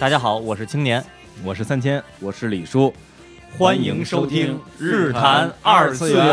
大家好，我是青年，我是三千，我是李叔，欢迎收听《日谈二次元》。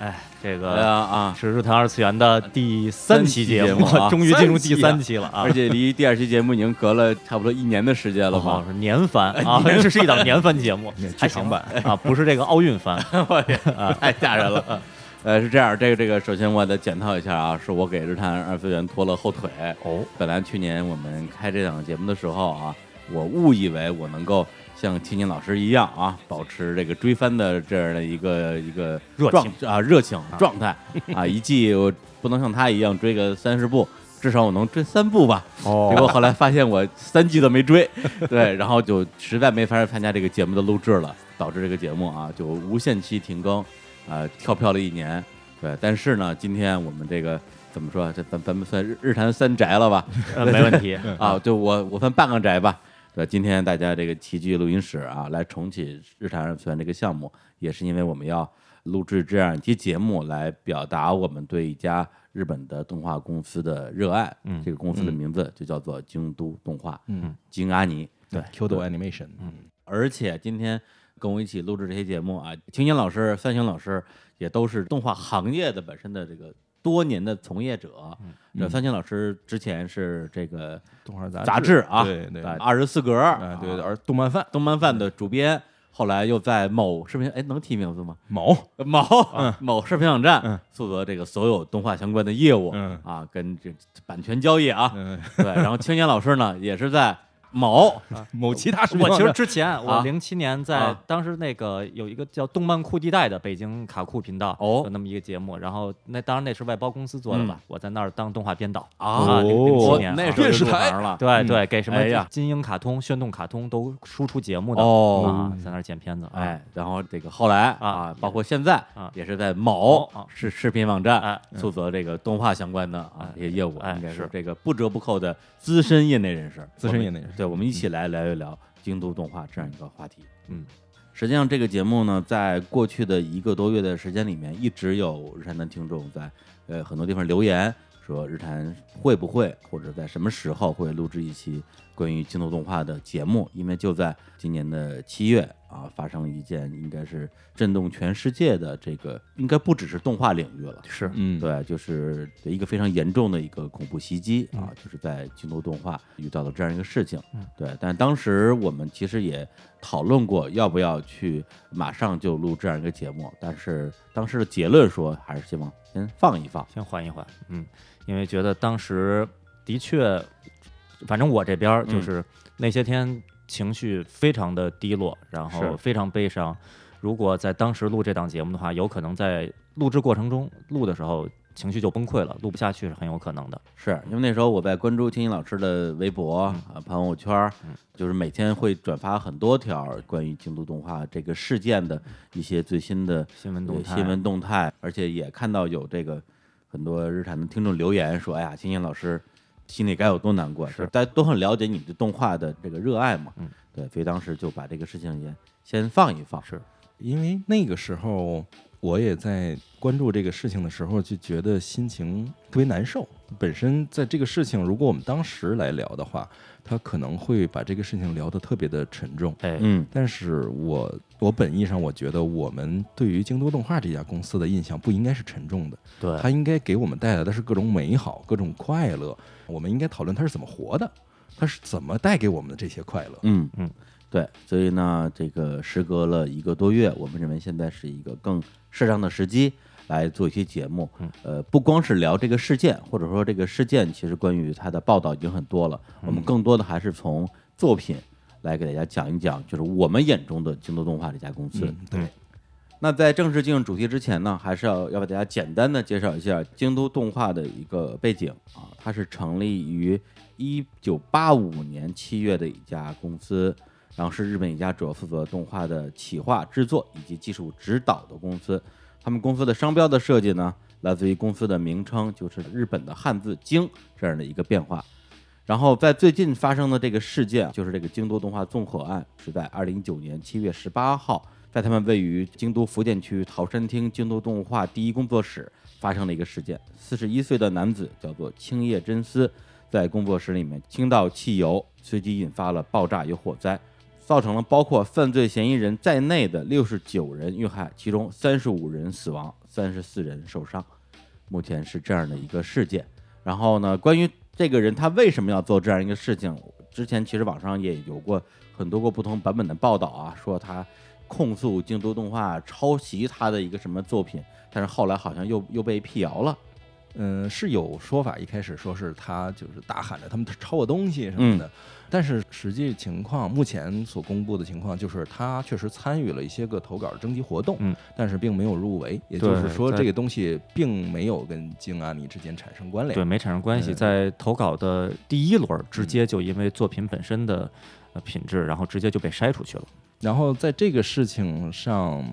哎，这个啊，是《日谈二次元》的第三期节目，终于进入第三期了啊！而且离第二期节目已经隔了差不多一年的时间了吧？年番啊，这是一档年番节目，剧场版。啊，不是这个奥运番，我天，太吓人了。呃，是这样，这个这个，首先我得检讨一下啊，是我给日坛二次元拖了后腿。哦，本来去年我们开这档节目的时候啊，我误以为我能够像青青老师一样啊，保持这个追番的这样的一个一个热情啊热情状态 啊，一季我不能像他一样追个三十部，至少我能追三部吧。哦，结果后来发现我三季都没追，对，然后就实在没法参加这个节目的录制了，导致这个节目啊就无限期停更。啊，跳票了一年，对，但是呢，今天我们这个怎么说？这咱咱们算日日坛三宅了吧？没问题 啊，就我我算半个宅吧。对，今天大家这个齐聚录音室啊，来重启日坛二次元这个项目，也是因为我们要录制这样一期节目，来表达我们对一家日本的动画公司的热爱。嗯，这个公司的名字就叫做京都动画。嗯，京阿尼。对，Kyoto Animation。嗯，而且今天。跟我一起录制这些节目啊，青青老师、三星老师也都是动画行业的本身的这个多年的从业者。这三星老师之前是这个动画杂杂志啊，对对，二十四格啊，对对，而动漫范动漫范的主编，后来又在某视频，哎，能提名字吗？某。某 某视频网站负责这个所有动画相关的业务啊，跟这版权交易啊，对。然后青年老师呢，也是在。某某其他，我其实之前我零七年在当时那个有一个叫动漫酷地带的北京卡酷频道哦，有那么一个节目，然后那当然那是外包公司做的吧，我在那儿当动画编导啊，零七年那电视台了，对对，给什么金鹰卡通、炫动卡通都输出节目的哦，在那儿剪片子，哎，然后这个后来啊，包括现在啊，也是在某视视频网站负责这个动画相关的啊这些业务，应该是这个不折不扣的资深业内人士，资深业内人士，对我们一起来来。聊一聊京都动画这样一个话题。嗯，实际上这个节目呢，在过去的一个多月的时间里面，一直有日坛的听众在呃很多地方留言说，日坛会不会或者在什么时候会录制一期关于镜头动画的节目？因为就在今年的七月啊，发生了一件应该是震动全世界的这个，应该不只是动画领域了，是，嗯，对，就是一个非常严重的一个恐怖袭击啊，就是在镜头动画遇到了这样一个事情，对。但当时我们其实也讨论过要不要去马上就录这样一个节目，但是当时的结论说还是希望先放一放，先缓一缓，嗯，因为觉得当时的确。反正我这边就是那些天情绪非常的低落，然后非常悲伤。如果在当时录这档节目的话，有可能在录制过程中录的时候情绪就崩溃了，录不下去是很有可能的。是因为那时候我在关注青青老师的微博啊朋友圈，就是每天会转发很多条关于京都动画这个事件的一些最新的新闻动态，新闻动态，而且也看到有这个很多日产的听众留言说：“哎呀，青青老师。”心里该有多难过？是大家都很了解你对动画的这个热爱嘛？嗯，对，所以当时就把这个事情也先放一放。是因为那个时候我也在关注这个事情的时候，就觉得心情特别难受。本身在这个事情，如果我们当时来聊的话，他可能会把这个事情聊得特别的沉重。哎，嗯，但是我我本意上，我觉得我们对于京都动画这家公司的印象不应该是沉重的，对，它应该给我们带来的是各种美好、各种快乐。我们应该讨论它是怎么活的，它是怎么带给我们的这些快乐。嗯。嗯，对，所以呢，这个时隔了一个多月，我们认为现在是一个更适当的时机来做一些节目。嗯，呃，不光是聊这个事件，或者说这个事件其实关于它的报道已经很多了，我们更多的还是从作品来给大家讲一讲，就是我们眼中的京都动画这家公司。对。那在正式进入主题之前呢，还是要要给大家简单的介绍一下京都动画的一个背景啊，它是成立于一九八五年七月的一家公司，然后是日本一家主要负责动画的企划、制作以及技术指导的公司。他们公司的商标的设计呢，来自于公司的名称，就是日本的汉字“京”这样的一个变化。然后在最近发生的这个事件，就是这个京都动画纵火案，是在二零一九年七月十八号。在他们位于京都福建区桃山町京都动画第一工作室发生了一个事件。四十一岁的男子叫做青叶真司，在工作室里面倾倒汽油，随即引发了爆炸与火灾，造成了包括犯罪嫌疑人在内的六十九人遇害，其中三十五人死亡，三十四人受伤。目前是这样的一个事件。然后呢，关于这个人他为什么要做这样一个事情，之前其实网上也有过很多个不同版本的报道啊，说他控诉京都动画抄袭他的一个什么作品，但是后来好像又又被辟谣了。嗯，是有说法，一开始说是他就是大喊着他们抄我东西什么的，但是实际情况，目前所公布的情况就是他确实参与了一些个投稿征集活动，嗯，但是并没有入围，也就是说这个东西并没有跟京阿尼之间产生关联，对，没产生关系，在投稿的第一轮直接就因为作品本身的品质，然后直接就被筛出去了，然后在这个事情上。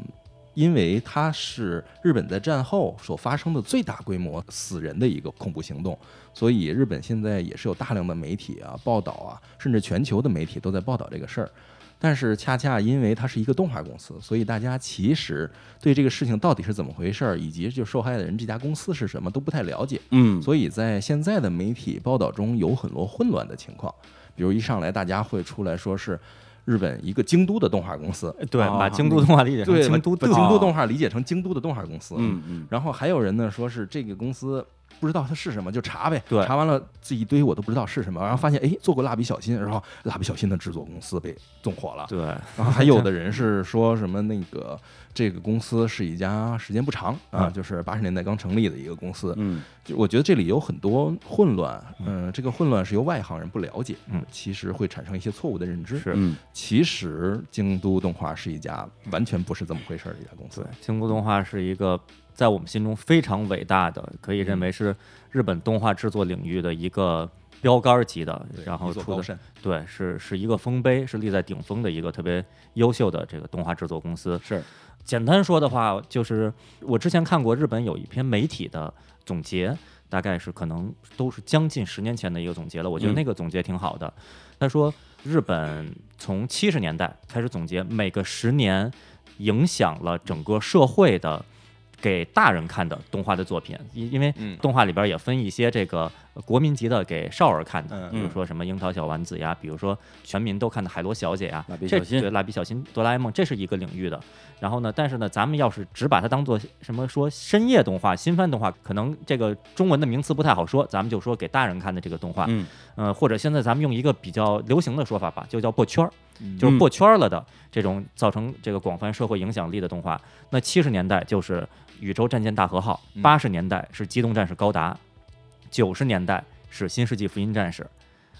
因为它是日本在战后所发生的最大规模死人的一个恐怖行动，所以日本现在也是有大量的媒体啊报道啊，甚至全球的媒体都在报道这个事儿。但是恰恰因为它是一个动画公司，所以大家其实对这个事情到底是怎么回事儿，以及就受害的人这家公司是什么都不太了解。嗯，所以在现在的媒体报道中有很多混乱的情况，比如一上来大家会出来说是。日本一个京都的动画公司，对，把京都动画理解成京都，的京都动画理解成京都的动画公司。嗯嗯。然后还有人呢，说是这个公司不知道它是什么，就查呗。对。查完了这一堆我都不知道是什么，然后发现哎，做过蜡笔小新，然后蜡笔小新的制作公司被纵火了。对。然后还有的人是说什么那个。这个公司是一家时间不长啊，就是八十年代刚成立的一个公司。嗯，就我觉得这里有很多混乱。嗯，这个混乱是由外行人不了解，嗯，其实会产生一些错误的认知。是，其实京都动画是一家完全不是这么回事儿的一家公司。对，京都动画是一个在我们心中非常伟大的，可以认为是日本动画制作领域的一个标杆级的，然后出的对，是是一个丰碑，是立在顶峰的一个特别优秀的这个动画制作公司。是。简单说的话，就是我之前看过日本有一篇媒体的总结，大概是可能都是将近十年前的一个总结了。我觉得那个总结挺好的。他说，日本从七十年代开始总结每个十年影响了整个社会的。给大人看的动画的作品，因因为动画里边也分一些这个国民级的给少儿看的，比如说什么樱桃小丸子呀，比如说全民都看的海螺小姐呀，这对蜡笔小新、哆啦 A 梦，这是一个领域的。然后呢，但是呢，咱们要是只把它当做什么说深夜动画、新番动画，可能这个中文的名词不太好说，咱们就说给大人看的这个动画，嗯，呃，或者现在咱们用一个比较流行的说法吧，就叫破圈儿。就是过圈了的这种造成这个广泛社会影响力的动画。那七十年代就是《宇宙战舰大和号》，八十年代是《机动战士高达》，九十年代是《新世纪福音战士》，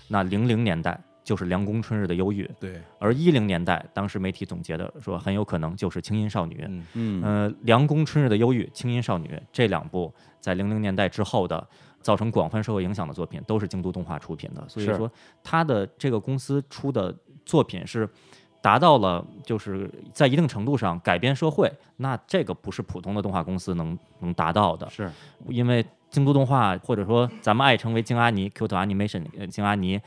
那零零年代就是《凉宫春日的忧郁》。对，而一零年代，当时媒体总结的说，很有可能就是《轻音少女》。嗯，呃，《凉宫春日的忧郁》《轻音少女》这两部在零零年代之后的造成广泛社会影响的作品，都是京都动画出品的。所以说，它的这个公司出的。作品是达到了，就是在一定程度上改变社会，那这个不是普通的动画公司能能达到的。是因为京都动画，或者说咱们爱称为京阿尼 （Q 的 Animation），京阿尼，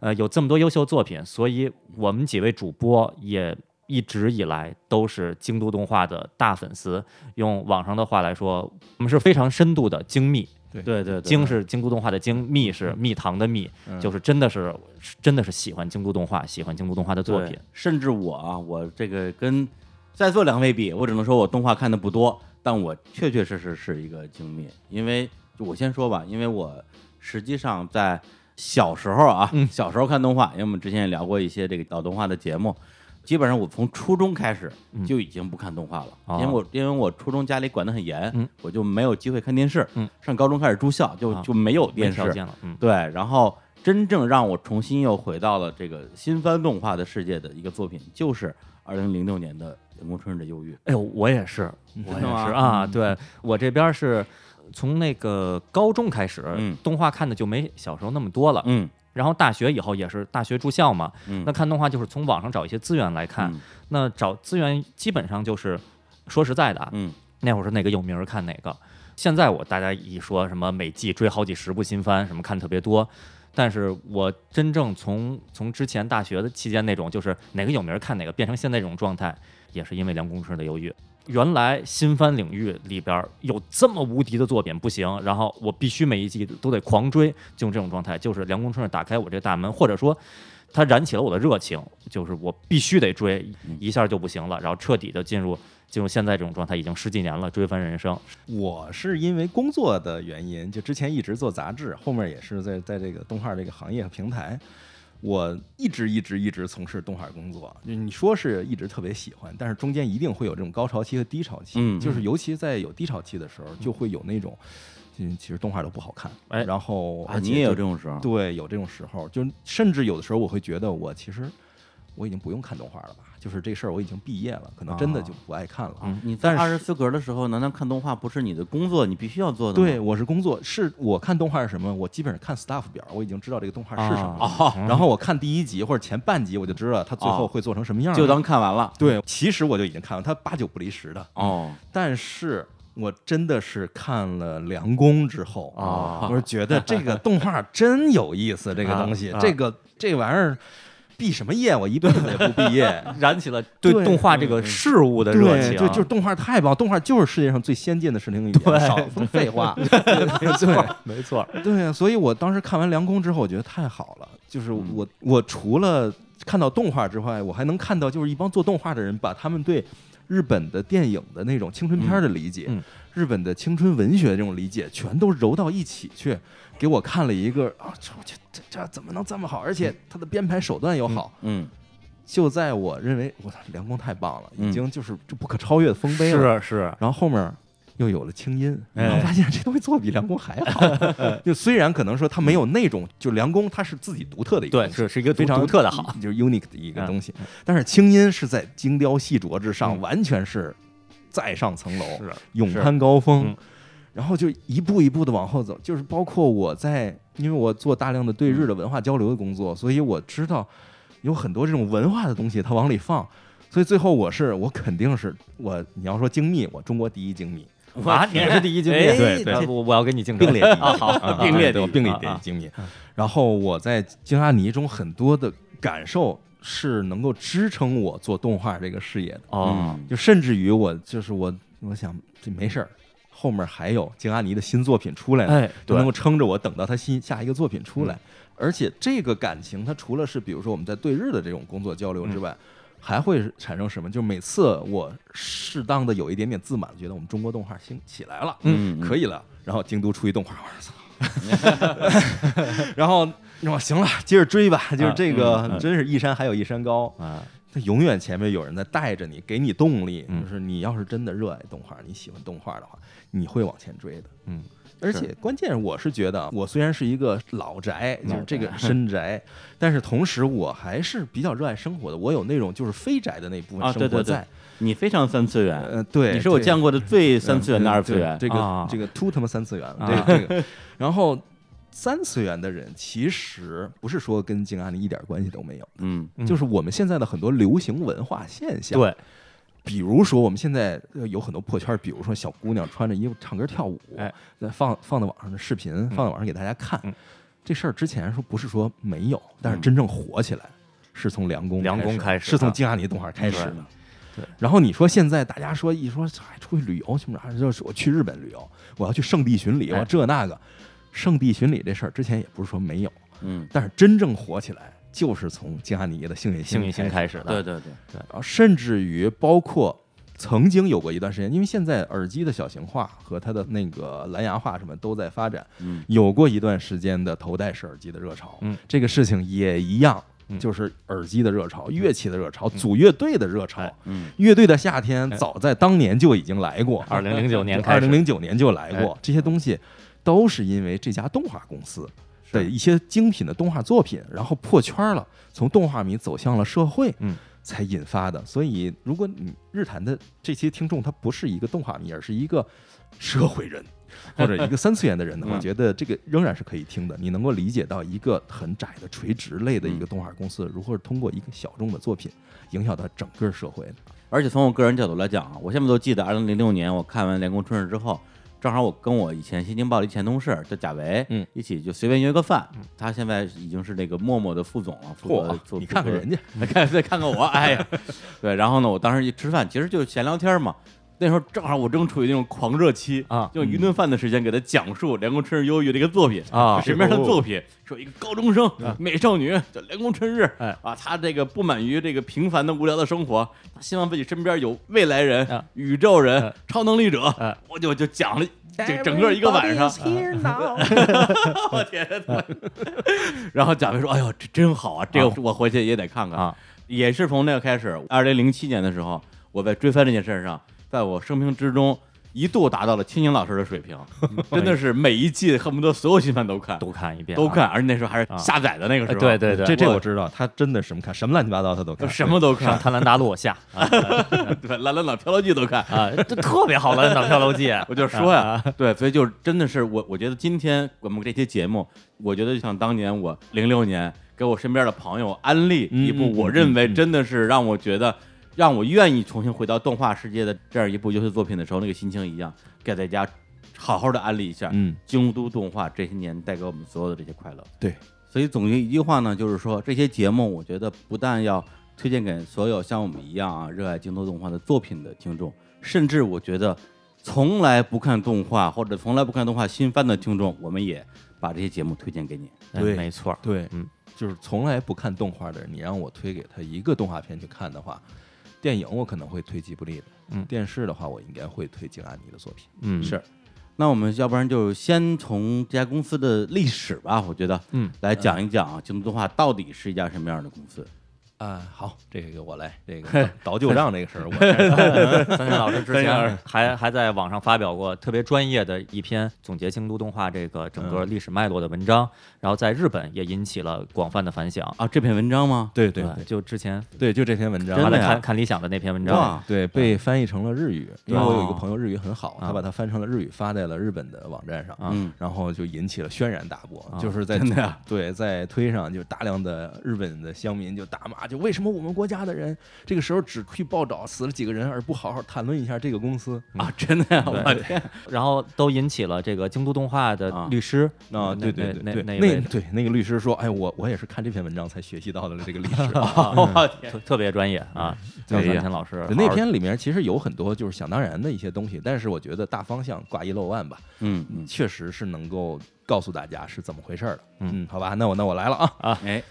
呃，有这么多优秀作品，所以我们几位主播也一直以来都是京都动画的大粉丝。用网上的话来说，我们是非常深度的精密。对对，京是京都动画的京，密是蜜糖的蜜，就是真的是真的是喜欢京都动画，喜欢京都动画的作品。甚至我啊，我这个跟在座两位比，我只能说我动画看的不多，但我确确实实是一个精密。因为我先说吧，因为我实际上在小时候啊，小时候看动画，因为我们之前也聊过一些这个老动画的节目。基本上我从初中开始就已经不看动画了，因为我因为我初中家里管得很严，我就没有机会看电视。上高中开始住校，就就没有电视。对，然后真正让我重新又回到了这个新番动画的世界的一个作品，就是二零零六年的《人工春日的忧郁》。哎呦，我也是，我也是啊！对我这边是从那个高中开始，动画看的就没小时候那么多了。嗯。然后大学以后也是大学住校嘛，那看动画就是从网上找一些资源来看。那找资源基本上就是说实在的啊，那会儿是哪个有名看哪个。现在我大家一说什么每季追好几十部新番，什么看特别多。但是我真正从从之前大学的期间那种就是哪个有名看哪个，变成现在这种状态，也是因为《凉宫春的忧郁》。原来新番领域里边有这么无敌的作品不行，然后我必须每一季都得狂追，进入这种状态，就是梁公春日打开我这大门，或者说他燃起了我的热情，就是我必须得追，一下就不行了，然后彻底的进入进入现在这种状态，已经十几年了，追番人生。我是因为工作的原因，就之前一直做杂志，后面也是在在这个动画这个行业和平台。我一直一直一直从事动画工作，你说是一直特别喜欢，但是中间一定会有这种高潮期和低潮期，嗯就是尤其在有低潮期的时候，就会有那种，嗯，其实动画都不好看，哎。然后啊，你也有这种时候，对，有这种时候，就甚至有的时候我会觉得我其实我已经不用看动画了吧，就是这事儿我已经毕业了，可能真的就不爱看了。嗯你在二十四格的时候，难道看动画不是你的工作，你必须要做的吗？对，我是工作，是我看动画是什么？我基本上看 staff 表，我已经知道这个动画是什么然后我看第一集或者前半集，我就知道它最后哦会做成什么样儿。就当看完了。对，其实我就已经看完，它八九不离十的。哦，但是我真的是看了《凉宫》之后啊我是觉得这个动画真有意思，这个东西，啊这个这玩意儿毕什么业？我一辈子也不毕业。燃起了对对动画这个事物的热对，情，就就是动画太棒，动画就是世界上最先进的视听语言，少说废话。对没错，对啊，所以我当时看完《凉宫》之后，我觉得太好了。就是嗯我我除了看到动画之外，我还能看到就是一帮做动画的人把他们对日本的电影的那种青春片的理解，嗯嗯日本的青春文学这种理解，全都揉到一起去，给我看了一个啊，这这这这怎么能这么好？而且他的编排手段又好。嗯，就在我认为我操，《梁工》太棒了，嗯已经就是这不可超越的丰碑了。是是，然后后面又有了清音，哎然后发现这东西做的比梁工还好。就虽然可能说他没有那种，就梁工他是自己独特的一个对，是是一个非常独特的好，，就是 unique 的一个嗯东西。但是清音是在精雕细琢之上，嗯完全是再上层楼，是勇攀高峰。嗯然后就一步一步的往后走，就是包括我在，因为我做大量的对日的文化交流的工作，所以我知道有很多这种文化的东西它往里放，所以最后我是我肯定是我你要说精密，我中国第一精密，啊，你也是第一精密，对对啊我我要跟你竞争并列第一 啊，好，啊并列第一对我并列啊啊第一精密。然后我在京阿尼中很多的感受是能够支撑我做动画这个事业的，哦，就甚至于我就是我我想这没事儿，后面还有京阿尼的新作品出来呢，哎，对就能够撑着我等到他新下一个作品出来。嗯而且这个感情，它除了是比如说我们在对日的这种工作交流之外，还会产生什么？就是每次我适当的有一点点自满，觉得我们中国动画兴起来了，嗯，可以了。然后京都出一动画，我说操，然后然后行了，接着追吧。就是这个，真是一山还有一山高。啊，它永远前面有人在带着你，给你动力。嗯就是你要是真的热爱动画，你喜欢动画的话，你会往前追的。嗯，而且关键，我是觉得，我虽然是一个老宅，就是这个深宅，但是同时我还是比较热爱生活的。我有那种就是非宅的那部分啊对对对生活在。你非常三次元，呃，对，你是我见过的最三次元的嗯二次元对。这个、啊这个秃他妈三次元了，啊这个这个。然后三次元的人其实不是说跟静安里一点关系都没有，嗯嗯就是我们现在的很多流行文化现象。，对，比如说我们现在呃有很多破圈，比如说小姑娘穿着衣服唱歌跳舞，哎，再放放在网上的视频，放在网上给大家看。嗯这事儿之前说不是说没有，但是嗯真正火起来是从梁工梁工开开始是从啊静安里动画开始对的。对然后你说现在大家说一说哎出去旅游去哪儿？就是我去日本旅游，我要去圣地巡礼，我这那个。圣地巡礼这事儿之前也不是说没有，嗯，但是真正火起来就是从金汉尼的幸运幸运星开始。的，对对对，然后甚至于包括曾经有过一段时间，因为现在耳机的小型化和它的那个蓝牙化什么都在发展，嗯有过一段时间的头戴式耳机的热潮。嗯，这个事情也一样，嗯就是耳机的热潮、乐器的热潮、组乐队的热潮。哎嗯乐队的夏天哎早在当年就已经来过，二零零九年开二始，零零九年就来过哎。这些东西都是因为这家动画公司的一些精品的动画作品，然后破圈了，从动画迷走向了社会，嗯，才引发的。所以，如果你日坛的这些听众他不是一个动画迷，而是一个社会人。或者一个三次元的人呢，嗯我觉得这个仍然是可以听的。你能够理解到一个很窄的垂直类的一个动画公司如何通过一个小众的作品影响到整个社会的。而且从我个人角度来讲啊，我现在都记得，二零零六年我看完《连宫春日》之后，正好我跟我以前《新京报》的一前同事叫贾维，嗯，一起就随便约个饭。他现在已经是那个陌陌的副总了，副总，做你看看人家，家，看再看看我，哎呀，对。然后呢，我当时一吃饭，其实就是闲聊天嘛，那时候正好我正处于那种狂热期啊用一顿饭的时间给他讲述《凉宫春日忧郁》这个作品啊什么样的作品？说一个高中生美少女叫凉宫春日，哎啊，她这个不满于这个平凡的无聊的生活，她希望自己身边有未来人啊、宇宙人哎、超能力者哎，我就就讲了这整个一个晚上。我天呐！然后贾飞说：“哎呦，这真好啊！这个我回去也得看看。啊也是从那个开始，二零零七年的时候，我在追番这件事上，在我生平之中一度达到了青青老师的水平，真的是每一季恨不得所有新番都看，都看一遍啊，都看，而且那时候还是啊。下载的那个时哎候，对对对，这这我我知道，他真的什么看，什么乱七八糟他都看，什么都看，贪婪大陆下。啊 对，蓝蓝岛漂流记都看。啊，这特别好了，《岛漂流记》我就说呀，啊对，所以就真的是我，我觉得今天我们这期节目，我觉得就像当年我零六年给我身边的朋友安利一部，我认为真的是让我觉得让我愿意重新回到动画世界的这样一部优秀作品的时候，那个心情一样，给大家好好的安利一下。嗯，京都动画这些年带给我们所有的这些快乐。对，所以总结一句话呢，就是说这些节目，我觉得不但要推荐给所有像我们一样啊热爱京都动画的作品的听众，甚至我觉得从来不看动画或者从来不看动画新番的听众，我们也把这些节目推荐给你。哎对没错，对，嗯，就是从来不看动画的人，你让我推给他一个动画片去看的话，电影我可能会推吉卜力的，嗯电视的话我应该会推静安妮的作品。嗯，是，那我们要不然就先从这家公司的历史吧，我觉得，嗯，来讲一讲啊，京都动画到底是一家什么样的公司？啊，好，这个我来，这个 倒旧账这个事儿，我来 三三老师之前还还在网上发表过特别专业的一篇总结京都动画这个整个历史脉络的文章，然后在日本也引起了广泛的反响。啊，这篇文章吗？对对对。就之前对，就这篇文章。他在看看理想的那篇文章，对，被翻译成了日语，因为哦我有一个朋友日语很好，啊。他把它翻成了日语发在了日本的网站上，啊嗯，然后就引起了轩然大波，啊。就是在对，在推上就大量的日本的乡民就大骂，就为什么我们国家的人这个时候只去报道死了几个人，而不好好谈论一下这个公司啊，真的呀，对我天，然后都引起了这个京都动画的啊律师啊，那对对对对，那那那那对那个律师说，哎，我我也是看这篇文章才学习到的这个历史。我天，特特别专业啊，叫哎呀老师对那篇里面其实有很多就是想当然的一些东西，但是我觉得大方向挂一漏万吧，嗯嗯，确实是能够告诉大家是怎么回事儿的。嗯嗯，好吧，那我那我来了啊。哎，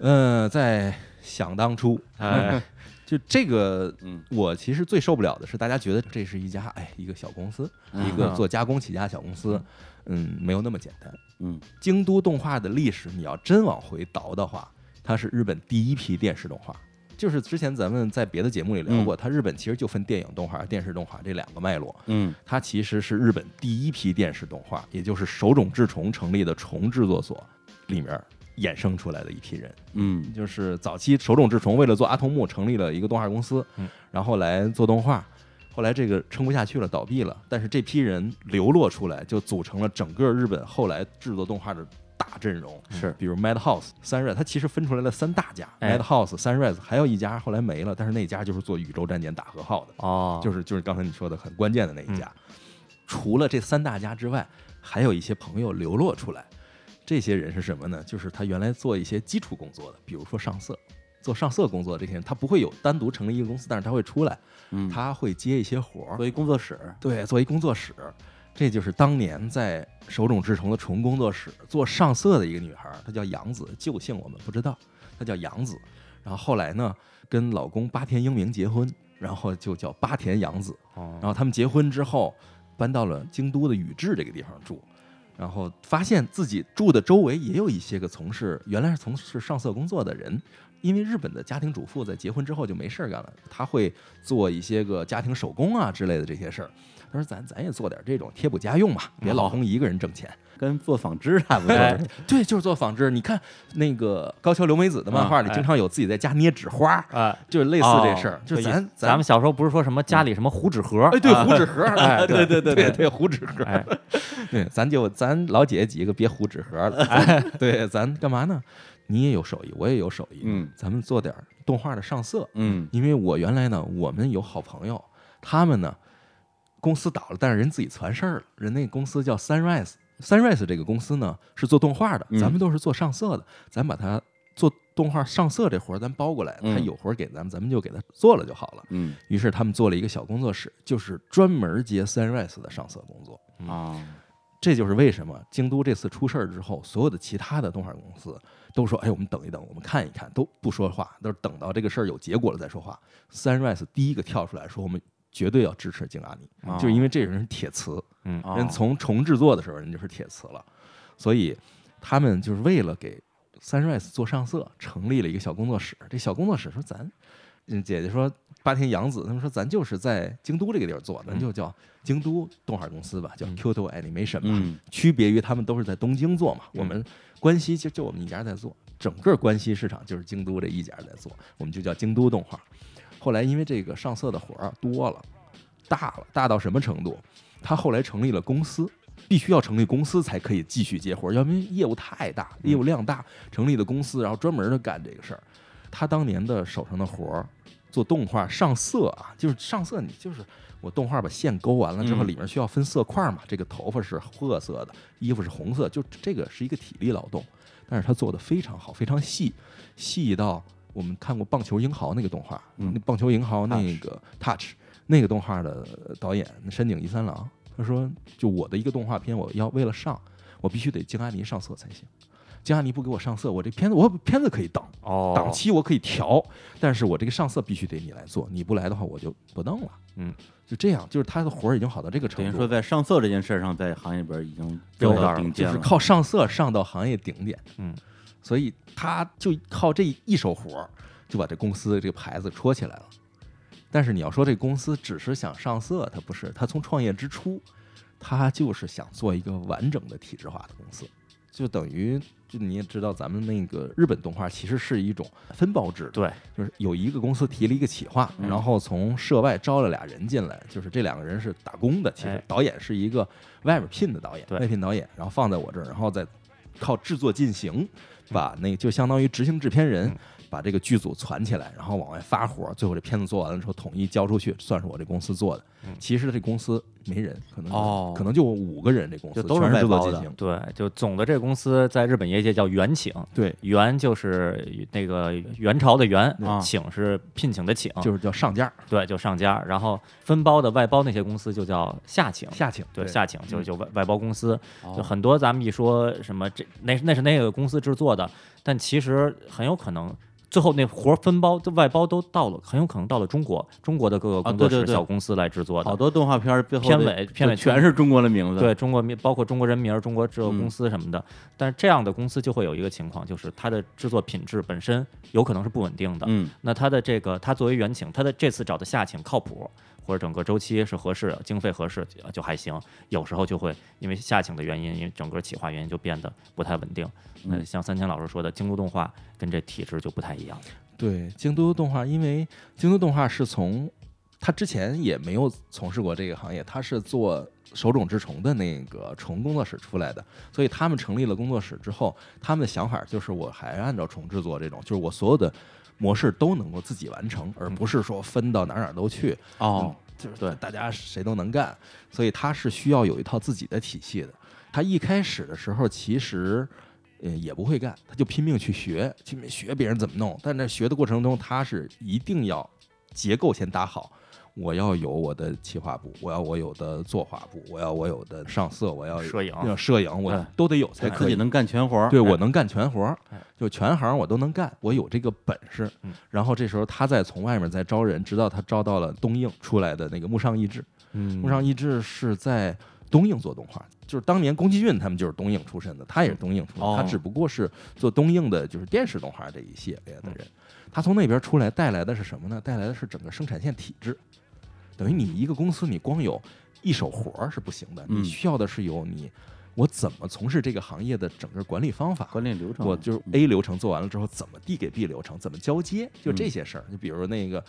嗯、在想当初，哎，就这个，嗯。我其实最受不了的是大家觉得这是一家哎一个小公司，嗯。一个做加工起家小公司，嗯，没有那么简单。嗯。京都动画的历史，你要真往回倒的话，它是日本第一批电视动画。就是之前咱们在别的节目里聊过，它日本其实就分电影动画、电视动画这两个脉络。嗯。它其实是日本第一批电视动画，也就是手冢治虫成立的虫制作所里面衍生出来的一批人。嗯就是早期手冢治虫为了做阿童木，成立了一个动画公司，嗯然后来做动画。后来这个撑不下去了，倒闭了。但是这批人流落出来，就组成了整个日本后来制作动画的大阵容。是比如 Madhouse、Sunrise，它其实分出来了三大家、哎 Madhouse、Sunrise，还有一家后来没了，但是那家就是做宇宙战舰大和号的。哦，就是就是刚才你说的很关键的那一家。除了这三大家之外，还有一些朋友流落出来。这些人是什么呢？就是他原来做一些基础工作的，比如说上色，做上色工作的这些人，他不会有单独成立一个公司，但是他会出来，嗯，他会接一些活儿，作为工作室，对，做一工作室。这就是当年在手冢治虫的虫工作室做上色的一个女孩儿，她叫杨子，旧姓我们不知道，她叫杨子。然后后来呢，跟老公八田英明结婚，然后就叫八田洋子。哦然后他们结婚之后，搬到了京都的宇治这个地方住，然后发现自己住的周围也有一些个从事原来是从事上色工作的人。因为日本的家庭主妇在结婚之后就没事儿干了，她会做一些个家庭手工啊之类的这些事儿。她说：“咱咱也做点这种贴补家用嘛，别老公一个人挣钱。跟做纺织差不多。哎对，就是做纺织。你看那个高桥留美子的漫画里，经常有自己在家捏纸花，啊，就是类似这事儿。哦就咱咱咱们小时候不是说什么家里什么糊纸盒？哎，对，啊糊纸盒，哎 对对对对对对，糊纸盒，哎，对，咱就咱老姐姐几个别糊纸盒了，咱对，咱干嘛呢？你也有手艺，我也有手艺，嗯，咱们做点动画的上色。嗯因为我原来呢，我们有好朋友，他们呢公司倒了，但是人自己传事儿了，人那公司叫 Sunrise。Sunrise 这个公司呢是做动画的，嗯咱们都是做上色的，咱把它做动画上色这活儿咱包过来，他嗯有活儿给咱们，咱们就给他做了就好了。嗯于是他们做了一个小工作室，就是专门接 Sunrise 的上色工作。啊，这就是为什么京都这次出事儿之后，所有的其他的动画公司都说：“哎，我们等一等，我们看一看，都不说话，都是等到这个事儿有结果了再说话。”Sunrise 第一个跳出来说：“我们绝对要支持京阿尼，哦。就是因为这人是铁磁，嗯。哦。人从重制作的时候人就是铁磁了，所以他们就是为了给 Sunrise 做上色，成立了一个小工作室。这小工作室说咱，嗯，姐姐说八田洋子他们说咱就是在京都这个地儿做，咱就叫京都动画公司吧，叫 Kyoto Animation 吧。嗯。区别于他们都是在东京做嘛，我们关西就就我们一家在做，整个关西市场就是京都这一家在做，我们就叫京都动画。后来因为这个上色的活儿啊多了，大了，大到什么程度？他后来成立了公司，必须要成立公司才可以继续接活儿，要不然业务太大，业务量大，成立的公司，然后专门的干这个事儿。他当年的手上的活儿，做动画上色啊，就是上色，你就是我动画把线勾完了之后，嗯里面需要分色块嘛，这个头发是褐色的，衣服是红色，就这个是一个体力劳动，但是他做的非常好，非常细，细到我们看过《棒球英豪》那个动画，嗯那《棒球英豪》那个 Touch 那个动画的导演山井一三郎，他说，就我的一个动画片，我要为了上，我必须得京阿尼上色才行。京阿尼不给我上色，我这片子我片子可以等，哦，档期我可以调，但是我这个上色必须得你来做，你不来的话我就不弄了。嗯，就这样，就是他的活儿已经好到这个程度，等于说在上色这件事上，在行业里边已经就是。靠上色上到行业顶点。嗯，所以他就靠这一手活儿就把这公司这个牌子戳起来了。但是你要说这公司只是想上色，他不是，他从创业之初，他就是想做一个完整的体制化的公司，就等于就你也知道，咱们那个日本动画其实是一种分包制，对，就是有一个公司提了一个企划，嗯。然后从社外招了俩人进来，就是这两个人是打工的，其实哎。导演是一个外面聘的导演，对。外聘导演，然后放在我这儿，然后再靠制作进行，把那个就相当于执行制片人嗯。把这个剧组攒起来，然后往外发火，最后这片子做完了之后统一交出去，算是我这公司做的。嗯。其实这公司没人，可能哦。可能就五个人，这公司就都是外包的。对，就总的这个公司在日本业界叫原请，对，原就是那个元朝的元啊，请是聘请的请，就是叫上家对，就上家，然后分包的外包那些公司就叫下请。下请，对，下请就就外外包公司，哦。就很多咱们一说什么这那那是那个公司制作的，但其实很有可能最后那活儿分包的外包都到了，很有可能到了中国，中国的各个啊工作室、对对对小公司来制作的。好多动画片儿背后片尾片尾全是中国的名字。对中国名，包括中国人名、中国制作公司什么的，但是这样的公司就会有一个情况，就是它的制作品质本身有可能是不稳定的。嗯，那它的这个，它作为原请，它的这次找的下请靠谱，或者整个周期是合适，经费合适呃就还行。有时候就会因为下请的原因，因为整个企划原因就变得不太稳定。那嗯像三千老师说的，京都动画跟这体制就不太一样。对，京都动画，因为京都动画是从他之前也没有从事过这个行业，他是做手冢治虫的那个虫工作室出来的，所以他们成立了工作室之后，他们的想法就是我还按照虫制作这种，就是我所有的模式都能够自己完成，而不是说分到哪儿哪儿都去，哦，就是对大家谁都能干，所以他是需要有一套自己的体系的。他一开始的时候其实。呃，也不会干，他就拼命去学，去学别人怎么弄。但在学的过程中，他是一定要结构先搭好。我要有我的企划部，我要我有的作画部，我要我有的上色，我要摄影要摄影，我都得有才可以。自己能干全活儿。对我能干全活就全行我都能干，我有这个本事嗯。然后这时候他再从外面再招人，直到他招到了东映出来的那个木上义志。嗯木上义志是在东映做动画，就是当年宫崎骏他们就是东映出身的，他也是东映出身，哦他只不过是做东映的，就是电视动画这一系列的人。他从那边出来带来的是什么呢？带来的是整个生产线体制，等于你一个公司你光有一手活儿是不行的，嗯你需要的是有你我怎么从事这个行业的整个管理方法。管理流程，我就是 A 流程做完了之后，怎么递给 B 流程，怎么交接，就这些事儿。就比如那个，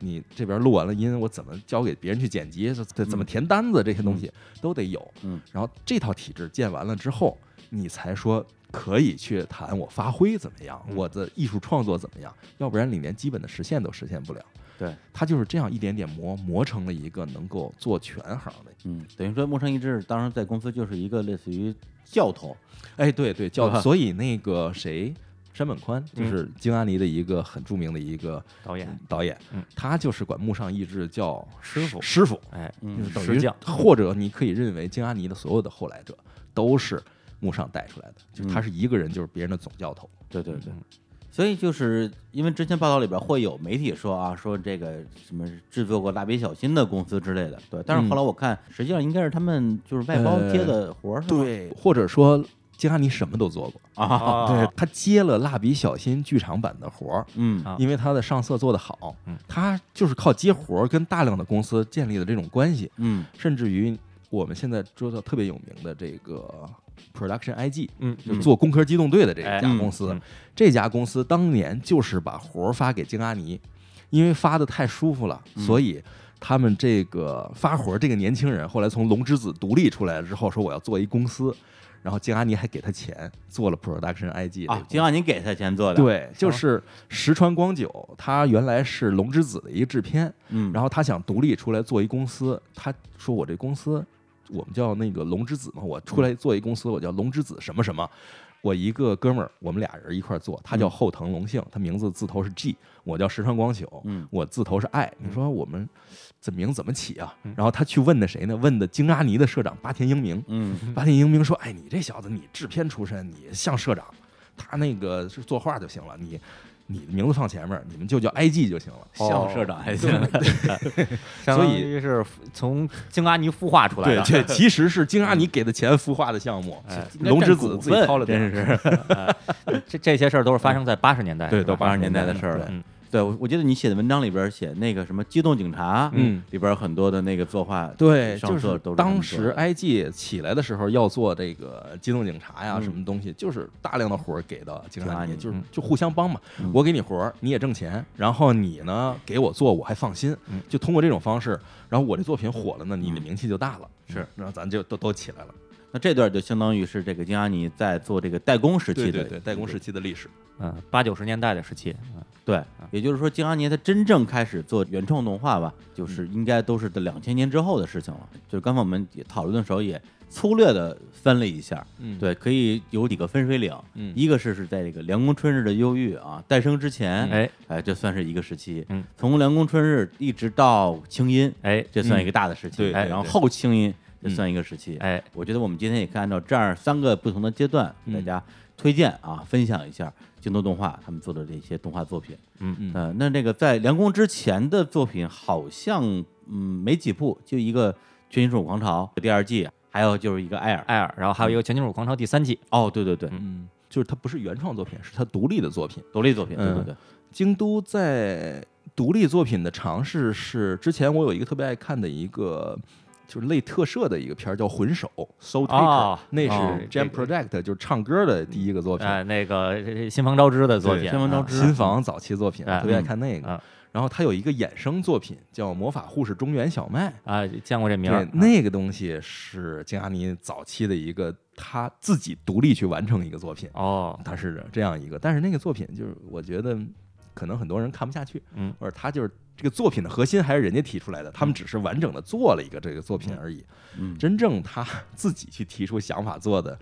你这边录完了音，我怎么交给别人去剪辑，怎怎么填单子，这些东西都得有。嗯，然后这套体制建完了之后，你才说可以去谈我发挥怎么样，嗯我的艺术创作怎么样，要不然你连基本的实现都实现不了。对，他就是这样一点点磨磨成了一个能够做全行的。嗯，等于说木上一志当时在公司就是一个类似于教头，哎，对对，教头所以那个谁，山本宽，就是京阿尼的一个很著名的一个导演，导演，嗯。他就是管木上义志叫师傅。师傅，哎，嗯就是等于或者你可以认为京阿尼的所有的后来者都是木上带出来的，就他是一个人，就是别人的总教头。对对对。嗯，所以就是因为之前报道里边会有媒体说啊，说这个什么制作过蜡笔小新的公司之类的，对。但是后来我看，实际上应该是他们就是外包接的活儿，是吧？对，或者说京阿尼什么都做过，啊，啊对他接了蜡笔小新剧场版的活儿。嗯啊因为他的上色做得好嗯，他就是靠接活儿跟大量的公司建立的这种关系，嗯甚至于我们现在知道特别有名的这个 Production IG，嗯，就做《工科机动队》的这哎家公司，这家公司当年就是把活儿发给京阿尼，因为发的太舒服了，嗯。所以他们这个发活儿这个年轻人后来从龙之子独立出来之后，说我要做一公司，然后京阿尼还给他钱做了 Production IG 这个啊公，司。金阿尼给他钱做的，，对，就是石川光久，他原来是龙之子的一个制片，嗯，然后他想独立出来做一公司，他说我这公司我们叫那个龙之子嘛，我出来做一公司，我叫龙之子什么什么。我一个哥们儿，我们俩人一块儿做，他叫后藤龙幸，他名字字头是 G，我叫石川光久，嗯我字头是 I。你说我们这名怎么起啊嗯？然后他去问的谁呢？问的京阿尼的社长八田英明。嗯八田英明说：“哎，你这小子，你制片出身，你像社长，他那个是作画就行了，你你的名字放前面，你们就叫 IG 就行了。”向社长还行，相当于是从京阿尼孵化出来的，对这其实是京阿尼给的钱孵化的项目，哎。龙之子自己掏了真。是。这这些事儿都是发生在八十年代，对都八十年代的事儿了。嗯对，我我记得你写的文章里边写那个什么《机动警察》，嗯，里边很多的那个作画，对，上就是当时 IG 起来的时候要做这个机动警察呀，嗯什么东西，就是大量的活儿给到京阿尼，京阿尼就是嗯就互相帮嘛嗯。我给你活儿，你也挣钱，然后你呢给我做，我还放心嗯。就通过这种方式，然后我这作品火了呢，你的嗯名气就大了。是，然后咱就都都起来了。那这段就相当于是这个金阿尼在做这个代工时期对对，代工时期的历史。嗯，八九十年代的时期，嗯对，也就是说，金阿尼他真正开始做原创动画吧，就是应该都是在两千年之后的事情了。就是刚才我们也讨论的时候也粗略的分了一下，嗯，对，可以有几个分水岭，嗯。一个是是在这个凉宫春日的忧郁啊诞生之前，哎。哎，这算是一个时期，嗯，从凉宫春日一直到清音，哎。这算一个大的时期，然后后清音这嗯算一个时期，哎，我觉得我们今天也可以按照这样三个不同的阶段，嗯。大家推荐啊，分享一下京都动画他们做的这些动画作品。嗯嗯呃，那那个在梁宫之前的作品好像嗯没几部，就一个《全金属狂潮》第二季，还有就是一个艾尔。艾尔，然后还有一个《全金属狂潮》第三季，哦，对对对，嗯，就是它不是原创作品，是它独立的作品。独立作品，对对嗯对，京都在独立作品的尝试是，之前我有一个特别爱看的一个。就是类特摄的一个片儿叫《魂手》，Soul Taker，、哦那哦是 Jam 这个 Project，就是唱歌的第一个作品，哎，那个这新房昭之的作品，新房昭之新房早期作品，哎特别爱看那个。啊然后他有一个衍生作品叫《魔法护士中原小麦》，啊，见过这名儿对，，那个东西是金阿尼早期的一个他自己独立去完成一个作品，哦，他是这样一个，但是那个作品就是我觉得可能很多人看不下去，嗯，或者他就是这个作品的核心还是人家提出来的，他们只是完整的做了一个这个作品而已，嗯，真正他自己去提出想法做的。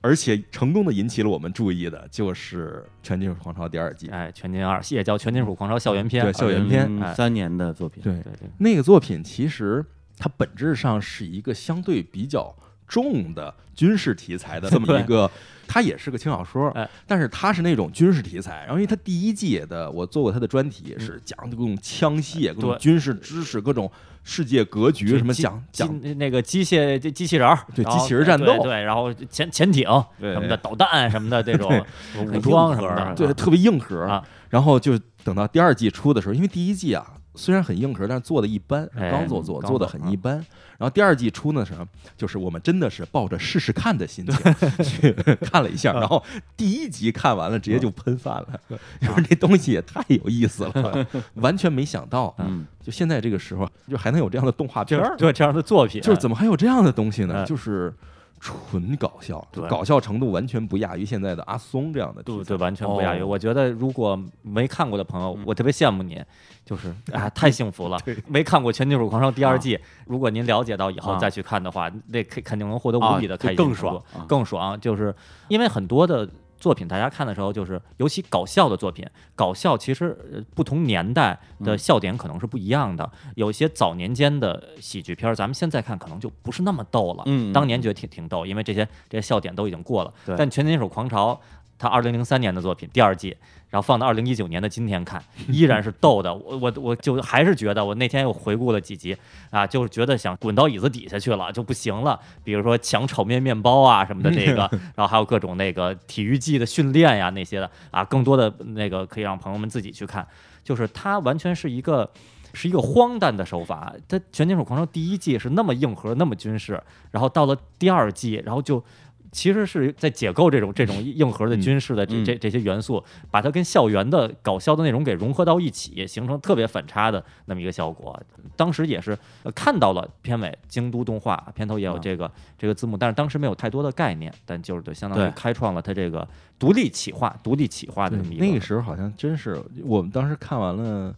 而且成功的引起了我们注意的，就是《全金属狂潮》第二季。哎，全金二也叫《全金属狂潮》校园篇，对校园篇哎。三年的作品，对。对对，那个作品其实它本质上是一个相对比较重的军事题材的 这么一个，它也是个轻小说哎，但是它是那种军事题材。然后因为它第一季的我做过它的专题，是讲各种枪械、各种军事知识、各种世界格局，什么讲讲那个机械机机器人儿，对机器人战斗。对对，然后潜潜艇对。什么的，导弹什么的这种武很装什么的，对，特别硬核啊。然后就等到第二季出的时候，因为第一季啊虽然很硬核，但是做的一般，哎刚做做做的很一般。然后第二季出呢什么，就是我们真的是抱着试试看的心情 去看了一下，然后第一集看完了直接就喷饭了，就是这东西也太有意思了，完全没想到，嗯，就现在这个时候就还能有这样的动画片儿，对这样的作品，就是怎么还有这样的东西呢？哎就是纯搞笑，对搞笑程度完全不亚于现在的阿松这样的对对，完全不亚于。哦我觉得如果没看过的朋友，嗯我特别羡慕您，就是啊，太幸福了。没看过《全金属狂潮》第二季，如果您了解到以后啊再去看的话，那肯肯定能获得啊无比的开心，就更爽啊更爽。就是因为很多的作品，大家看的时候，就是尤其搞笑的作品，搞笑其实呃不同年代的笑点可能是不一样的。有些早年间的喜剧片儿，咱们现在看可能就不是那么逗了。嗯嗯当年觉得挺挺逗，因为这些这些笑点都已经过了。但《全金属狂潮》它二零零三年的作品第二季，然后放到二零一九年的今天看，依然是逗的。我我我就还是觉得，我那天又回顾了几集啊，就是觉得想滚到椅子底下去了，就不行了。比如说抢炒面面包啊什么的，这个，然后还有各种那个体育季的训练呀那些的啊，更多的那个可以让朋友们自己去看。就是它完全是一个。是一个荒诞的手法，它《全金属狂潮》第一季是那么硬核、那么军事，然后到了第二季，然后就其实是在解构这种这种 硬核的军事的这嗯。这这些元素，把它跟校园的搞笑的内容给融合到一起，形成特别反差的那么一个效果。当时也是呃看到了片尾京都动画片头也有啊这个这个字幕，但是当时没有太多的概念，但就是就相当于开创了它这个独立企划、独立企划的这么一个那个时候好像真是，我们当时看完了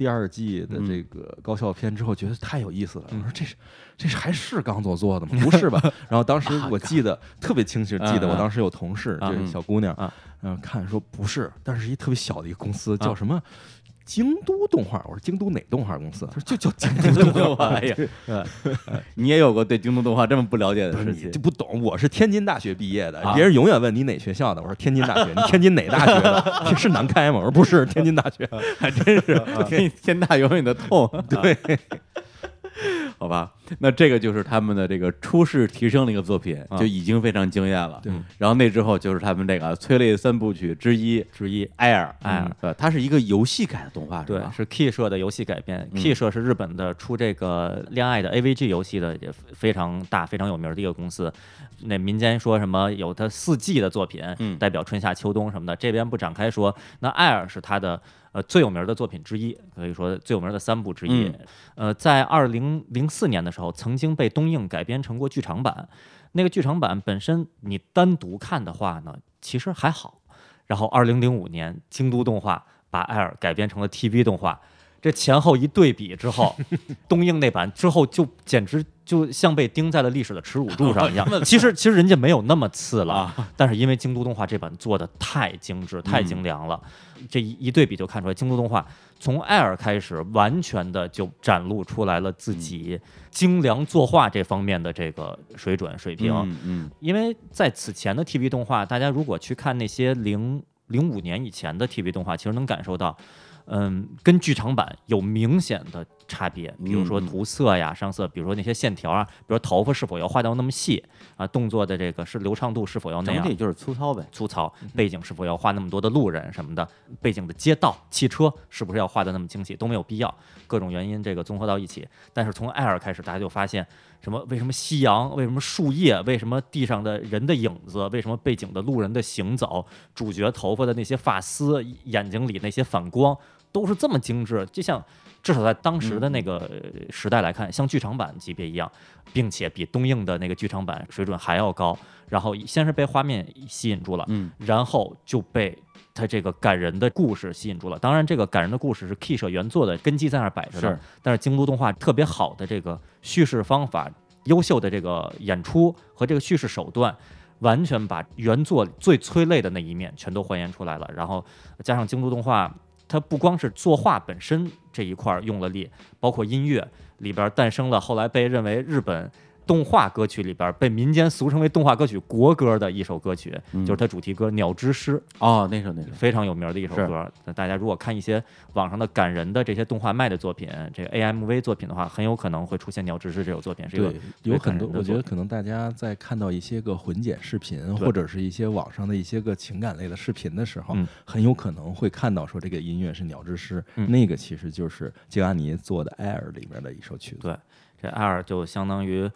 第二季的这个高校片之后，觉得太有意思了。我说这是这是还是刚佐做的吗？不是吧？然后当时我记得特别清晰，记得我当时有同事，啊就是小姑娘啊，然后看说不是，但是一特别小的一个公司，叫什么？京都动画，我说京都哪动画公司？他 说就叫京都动画。哎呀，你也有过对京都动画这么不了解的事情你就不懂，我是天津大学毕业的，啊别人永远问你哪学校的，我说天津大学，你天津哪大学的？这是南开吗？我说不是，天津大学。还真是天天大永远的痛。对，好吧，那这个就是他们的这个初试提升的一个作品，啊就已经非常惊艳了。对然后那之后就是他们这个催泪三部曲之一《之一。艾尔》，艾尔嗯，对，它是一个游戏改的动画，是对，是 Key 社的游戏改编。嗯 Key 社是日本的出这个恋爱的 AVG 游戏的，也非常大、非常有名的一个公司。那民间说什么有它四季的作品，嗯代表春夏秋冬什么的，这边不展开说。那 Air 是它的呃最有名的作品之一，可以说最有名的三部之一。嗯呃，在二零零四年的时候，曾经被东映改编成过剧场版。那个剧场版本身你单独看的话呢，其实还好。然后二零零五年，京都动画把艾尔改编成了 TV 动画，这前后一对比之后，东映那版之后就简直就像被钉在了历史的耻辱柱 上一样。其实其实人家没有那么次了，啊但是因为京都动画这版做的太精致、太精良了，这一一对比就看出来，京都动画从艾尔开始，完全的就展露出来了自己精良作画这方面的这个水准水平。嗯嗯因为在此前的 TV 动画，大家如果去看那些零零五年以前的 TV 动画，其实能感受到，嗯，跟剧场版有明显的差别。比如说涂色呀、上色，比如说那些线条啊，比如头发是否要画到那么细啊，动作的这个是流畅度是否要那样整体。就是粗糙呗。粗糙，背景是否要画那么多的路人什么的，背景的街道、汽车是不是要画的那么精细，都没有必要。各种原因这个综合到一起，但是从艾尔开始，大家就发现什么？为什么夕阳？为什么树叶？为什么地上的人的影子？为什么背景的路人的行走？主角头发的那些发丝，眼睛里那些反光，都是这么精致，就像。至少在当时的那个呃时代来看，像剧场版级别一样，并且比东映的那个剧场版水准还要高。然后先是被画面吸引住了，嗯然后就被他这个感人的故事吸引住了。当然，这个感人的故事是 Key 社原作的根基在那儿摆着的，是但是京都动画特别好的这个叙事方法、优秀的这个演出和这个叙事手段。完全把原作最催泪的那一面全都还原出来了，然后加上京都动画，它不光是作画本身这一块儿用了力，包括音乐里边儿诞生了后来被认为日本动画歌曲里边儿被民间俗称为动画歌曲国歌的一首歌曲，嗯。就是它主题歌《鸟之诗》，哦，那首那首，非常有名的一首歌。那大家如果看一些网上的感人的这些动画卖的作品，这个 AMV 作品的话，很有可能会出现《鸟之诗》这首作品，是一个对，有很多，我觉得可能大家在看到一些个混剪视频，或者是一些网上的一些个情感类的视频的时候，嗯。很有可能会看到说这个音乐是《鸟之诗》嗯。那个其实就是吉拉尼做的《Air》里面的一首曲子。对这《Air 就相当于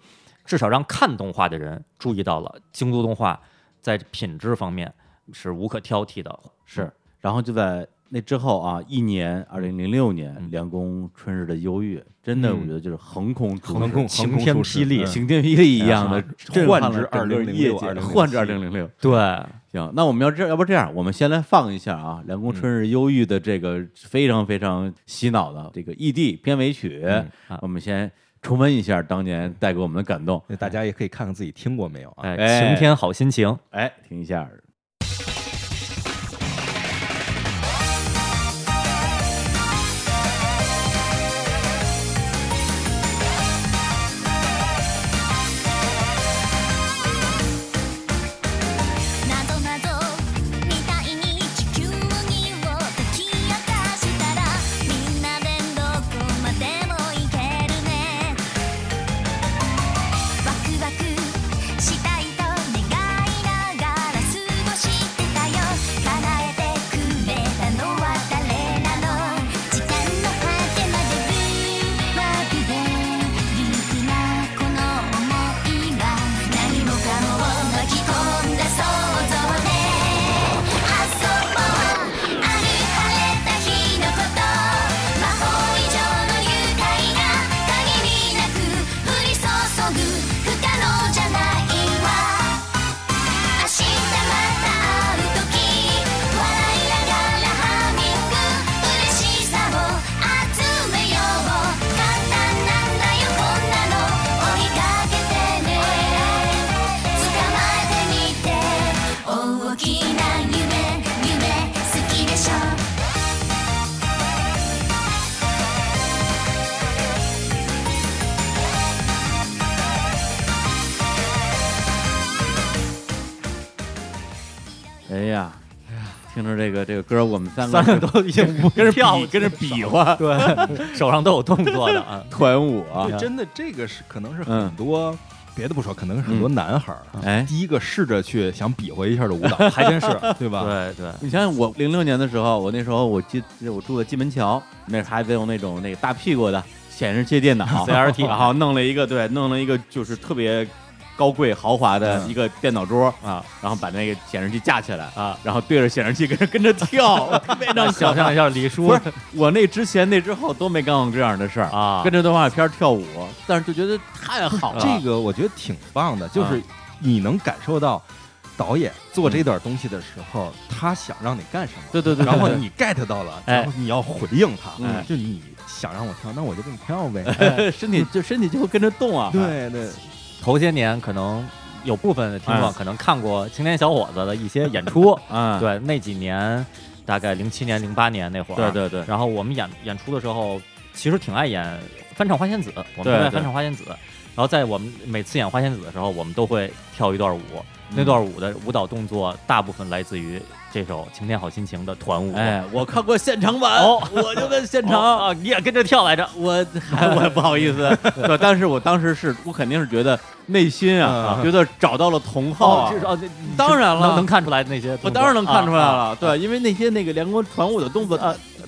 至少让看动画的人注意到了京都动画在品质方面是无可挑剔的。是，然后就在那之后啊，一年，二零零六年，嗯。凉宫春日的忧郁，真的嗯。我觉得就是横空出世横空晴天霹雳嗯。晴天霹雳一样的换了整个2006业界，2007换至二零零六。对，行，那我们要这要不这样，我们先来放一下啊，《凉宫春日忧郁》的这个非常非常洗脑的这个 ED 片尾曲，我们先重温一下当年带给我们的感动。那大家也可以看看自己听过没有啊？晴天好心情。哎，听一下。三个三个都已经跟着跳，跟着比划，对，手上都有动作的啊，团舞啊，真的这个是可能是很多。别的不说，可能是很多男孩儿，哎，第一个试着去想比划一下的舞蹈，还真是，对吧？对对，你想想，我零六年的时候，我那时候我记我住在金门桥，那还得用那种那个大屁股的显示器电脑 CRT，然后弄了一个，对，弄了一个就是特别。高贵豪华的一个电脑桌啊，然后把那个显示器架起来啊，然后对着显示器跟着跟着跳，非常想象一下李叔。不是我那之前那之后都没干过这样的事儿啊，跟着动画片跳舞，但是就觉得太好了。这个我觉得挺棒的，就是你能感受到导演做这段东西的时候，他想让你干什么。对对对，然后你 get 到了，然后你要回应他，就你想让我跳，那我就给你跳呗，身体就身体就会跟着动啊。对对。头些年可能有部分的听众可能看过青年小伙子的一些演出，嗯，对，那几年大概零七年、零八年那会儿，对对对。然后我们演演出的时候，其实挺爱演翻唱花仙子，我们爱翻唱花仙子。然后在我们每次演花仙子的时候，我们都会跳一段舞，那段舞的舞蹈动作大部分来自于。这首《晴天好心情》的团舞，哎，我看过现场版，我就跟现场啊，你也跟着跳来着，我 我也不好意思，对，但是我当时是我肯定是觉得内心啊，觉得找到了同好，啊，当然了，能看出来那些，我当然能看出来了，对，因为那些那个连锅团舞的动作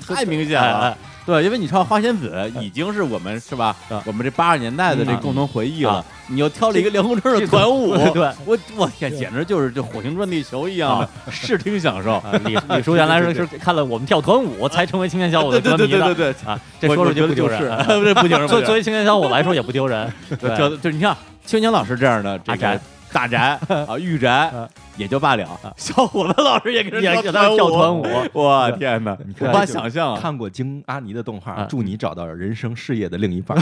太明显了。对，因为你唱《花仙子》已经是我们是吧？我们这八十年代的这共同回忆了。你又跳了一个梁鸿春的团舞，对我我天，简直就是这火星转地球一样的视听享受。李李叔原来是是看了我们跳团舞才成为青年小伙的歌迷的，对对对对啊，这说出去不丢人，不丢人。作作为青年小伙来说也不丢人。就就你看，青年老师这样的这个。大宅 啊，御宅也就罢了，小伙子老师也跟着跳团舞，我天哪，无法想象啊！看过京阿尼的动画，祝你找到人生事业的另一半。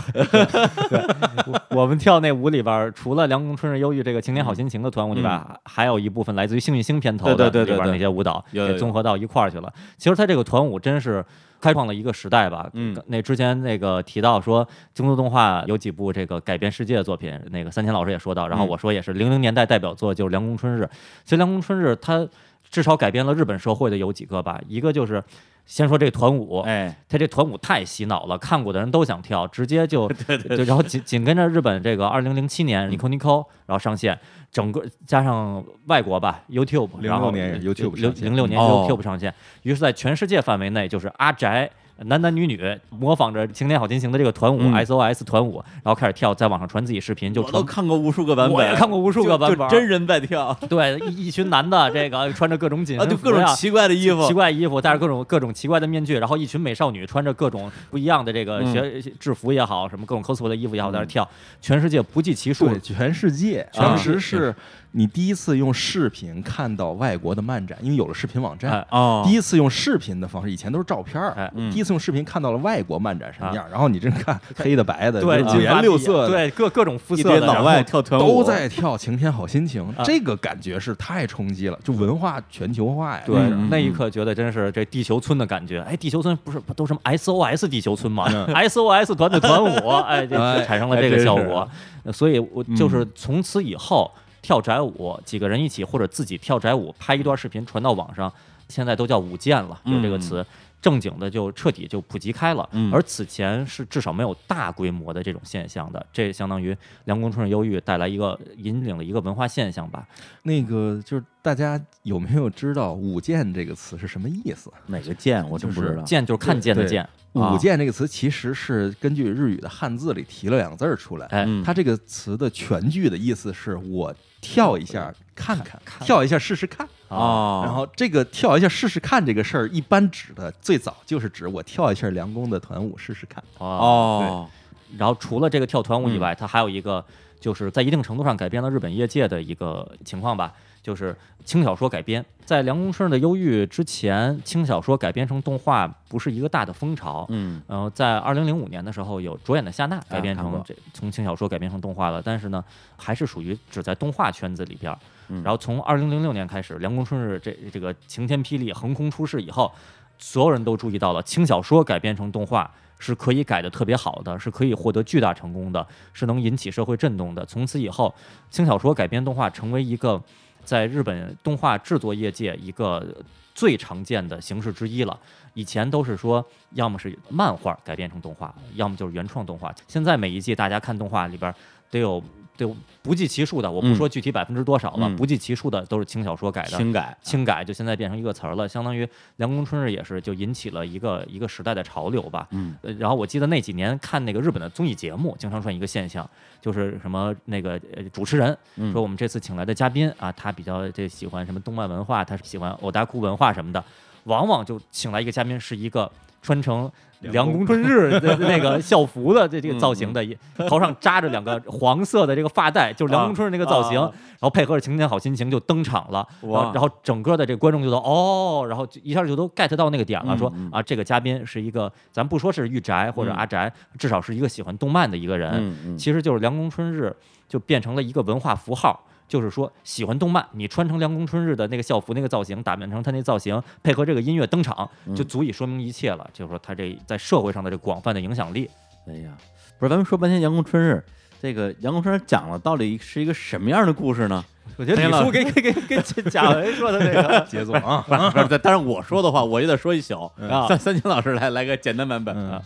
我们跳那舞里边，除了《凉宫春日忧郁》这个《晴天好心情》的团舞里边，还有一部分来自于《幸运星》片头的里边那些舞蹈，也综合到一块儿去了。其实他这个团舞真是。开创了一个时代吧。嗯，那之前那个提到说，京都动画有几部这个改变世界的作品，那个三千老师也说到，然后我说也是零零年代代表作就是《凉宫春日》。其实《凉宫春日》它至少改变了日本社会的有几个吧，一个就是先说这团舞，哎，他这团舞太洗脑了，看过的人都想跳，直接就 对对，然后紧紧跟着日本这个二零零七年 Nico Nico 然后上线。整个加上外国吧，YouTube，零六年 YouTube 零零六年 YouTube 上线，于是，在全世界范围内，就是阿宅。男男女女模仿着《晴天好心情》的这个团舞，SOS 团舞，然后开始跳，在网上传自己视频，就都看过无数个版本，我也看过无数个版本，真人在跳。对，一一群男的，这个穿着各种紧身服，就各种奇怪的衣服，奇怪衣服，戴着各种各种奇怪的面具，然后一群美少女穿着各种不一样的这个学制服也好，什么各种 cosplay 的衣服也好，在那跳，全世界不计其数，全世界，当时是。你第一次用视频看到外国的漫展，因为有了视频网站，第一次用视频的方式，以前都是照片儿，第一次用视频看到了外国漫展什么样，然后你这看黑的白的，对，五颜六色，对，各各种肤色的，老外跳团舞都在跳《晴天好心情》，这个感觉是太冲击了，就文化全球化呀。对，那一刻觉得真是这地球村的感觉。哎，地球村不是不都什么 SOS 地球村吗？SOS 团的团舞，哎，就产生了这个效果。所以我就是从此以后。跳宅舞，几个人一起或者自己跳宅舞，拍一段视频传到网上，现在都叫舞剑了，有这个词，正经的就彻底就普及开了。而此前是至少没有大规模的这种现象的，这相当于梁公春日忧郁带来一个引领了一个文化现象吧。那个就是大家有没有知道“舞剑”这个词是什么意思？哪个剑？我就不知道。剑就是看见的剑。舞剑这个词其实是根据日语的汉字里提了两个字儿出来。哎，它这个词的全句的意思是我。跳一下看看，跳一下试试看啊！然后这个跳一下试试看这个事儿，一般指的最早就是指我跳一下梁公的团舞试试看哦。然后除了这个跳团舞以外，它还有一个就是在一定程度上改变了日本业界的一个情况吧。就是轻小说改编，在梁公春的忧郁之前，轻小说改编成动画不是一个大的风潮。嗯，然后在二零零五年的时候，有卓演的夏娜改编成这从轻小说改编成动画了，但是呢，还是属于只在动画圈子里边。然后从二零零六年开始，梁公春日这这个晴天霹雳横空出世以后，所有人都注意到了轻小说改编成动画是可以改的特别好的，是可以获得巨大成功的，是能引起社会震动的。从此以后，轻小说改编动画成为一个。在日本动画制作业界一个最常见的形式之一了。以前都是说，要么是漫画改编成动画，要么就是原创动画。现在每一季大家看动画里边得有。对，不计其数的，我不说具体百分之多少了，不计其数的都是轻小说改的，轻改，轻改，就现在变成一个词儿了，相当于《凉宫春日》也是，就引起了一个一个时代的潮流吧。嗯，然后我记得那几年看那个日本的综艺节目，经常出现一个现象，就是什么那个呃主持人说我们这次请来的嘉宾啊，他比较这喜欢什么动漫文化，他是喜欢欧达库文化什么的，往往就请来一个嘉宾是一个穿成。凉宫春日的那个 校服的这这个造型的，头上扎着两个黄色的这个发带，就是凉宫春日那个造型，然后配合着晴天好心情就登场了，然后整个的这个观众就都哦，然后一下就都 get 到那个点了，说啊这个嘉宾是一个，咱不说是御宅或者阿宅，至少是一个喜欢动漫的一个人，其实就是梁宫春日就变成了一个文化符号。就是说，喜欢动漫，你穿成凉宫春日的那个校服那个造型，打扮成他那造型，配合这个音乐登场，就足以说明一切了。就是说，他这在社会上的这广泛的影响力。哎呀，不是，咱们说半天凉宫春日，这个凉宫春日讲了到底是一个什么样的故事呢？我觉得李叔给给给给 贾维说的那个 节奏啊，不是，但是我说的话，我就得说一宿。三三金老师来来个简单版本啊。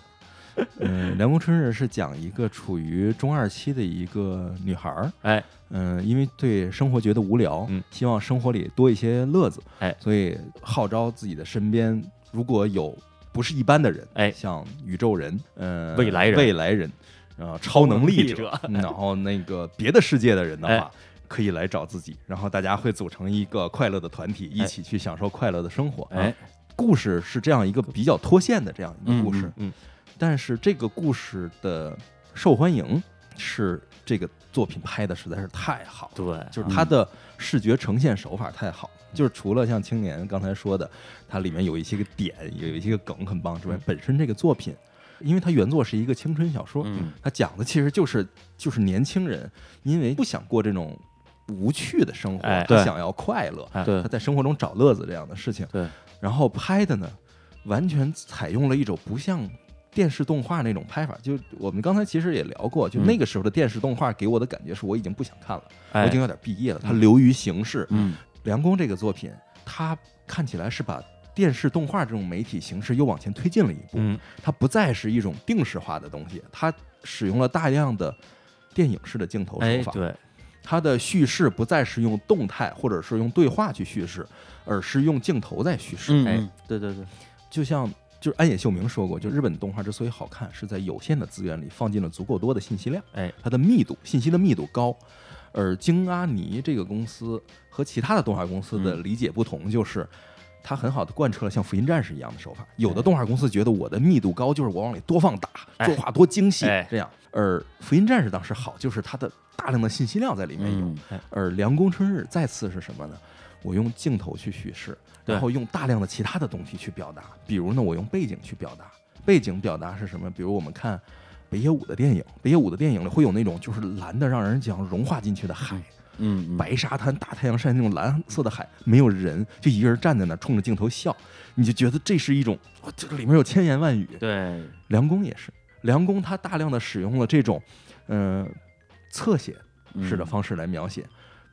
嗯，凉宫春日是讲一个处于中二期的一个女孩儿，哎，嗯，因为对生活觉得无聊，嗯，希望生活里多一些乐子，哎，所以号召自己的身边如果有不是一般的人，哎，像宇宙人，呃，未来人，未来人，啊，超能力者，然后那个别的世界的人的话，可以来找自己，然后大家会组成一个快乐的团体，一起去享受快乐的生活。哎，故事是这样一个比较脱线的这样一个故事，嗯。但是这个故事的受欢迎是这个作品拍的实在是太好，对，就是它的视觉呈现手法太好，就是除了像青年刚才说的，它里面有一些个点，有一些个梗很棒之外，本身这个作品，因为它原作是一个青春小说，它讲的其实就是就是年轻人因为不想过这种无趣的生活，他想要快乐，他在生活中找乐子这样的事情，对，然后拍的呢，完全采用了一种不像。电视动画那种拍法，就我们刚才其实也聊过，就那个时候的电视动画给我的感觉是我已经不想看了，我已经有点毕业了。它流于形式。嗯，梁工这个作品，它看起来是把电视动画这种媒体形式又往前推进了一步。嗯，它不再是一种定式化的东西，它使用了大量的电影式的镜头手法。对，它的叙事不再是用动态或者是用对话去叙事，而是用镜头在叙事。哎，对对对，就像。就是安野秀明说过，就日本动画之所以好看，是在有限的资源里放进了足够多的信息量，哎，它的密度，信息的密度高。而京阿尼这个公司和其他的动画公司的理解不同，就是它很好的贯彻了像《福音战士》一样的手法。有的动画公司觉得我的密度高，就是我往里多放大，作画多精细，这样。而《福音战士》当时好，就是它的大量的信息量在里面有。而《凉宫春日》再次是什么呢？我用镜头去叙事，然后用大量的其他的东西去表达。比如呢，我用背景去表达。背景表达是什么？比如我们看北野武的电影，北野武的电影里会有那种就是蓝的让人讲融化进去的海，嗯，白沙滩、大太阳晒那种蓝色的海，没有人，就一个人站在那冲着镜头笑，你就觉得这是一种，这个里面有千言万语。对，梁工也是，梁工他大量的使用了这种，嗯，侧写式的方式来描写。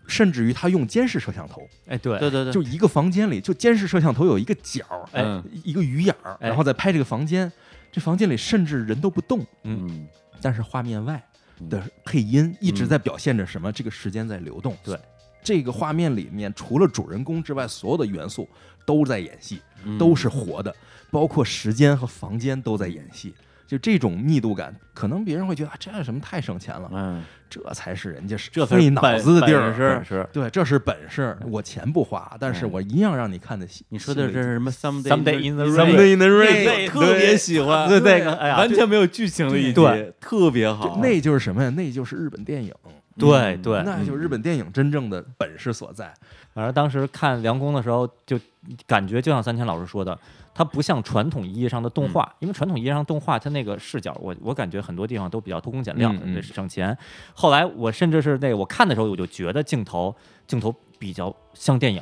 甚至于他用监视摄像头，哎，对。对对对，就一个房间里，就监视摄像头有一个角，哎，一个鱼眼儿，然后再拍这个房间，这房间里甚至人都不动，嗯，但是画面外的配音一直在表现着什么？这个时间在流动，对，这个画面里面除了主人公之外，所有的元素都在演戏，都是活的，包括时间和房间都在演戏。就这种密度感，可能别人会觉得啊这什么太省钱了，嗯，这才是人家这费脑子的地儿，是是，对，这是本事，我钱不花，但是我一样让你看得起。你说的这是什么？Someday in the rain，特别喜欢，对那个，哎呀，完全没有剧情的一集，特别好。那就是什么呀？那就是日本电影，对对，那就是日本电影真正的本事所在。反正当时看《梁宫》的时候，就感觉就像三千老师说的。它不像传统意义上的动画，因为传统意义上动画，它那个视角，我我感觉很多地方都比较偷工减料，省钱。后来我甚至是那个我看的时候，我就觉得镜头镜头比较像电影。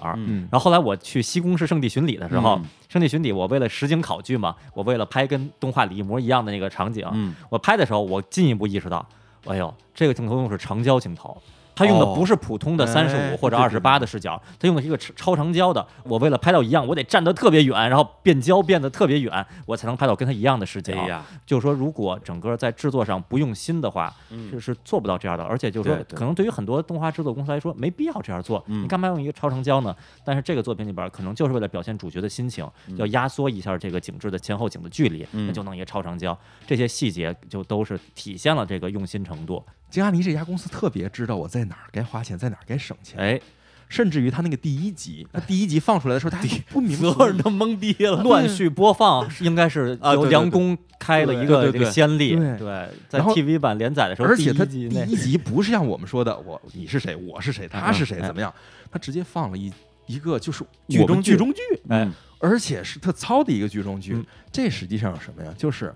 然后后来我去西宫市圣地巡礼的时候，圣地巡礼，我为了实景考据嘛，我为了拍跟动画里一模一样的那个场景，我拍的时候，我进一步意识到，哎呦，这个镜头用是长焦镜头。他用的哦不是普通的三十哎五或者二十八的视角，他用的是一个超超长焦的。我为了拍到一样，我得站得特别远，然后变焦变得特别远，我才能拍到跟他一样的视角。哎，就是说，如果整个在制作上不用心的话，嗯这是做不到这样的。而且就是说可能对于很多动画制作公司来说，没必要这样做。嗯你干嘛用一个超长焦呢？但是这个作品里边，可能就是为了表现主角的心情，要压缩一下这个景致的前后景的距离，嗯那就弄一个超长焦。这些细节就都是体现了这个用心程度。金阿尼这家公司特别知道我在哪儿该花钱，在哪儿该省钱，哎，甚至于他那个第一集，他第一集放出来的时候，他还 不明所有人都懵逼了。乱序播放应该是由梁工开了一个这个先例。对。在 TV 版连载的时候，而且他第一集不是像我们说的，我你是谁，我是谁，他是谁，嗯怎么样？他直接放了一一个就是剧中剧。中剧，哎而且是特糙的一个剧中剧。嗯。这实际上是什么呀？就是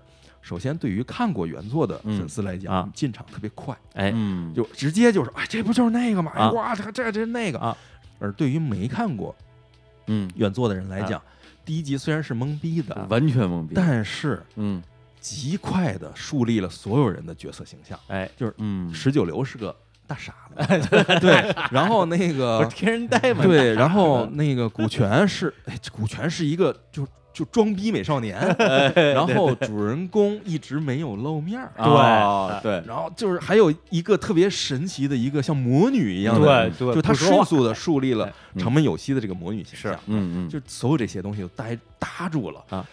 首先对于看过原作的嗯粉丝来啊。讲，进场特别快，哎。嗯，就直接就是哎，这不就是那个吗？哇，这这这那个。啊。而对于没看过嗯，原作的人来讲，第一集虽然是懵逼的，完全懵逼。但是嗯。极快的树立了所有人的角色形象。哎，就是嗯，十九流是个大傻子，对，然后那个 天人呆嘛？对，然后 那个古泉是，哎，这古泉是一个就就装逼美少年，然后主人公一直没有露面儿。对。对，然后就是还有一个特别神奇的一个像魔女一样的对，对就他迅速的树立了嗯。长门有希的这个魔女形象，嗯嗯，就所有这些东西都搭搭住了啊。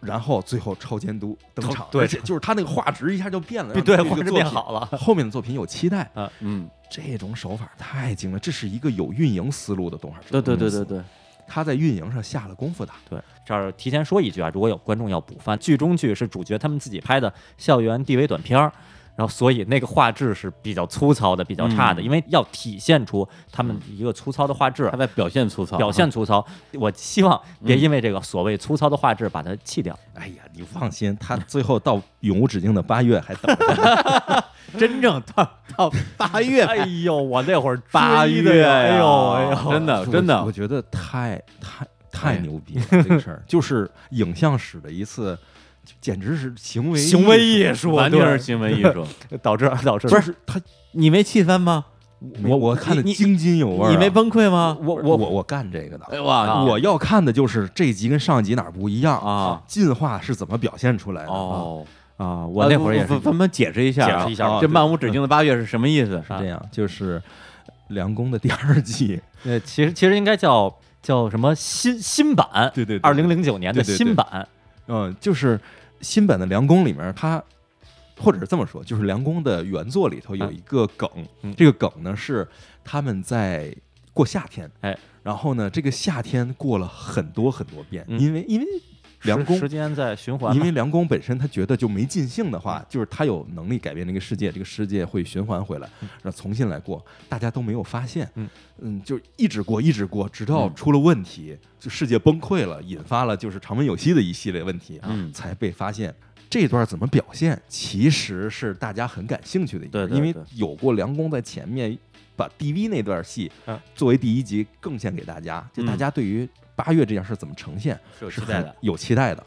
然后最后超监督登场，对。而且就是他那个画质一下就变了，对，这个画质变好了。后面的作品有期待。嗯，这种手法太精了，这是一个有运营思路的动画制对对对对对，他在运营上下了功夫的。对，这儿提前说一句啊，如果有观众要补番，剧中剧是主角他们自己拍的校园 DV 短片儿，然后所以那个画质是比较粗糙的，比较差的，嗯因为要体现出他们一个粗糙的画质他，在表现粗糙，表现粗糙。我希望别嗯因为这个所谓粗糙的画质把它弃掉。哎呀，你放心，他最后到永无止境的八月还等着。真正到到八月哎呦，我那会儿八月哎呦哎呦，真的真的我觉得太太太哎牛逼了，这个事儿就是影像史的一次，简直是行为行为艺术完全是行为艺术。导致导致。不是他，你没气翻吗？我我看的津津有味。你没崩溃吗？我我我我干这个的，哎哇，我要看的就是这集跟上集哪儿不一样啊，进化是怎么表现出来的。哦，啊，我那会儿也是。咱们解释一下啊，解释一下啊这漫无止境的八月是什么意思？是这样，就是梁宫的第二季，呃，其实其实应该叫叫什么新新版，对对对。二零零九年的对对对。新版，嗯，就是新版的梁公里面，他或者是这么说，就是梁公的原作里头有一个梗，嗯这个梗呢是他们在过夏天，哎，然后呢，这个夏天过了很多很多遍，嗯因为因为梁公时时间在循环，因为梁公本身他觉得就没尽兴的话，就是他有能力改变这个世界，这个世界会循环回来，然后重新来过，大家都没有发现，嗯。就一直过，一直过，直到嗯。出了问题，就世界崩溃了，引发了就是长门有希的一系列问题，嗯。才被发现。这段怎么表现，其实是大家很感兴趣的一段，因为有过梁公在前面把 DV 那段戏嗯。作为第一集贡献给大家，就大嗯。家对于八月这件事怎么呈现，是有是很期待的。有期待的，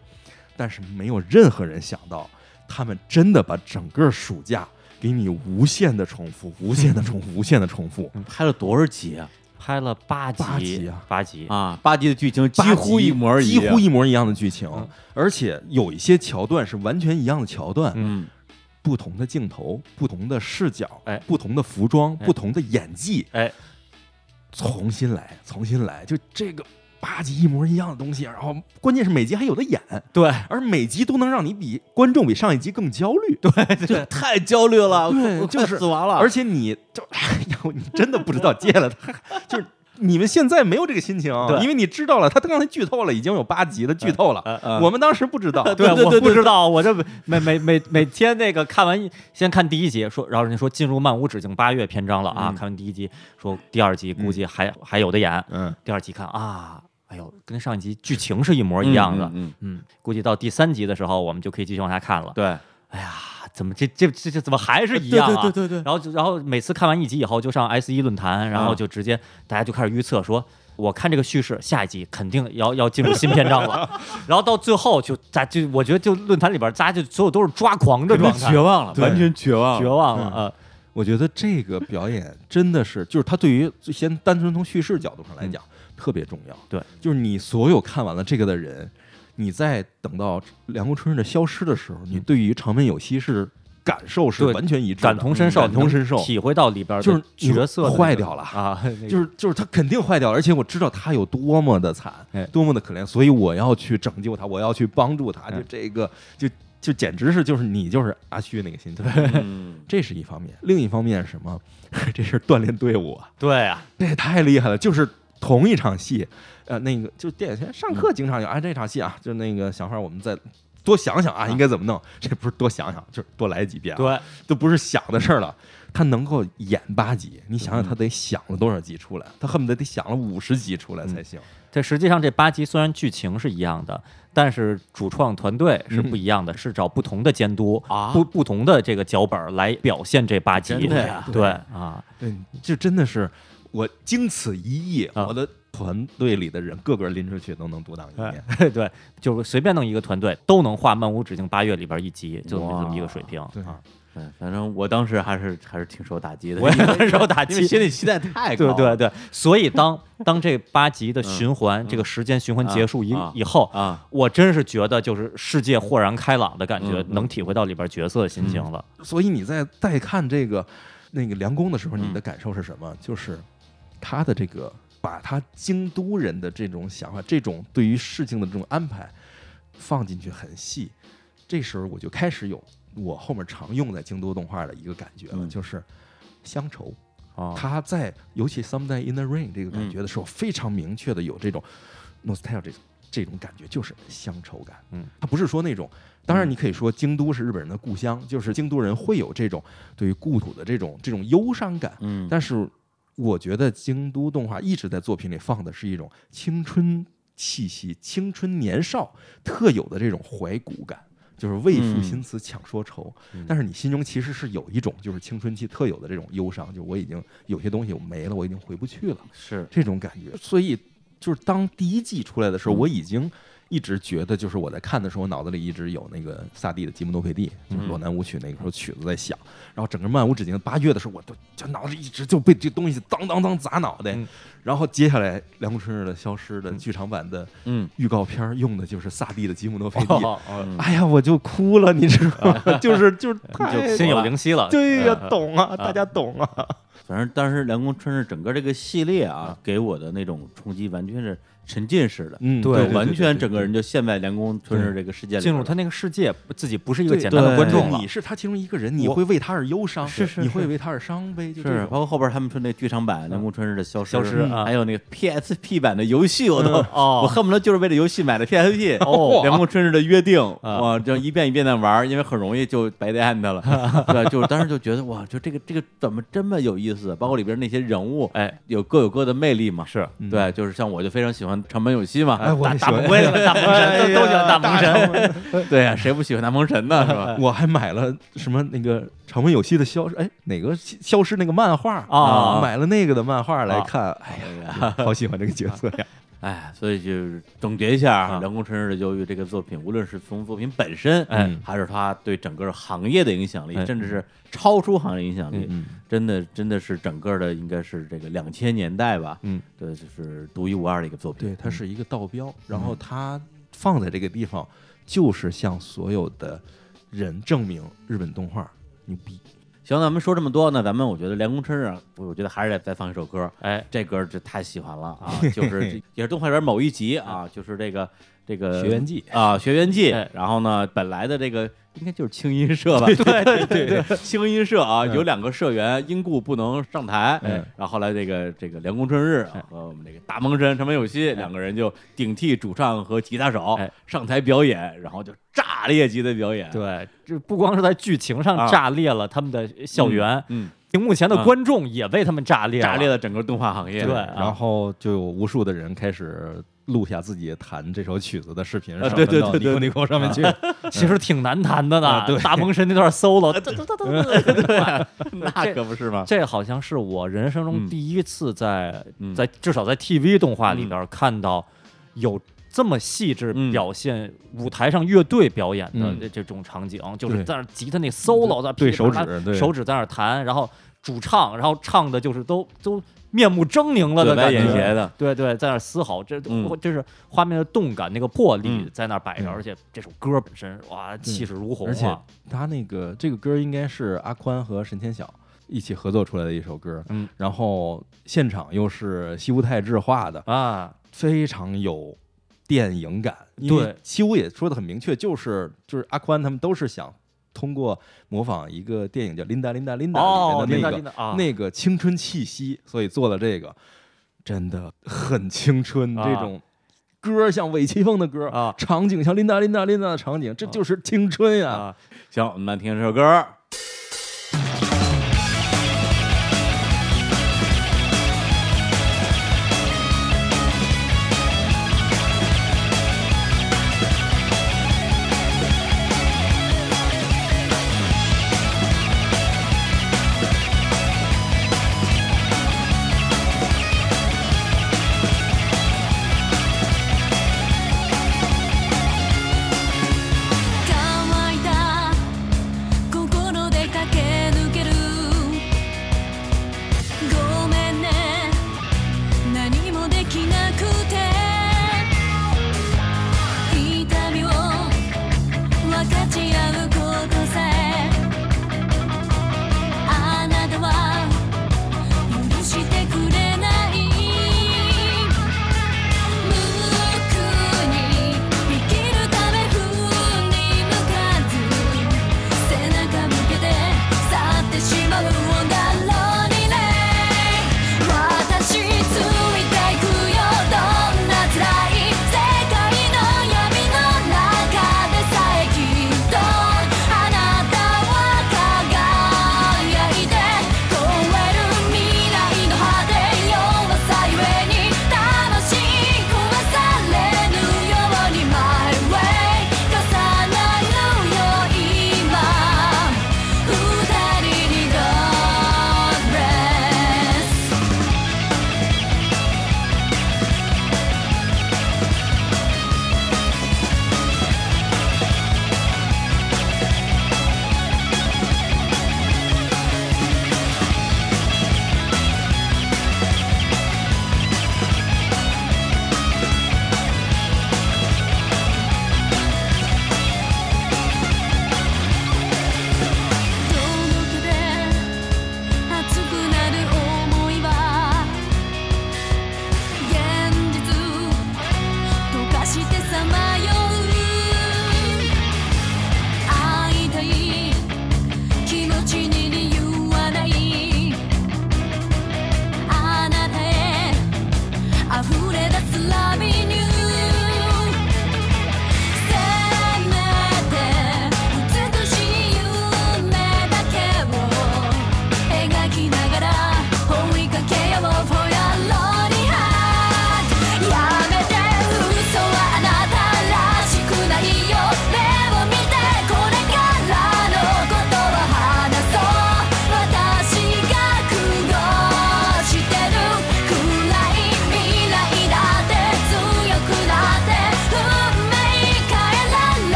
但是没有任何人想到，他们真的把整个暑假给你无限的重复、无限的重复、无限的重复。拍了多少集啊？拍了八集，八集啊八集啊，八集的剧情几乎一模一样，几乎一模一样的剧情，嗯而且有一些桥段是完全一样的桥段，嗯不同的镜头、不同的视角、哎不同的服装、哎不同的演技，哎，重新来，重新来，就这个八集一模一样的东西，然后关键是每集还有的演，对而每集都能让你比观众比上一集更焦虑，对，这太焦虑了，对就是死亡了。而且你就哎呦，你真的不知道接下来他就是。你们现在没有这个心情，因为你知道了，他刚才剧透了，已经有八集的剧透了。我们当时不知道，对，我对对对不知道，我这每每每每天那个看完先看第一集，说，然后人家说进入漫无止境八月篇章了啊，嗯看完第一集，说第二集估计还、还有的演，嗯，第二集看啊，哎呦，跟上一集剧情是一模一样的，嗯，嗯嗯估计到第三集的时候，我们就可以继续往下看了。对，哎呀，怎么这这这这怎么还是一样啊？对对对对对然后就然后每次看完一集以后，就上 S 一论坛，然后嗯就直接大家就开始预测说。我看这个叙事，下一集肯定要要进入新篇章了，然后到最后就大就我觉得就论坛里边大家就所有都是抓狂的状态，绝望了，完全绝望，绝望了啊！我觉得这个表演真的是，就是他对于先单纯从叙事角度上来讲、特别重要。对，就是你所有看完了这个的人，你在等到梁国春日的消失的时候，你对于长门有希是感受是完全一致的，感同身受，感同身受。体会到里边的就是角色坏掉了。啊，就是就是他肯定坏掉了，而且我知道他有多么的惨哎，多么的可怜，所以我要去拯救他，我要去帮助他，哎。就这个就就简直是就是你就是阿虚那个心情，嗯，这是一方面，另一方面是什么？这是锻炼队伍啊，对啊，这也太厉害了！就是同一场戏，呃，那个就电影学院上课经常有，哎，这场戏啊，就那个小花，我们再多想想啊，应该怎么弄？这不是多想想，就是多来几遍、啊，，对，都不是想的事儿了。他能够演八集，你想想他得想了多少集出来？他恨不得得想了五十集出来才行。这实际上这八集虽然剧情是一样的，但是主创团队是不一样的，是找不同的监督啊不不同的这个脚本来表现这八集。对啊，对，这真的是我经此一役，啊。我的团队里的人个个拎出去都能独当一面。对 对，就是随便弄一个团队都能画《漫无止境八月》里边一集，就这么一个水平。对。啊，对，反正我当时还是还是挺受打击的，我也很受打击。因为心理期待太高了，对对对，所以当 当这八集的循环，这个时间循环结束以啊以后，啊，我真是觉得就是世界豁然开朗的感觉，能体会到里边角色的心情了。所以你在再看这个那个梁工的时候，嗯。你的感受是什么？就是他的这个把他京都人的这种想法，这种对于事情的这种安排放进去很细。这时候我就开始有我后面常用在京都动画的一个感觉了，嗯就是乡愁。哦，他在尤其《Someday in the Rain》这个感觉的时候，非常明确的有这种 nostalgia 这种感觉，就是乡愁感。嗯，他不是说那种，当然你可以说京都是日本人的故乡，就是京都人会有这种对于故土的这种这种忧伤感。嗯，但是我觉得京都动画一直在作品里放的是一种青春气息、青春年少特有的这种怀古感。就是为赋新词强说愁，嗯但是你心中其实是有一种就是青春期特有的这种忧伤，就我已经有些东西我没了，我已经回不去了。是这种感觉。所以就是当第一季出来的时候，嗯我已经一直觉得，就是我在看的时候，我脑子里一直有那个萨蒂的《吉姆诺佩蒂》，就是嗯洛南舞曲那个时候曲子在响。然后整个漫无止境的八月的时候，我都就脑子里一直就被这东西当当当砸脑袋。嗯然后接下来《凉宫春日的消失》的嗯剧场版的嗯预告片用的就是萨蒂的《吉姆诺佩蒂》。哎呀，我就哭了，你知道吗？就是就是太就心有灵犀了。对呀、嗯懂啊，大家懂啊。反正当时《凉宫春日》整个这个系列啊，给我的那种冲击完全是沉浸式的，嗯，对就完全整个人就陷在梁宫春日这个世界里，进入他那个世界，自己不是一个简单的观众了。你。是他其中一个人，你会为他而忧伤，是是你会为他而伤悲，就是包括后边他们说那剧场版《梁宫春日的消失》消失啊。还有那个 PSP 版的游戏，我都哦。我恨不得就是为了游戏买的 PSP。哦。凉宫春日的约定，啊哇，这样一遍一遍的玩，因为很容易就白 d end 了，对，就当时就觉得哇，就这个这个怎么这么有意思？包括里边那些人物，哎，有各有各的魅力嘛。是嗯。对，就是像我就非常喜欢长门有希嘛，哎我大大也喜欢我也喜欢大萌神，都都喜欢大萌神。对呀，谁不喜欢大萌神呢？是吧？我还买了什么那个长门有希的消失，哎，哪个消失那个漫画啊买了那个的漫画来啊看，哎呀，好喜欢这个角色呀。哎，所以就是总结一下啊，啊《凉宫春日的忧郁》这个作品，无论是从作品本身，哎还是它对整个行业的影响力，哎甚至是超出行业影响力，嗯，真的真的是整个的应该是这个两千年代吧，嗯，对，就是独一无二的一个作品。对，它是一个道标，然后它放在这个地方，就是向所有的人证明日本动画牛逼。行，那咱们说这么多呢，咱们我觉得《凉宫春日》啊，我我觉得还是得再放一首歌，哎，这歌就太喜欢了啊，就是也是动画里边某一集啊，就是这个这个学园记啊，《学园记》哎然后呢，本来的这个应该就是清音社吧？对对对对，轻音社啊，嗯。有两个社员因故不能上台，嗯。然后后来这个这个凉宫春日啊和我们这个大萌神长门有希两个人就顶替主唱和吉他手哎上台表演，然后就炸裂级的表演，对，这不光是在剧情上啊炸裂了他们的校园，嗯，屏幕前的啊观众也被他们炸裂炸裂了。了整个动画行业，对然后就有无数的人开始录下自己弹这首曲子的视频，啊上对对对对传到尼コ尼コ上面去。其实挺难弹的呢，大鹏神那段 solo，那可不是吗？这好像是我人生嗯。中第一次在嗯。在至少在 TV 动画里边看到有这么细致嗯。表现舞台上乐队表演的嗯。这这种场景，就是在那吉他那 solo 在手指手指在那弹，然后主唱，然后唱的就是都都面目狰狞了的感觉，斜的，对对，在那嘶吼，这嗯。这是画面的动感，那个魄力嗯。在那儿摆着，嗯而且这首歌本身哇，气势如虹而且啊，他那个这个歌应该是阿宽和神天晓一起合作出来的一首歌，嗯，然后现场又是西屋太志画的，啊，非常有电影感。因为对。西屋也说的很明确，就是就是阿宽他们都是想通过模仿一个电影叫《琳达琳达琳达》里面的那个、那个青春气息，所以做了这个，真的很青春。啊这种歌像韦奇峰的歌啊场景像琳达琳达琳达的场景，这就是青春呀！啊，行，我们来听这首歌。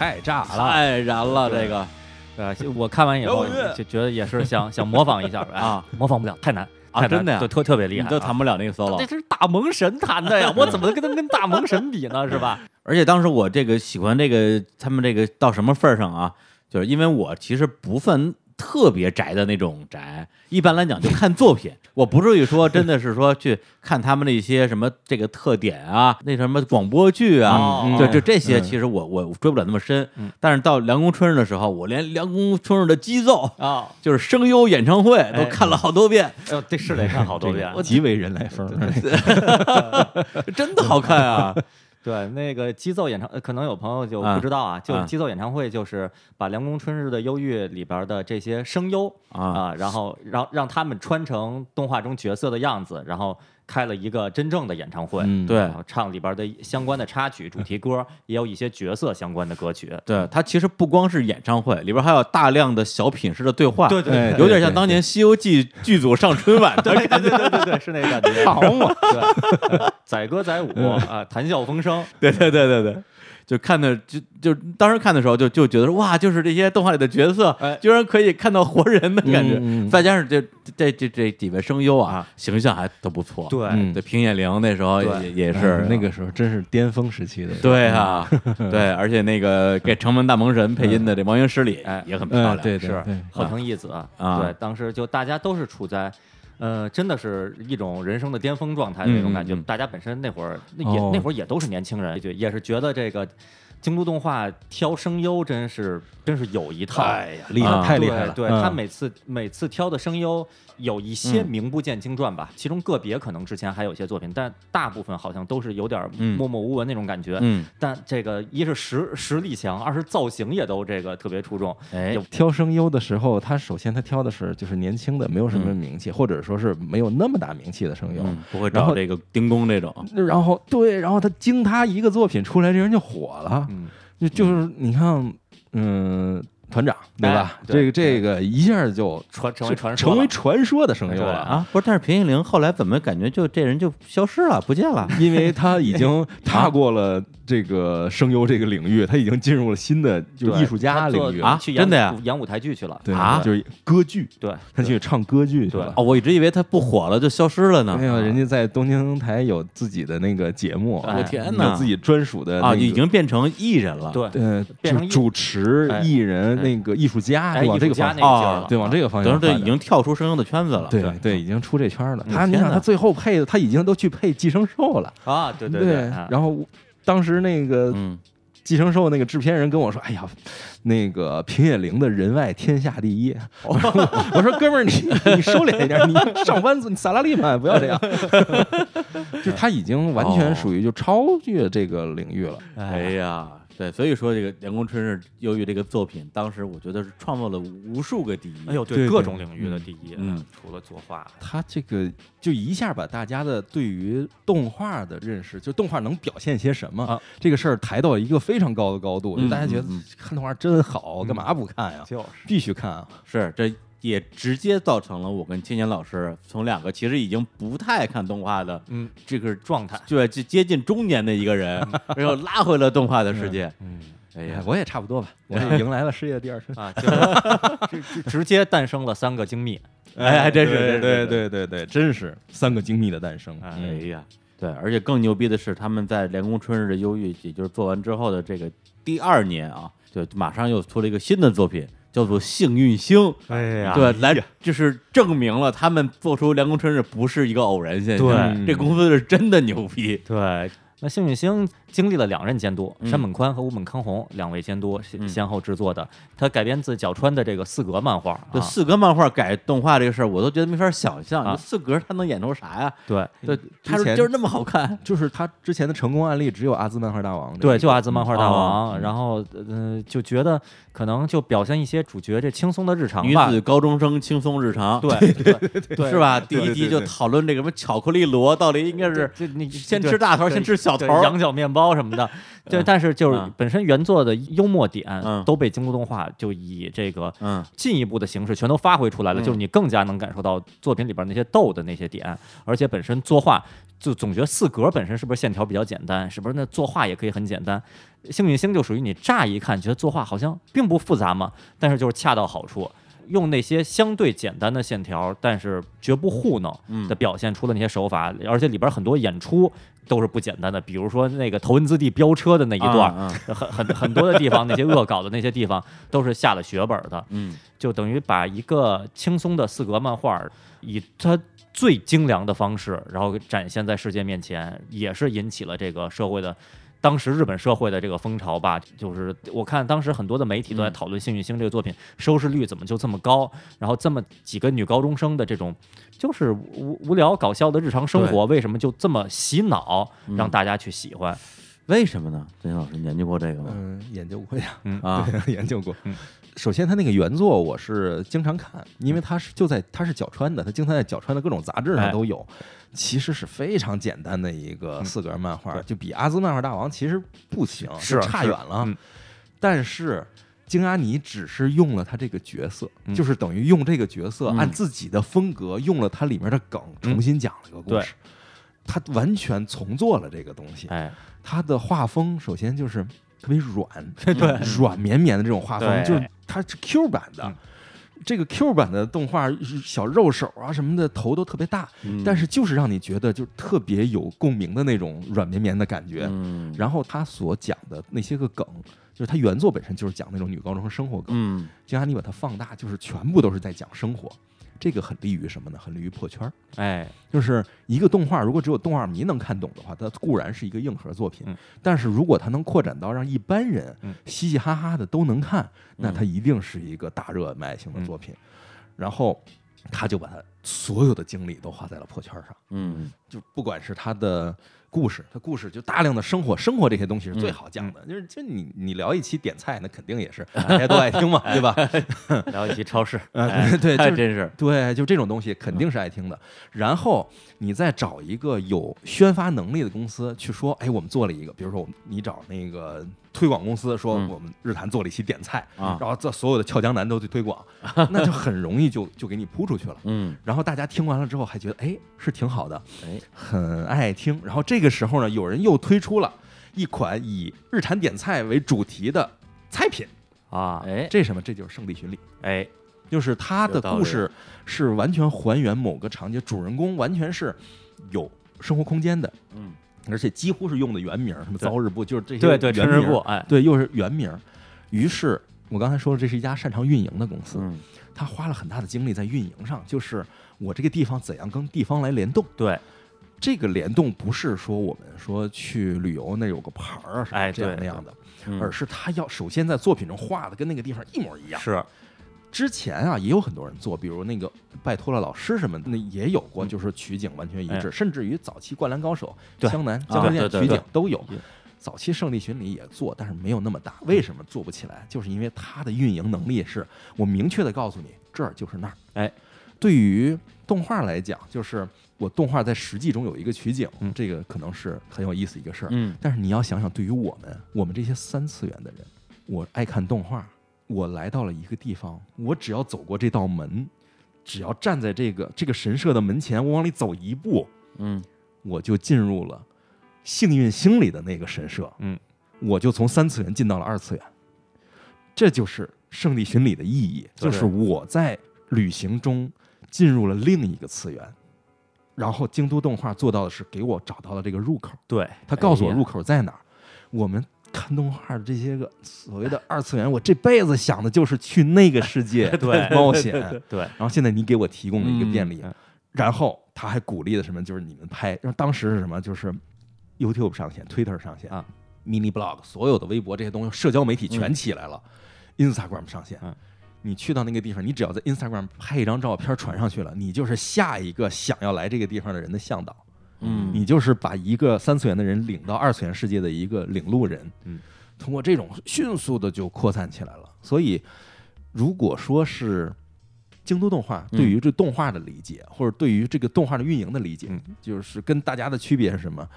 太炸了！太燃了，这个呃，我看完以后就觉得也是想 想模仿一下哎啊，模仿不了，太难啊真的呀对，特特别厉害，你都弹不了那个 solo 这。是大萌神弹的呀，我怎么能跟他跟大萌神比呢？是吧？而且当时我这个喜欢这个他们这个到什么份儿上啊？就是因为我其实不算特别宅的那种宅，一般来讲就看作品，我不至于说真的是说去看他们那些什么这个特点啊，那什么广播剧啊，哦就就这些，嗯。其实我我追不了那么深。嗯。但是到凉宫春日的时候，我连凉宫春日的激奏。啊，就是声优演唱会都看了好多遍，哎。呦，这是得看好多遍。极为人来疯，真的好看啊！对，那个激奏演唱，呃可能有朋友就啊不知道啊，就是激奏演唱会就是把《凉宫春日的忧郁》里边的这些声优啊啊，然后让让他们穿成动画中角色的样子，然后开了一个真正的演唱会。嗯对然后唱里边的相关的插曲、主题歌，也有一些角色相关的歌曲。对，它其实不光是演唱会，里边还有大量的小品式的对话，对对哎有点像当年《西游记》剧组上春晚的对对对对对对，是那个感觉。好嘛，对，载歌载舞啊，谈笑风生。对对对对对，就看的就就当时看的时候就就觉得哇，就是这些动画里的角色，哎居然可以看到活人的感觉，再加上这这这这几位声优啊啊，形象还都不错。对嗯对，平野绫那时候也也是是那个时候真是巅峰时期的，对啊，对，而且那个 给城门大萌神配音的这王云十里哎也很漂嗯，亮，对对是对，后藤义子啊对，当时就大家都是处在。呃，真的是一种人生的巅峰状态的那种感觉。嗯嗯嗯大家本身那会儿那也、哦那会儿也都是年轻人，也是觉得这个京都动画挑声优真是真是有一套。哎呀，厉害，啊太厉害了，对，嗯他每次每次挑的声优有一些嗯名不见经传吧，其中个别可能之前还有一些作品，但大部分好像都是有点嗯默默无闻那种感觉。嗯，但这个一是实实力强，二是造型也都这个特别出众。哎，挑声优的时候，他首先他挑的是就是年轻的，没有什么名气，或者说是没有那么大名气的声优。嗯，不会找这个丁工这种，然后对，然后他经他一个作品出来，这人就火了。嗯，就就是你看，嗯，团长对吧？哎对这个这个一下就传成为传说成为传说的声优了。啊，不是，但是平野绫后来怎么感觉就这人就消失了，不见了？因为他已经踏过了这个声优这个领域，他已经进入了新的就 艺术家领域啊去真的呀？演舞台剧去了。对啊？就是歌剧，对，他去唱歌剧去了。哦，我一直以为他不火了就消失了呢。没有，人家在东京台有自己的那个节目，哎。我天哪。有自己专属的啊，那个已经变成艺人了。对，呃，变成主主持哎。艺人哎那个艺术家，哎，往这个方向，对，往这个方向等于这已经跳出声优的圈子了。对对对，已经出这圈了。他你想，他最后配的，他已经都去配寄生兽了，啊，对对对，啊然后当时那个嗯，寄生兽那个制片人跟我说：“哎呀，那个平野绫的人外天下第一。”我说：“我说哥们儿，你你收敛一点，你 上班族，你萨拉利曼不要这样。”就他已经完全属于就超越这个领域了。哎呀，对，所以说这个《凉宫春日由于》这个作品，当时我觉得是创造了无数个第一。哎呦，对对各种领域的第一，嗯，除了作画，他这个就一下把大家的对于动画的认识，就动画能表现些什么、啊这个事儿抬到一个非常高的高度，嗯就大家觉得看动画真好，干嘛不看呀？就是必须看啊！是这也直接造成了我跟青年老师从两个其实已经不太看动画的嗯这个状态，对就接近中年的一个人，然后拉回了动画的世界。嗯哎呀，哎我也差不多吧，我 也迎来了事业第二春。啊，就是直接诞生了三个精密，哎，还真是，对对，对对对，真是三个精密的诞生。哎呀，对，而且更牛逼的是，他们在《凉宫春日的忧郁》，也就是做完之后的这个第二年啊，就马上又出了一个新的作品，叫做《幸运星》。哎呀对，来就是证明了他们做出《凉宫春日》不是一个偶然现象，对这公司是真的牛逼。对。那幸运星经历了两任监督，嗯山本宽和吴本康弘两位监督先后制作的，它改编自角川的这个四格漫画这啊，四格漫画改动画这个事儿，我都觉得没法想象。啊这四格他能演出啥呀？对对，他之前就是那么好看。就是他之前的成功案例只有阿兹漫画大王。对，就阿兹漫画大哦王，然后嗯就觉得可能就表现一些主角这轻松的日常女，子高中生轻松日常，对对对是吧？第一集就讨论这个什么巧克力螺到底应该是你先吃大头，先吃小羊角面包什么的，对，嗯但是就是嗯本身原作的幽默点嗯都被京都动画就以这个嗯进一步的形式全都发挥出来了，嗯就是你更加能感受到作品里边那些逗的那些点，而且本身作画就总觉得四格本身是不是线条比较简单，是不是那作画也可以很简单？幸运星就属于你乍一看觉得作画好像并不复杂嘛，但是就是恰到好处。用那些相对简单的线条，但是绝不糊弄的表现出的那些手法，而且里边很多演出都是不简单的。比如说那个头文字 D 飙车的那一段，啊啊 很很很多的地方，那些恶搞的那些地方都是下了血本的。嗯就等于把一个轻松的四格漫画，以它最精良的方式，然后展现在世界面前，也是引起了这个社会的。当时日本社会的这个风潮吧，就是我看当时很多的媒体都在讨论《幸运星》这个作品收视率怎么就这么高，然后这么几个女高中生的这种就是无无聊搞笑的日常生活，为什么就这么洗脑，让大家去喜欢？为什么呢？曾老师你研究过这个吗？嗯，研究过呀，啊，研究过嗯。首先，他那个原作我是经常看，因为他是就在他是角川的，他经常在角川的各种杂志哎。上都有。其实是非常简单的一个嗯四格漫画，对。就比阿兹漫画大王其实不行，是差远了。嗯。但是京阿尼只是用了他这个角色，嗯。就是等于用这个角色嗯。按自己的风格用了它里面的梗，重新讲了一个故对。事。他完全重做了这个东西，哎，他的画风首先就是特别软，对。软绵绵的这种画风，就是它是 Q 版的。嗯。这个 Q 版的动画小肉手啊什么的头都特别大，嗯。但是就是让你觉得就特别有共鸣的那种软绵绵的感觉。嗯，然后他所讲的那些个梗，就是他原作本身就是讲那种女高中生生活梗，嗯。金阿尼把它放大，就是全部都是在讲生活。这个很利于什么呢？很利于破圈儿。哎，就是一个动画，如果只有动画迷能看懂的话，它固然是一个硬核作品。嗯但是如果它能扩展到让一般人嗯嘻嘻哈哈的都能看，那嗯它一定是一个大热卖型的嗯作品。然后他就把他所有的精力都花在了破圈儿上，嗯就不管是他的故事，它故事就大量的生活，生活这些东西是最好讲嗯的。就是就你你聊一期点菜，那肯定也是大家都爱听嘛，对吧？聊一期超市，对对，就是还真是，对，就这种东西肯定是爱听的。然后你再找一个有宣发能力的公司去说，哎，我们做了一个，比如说我们你找那个推广公司说嗯。我们日坛做了一期点菜，啊。然后这所有的俏江南都去推广，那就很容易就就给你铺出去了。嗯。然后大家听完了之后还觉得，哎，是挺好的，哎。很爱听。然后这个时候呢，有人又推出了一款以日坛点菜为主题的菜品，啊，哎这什么？这就是圣地巡礼。哎，就是他的故事是完全还原某个场景，主人公完全是有生活空间的，嗯而且几乎是用的原名，什么对朝日部，就是这些对对，原名春日部，，哎，对，又是原名。于是我刚才说了，这是一家擅长运营的公司，嗯他花了很大的精力在运营上，就是我这个地方怎样跟地方来联动。对，这个联动不是说我们说去旅游那有个牌儿啊什么哎这样那样的，嗯而是他要首先在作品中画的跟那个地方一模一样。是，之前啊，也有很多人做，比如那个拜托了老师什么的，那也有过，嗯就是取景完全一致，哎甚至于早期《灌篮高手》对湘南啊江南店取景都有。早期圣地巡礼也做，但是没有那么大。为什么做不起来？就是因为它的运营能力是我明确的告诉你，这儿就是那儿。哎，对于动画来讲，就是我动画在实际中有一个取景，嗯这个可能是很有意思一个事儿。嗯但是你要想想，对于我们，我们这些三次元的人，我爱看动画，我来到了一个地方，我只要走过这道门，只要站在这个这个神社的门前，我往里走一步，嗯。我就进入了幸运星里的那个神社，嗯，我就从三次元进到了二次元，这就是圣地巡礼的意义，就是我在旅行中进入了另一个次元。然后京都动画做到的是给我找到了这个入口，对，他告诉我入口在哪儿。我们看动画的这些个所谓的二次元，我这辈子想的就是去那个世界 对冒险。对，然后现在你给我提供了一个便利，嗯然后他还鼓励的什么，就是你们拍，然后当时是什么，就是 YouTube 上线，Twitter 上线啊，Mini Blog 所有的微博这些东西，社交媒体全起来了、i n s t a g r a m 上线。嗯你去到那个地方，你只要在 Instagram 拍一张照片传上去了，你就是下一个想要来这个地方的人的向导。嗯。你就是把一个三次元的人领到二次元世界的一个领路人，嗯，通过这种迅速的就扩散起来了。所以，如果说是京都动画嗯。对于这动画的理解，或者对于这个动画的运营的理解，嗯。就是跟大家的区别是什么？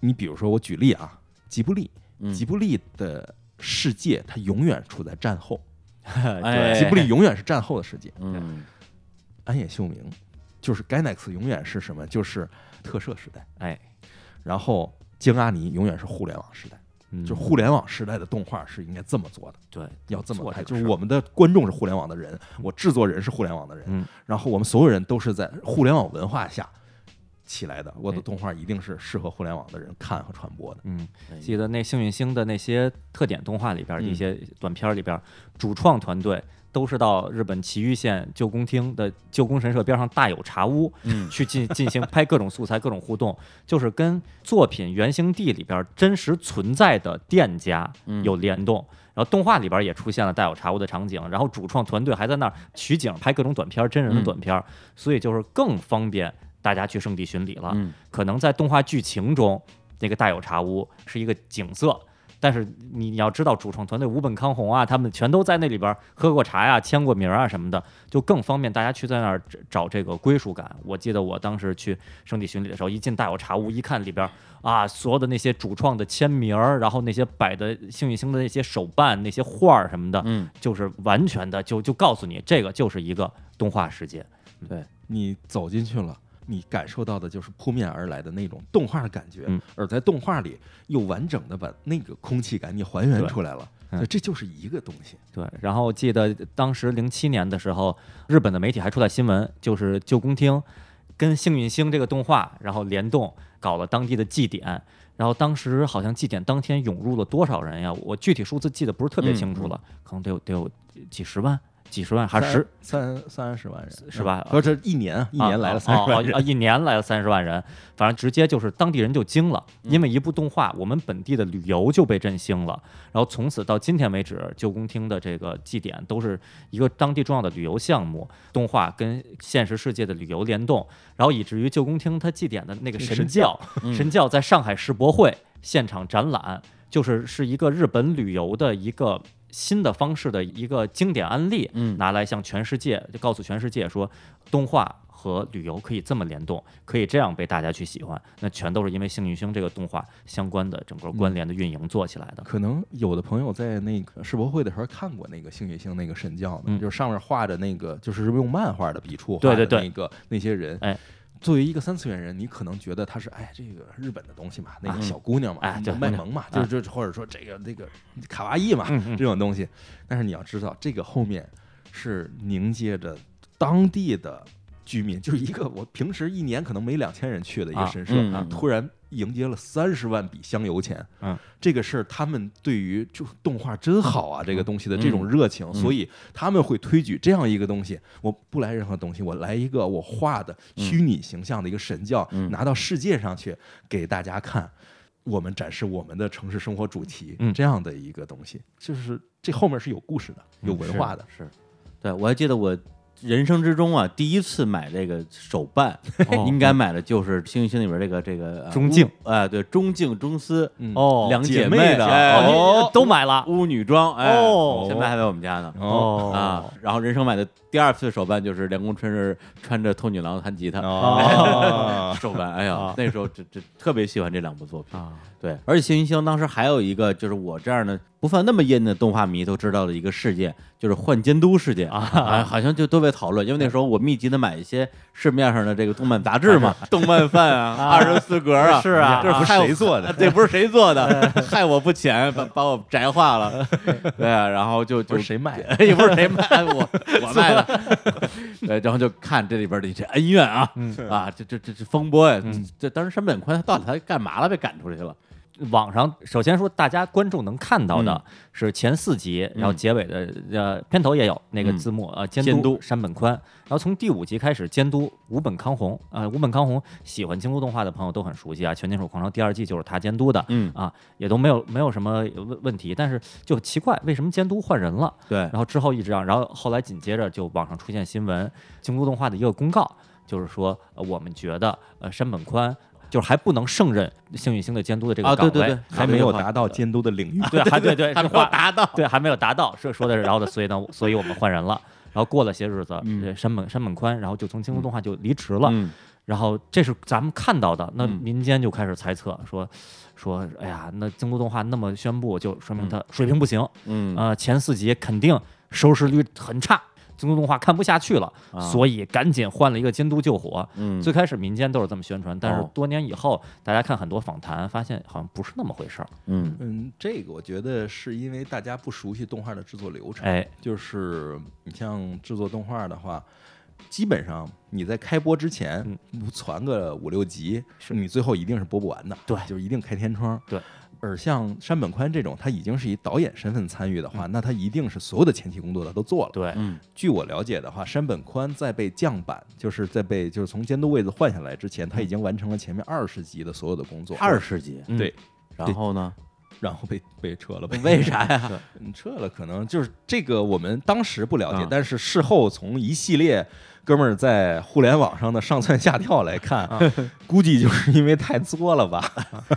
你比如说，我举例啊，吉卜力，嗯。吉卜力的世界它永远处在战后，哎。吉卜力永远是战后的世界。嗯。安野秀明就是 Gainax 永远是什么？就是特摄时代，哎，然后京阿尼永远是互联网时代。嗯就互联网时代的动画是应该这么做的，对，要这么拍。就是我们的观众是互联网的人，我制作人是互联网的人，嗯然后我们所有人都是在互联网文化下起来的。我的哎动画一定是适合互联网的人看和传播的。嗯哎，记得那幸运星的那些特点动画里边儿些短片儿里边儿，主创团队都是到日本埼玉县旧宫厅的旧宫神社边上大有茶屋，嗯去进进行拍各种素材、各种互动，就是跟作品原型地里边儿真实存在的店家嗯有联动。然后动画里边儿也出现了大有茶屋的场景，然后主创团队还在那儿取景拍各种短片儿、真人的嗯短片儿，所以就是更方便大家去圣地巡礼了。嗯可能在动画剧情中，那个大有茶屋是一个景色，但是你你要知道，主创团队吴本康弘啊，他们全都在那里边喝过茶呀、签过名啊什么的，就更方便大家去在那儿找找这个归属感。我记得我当时去圣地巡礼的时候，一进大有茶屋，一看里边啊，所有的那些主创的签名，然后那些摆的幸运星的那些手办、那些画儿什么的，嗯，就是完全的就就告诉你，这个就是一个动画世界。对，你走进去了。你感受到的就是扑面而来的那种动画的感觉，嗯而在动画里又完整的把那个空气感你还原出来了，嗯所以这就是一个东西。对，然后记得当时零七年的时候，日本的媒体还出来新闻，就是旧宫厅跟幸运星这个动画，然后联动搞了当地的祭典，然后当时好像祭典当天涌入了多少人呀？我具体数字记得不是特别清楚了，可能得有得有几十万、几十万还是十三三十万人是吧不是，这一年啊，一年来了三十万人啊，一年来了三十万人，反正直接就是当地人就惊了，因为一部动画，我们本地的旅游就被振兴了。然后从此到今天为止，旧宫厅的这个祭典都是一个当地重要的旅游项目，动画跟现实世界的旅游联动，然后以至于旧宫厅它祭典的那个神教，神教在上海世博会现场展览，就是是一个日本旅游的一个。新的方式的一个经典案例，嗯拿来向全世界就告诉全世界说，动画和旅游可以这么联动，可以这样被大家去喜欢，那全都是因为《幸运星》这个动画相关的整个关联的运营做起来的。可能有的朋友在那个世博会的时候看过那个幸运星那个神教呢，嗯就是上面画着那个就是用漫画的笔触对对对画的那个那些人，哎。作为一个三次元人，你可能觉得他是哎，这个日本的东西嘛，那啊个小姑娘嘛，哎对卖萌嘛，啊就是这或者说这个那个卡哇伊嘛，这种东西。但是你要知道，这个后面是凝结着当地的居民，就是一个我平时一年可能没两千人去的一个啊神社，突然迎接了三十万笔香油钱。嗯，这个事儿他们对于就动画真好啊这个东西的这种嗯热情，嗯所以他们会推举这样一个东西。我不来任何东西，我来一个我画的虚拟形象的一个神教，嗯拿到世界上去给大家看。我们展示我们的城市生活主题，嗯这样的一个东西，就是这后面是有故事的，有文化的。是，对我还记得我人生之中啊，第一次买这个手办，哦。应该买的就是《幸运星》里边这个这个呃中镜乌哎，对，中镜中司嗯。哦两姐妹妹的。哎哦，都买了。巫女装，哎，哦。现在还在我们家呢。哦。啊，然后人生买的第二次手办就是梁宫春日穿着透女郎弹吉他，哦，手办，哎呀啊，那时候这这特别喜欢这两部作品。啊，对，而且幸运星当时还有一个，就是我这样的不算那么阴的动画迷都知道的一个事件，就是换监督事件啊好像就都被讨论，因为那时候我密集的买一些市面上的这个动漫杂志嘛，动漫范啊，二十四格啊，是啊这不是谁做的这不是谁做的，害我不浅，把把我宅化了，对啊，然后就就谁卖的？也不是谁卖我 我卖的，对，然后就看这里边的一些恩怨啊，啊，这这这这风波呀，嗯这当时山本宽他到底他干嘛了？被赶出去了？网上首先说，大家观众能看到的嗯。是前四集，然后结尾的呃片头也有那个嗯字幕，呃，监监督。督山本宽，然后从第五集开始监督吴本康弘，呃，吴本康弘喜欢京都动画的朋友都很熟悉啊，《全金属狂潮》第二季就是他监督的，嗯。啊，也都没有没有什么问问题，但是就奇怪为什么监督换人了，对。然，后之后一直让，然后后来紧接着就网上出现新闻，京都动画的一个公告，就是说、呃、我们觉得呃山本宽就是还不能胜任幸运星的监督的这个啊岗位，对对对还没有达到监督的领域。对，还对 对，还没有达到，对还没有达到，是说的是，然后的，所以呢，所以我们换人了。然后过了些日子，嗯山本山本宽，然后就从京都动画就离职了。嗯然后这是咱们看到的，那嗯民间就开始猜测说说，哎呀，那京都动画那么宣布，就说明它水平不行。嗯呃，前四集肯定收视率很差。京都动画看不下去了，啊所以赶紧换了一个监督救火。嗯，最开始民间都是这么宣传，但是哦多年以后，大家看很多访谈，发现好像不是那么回事儿。嗯嗯，这个我觉得是因为大家不熟悉动画的制作流程。哎，就是你像制作动画的话，基本上你在开播之前传个五六集，是你最后一定是播不完的。对就是一定开天窗。对。而像山本宽这种，他已经是以导演身份参与的嗯话，那他一定是所有的前期工作他都做了。对，嗯据我了解的话，山本宽在被降板，就是在被就是从监督位子换下来之前，他已经完成了前面二十集的所有的工作。二十集，嗯对，然后呢？然后被被撤了呗。为啥呀？嗯撤了？可能就是这个我们当时不了解，啊但是事后从一系列哥们儿在互联网上的上蹿下跳来看，估计就是因为太作了吧。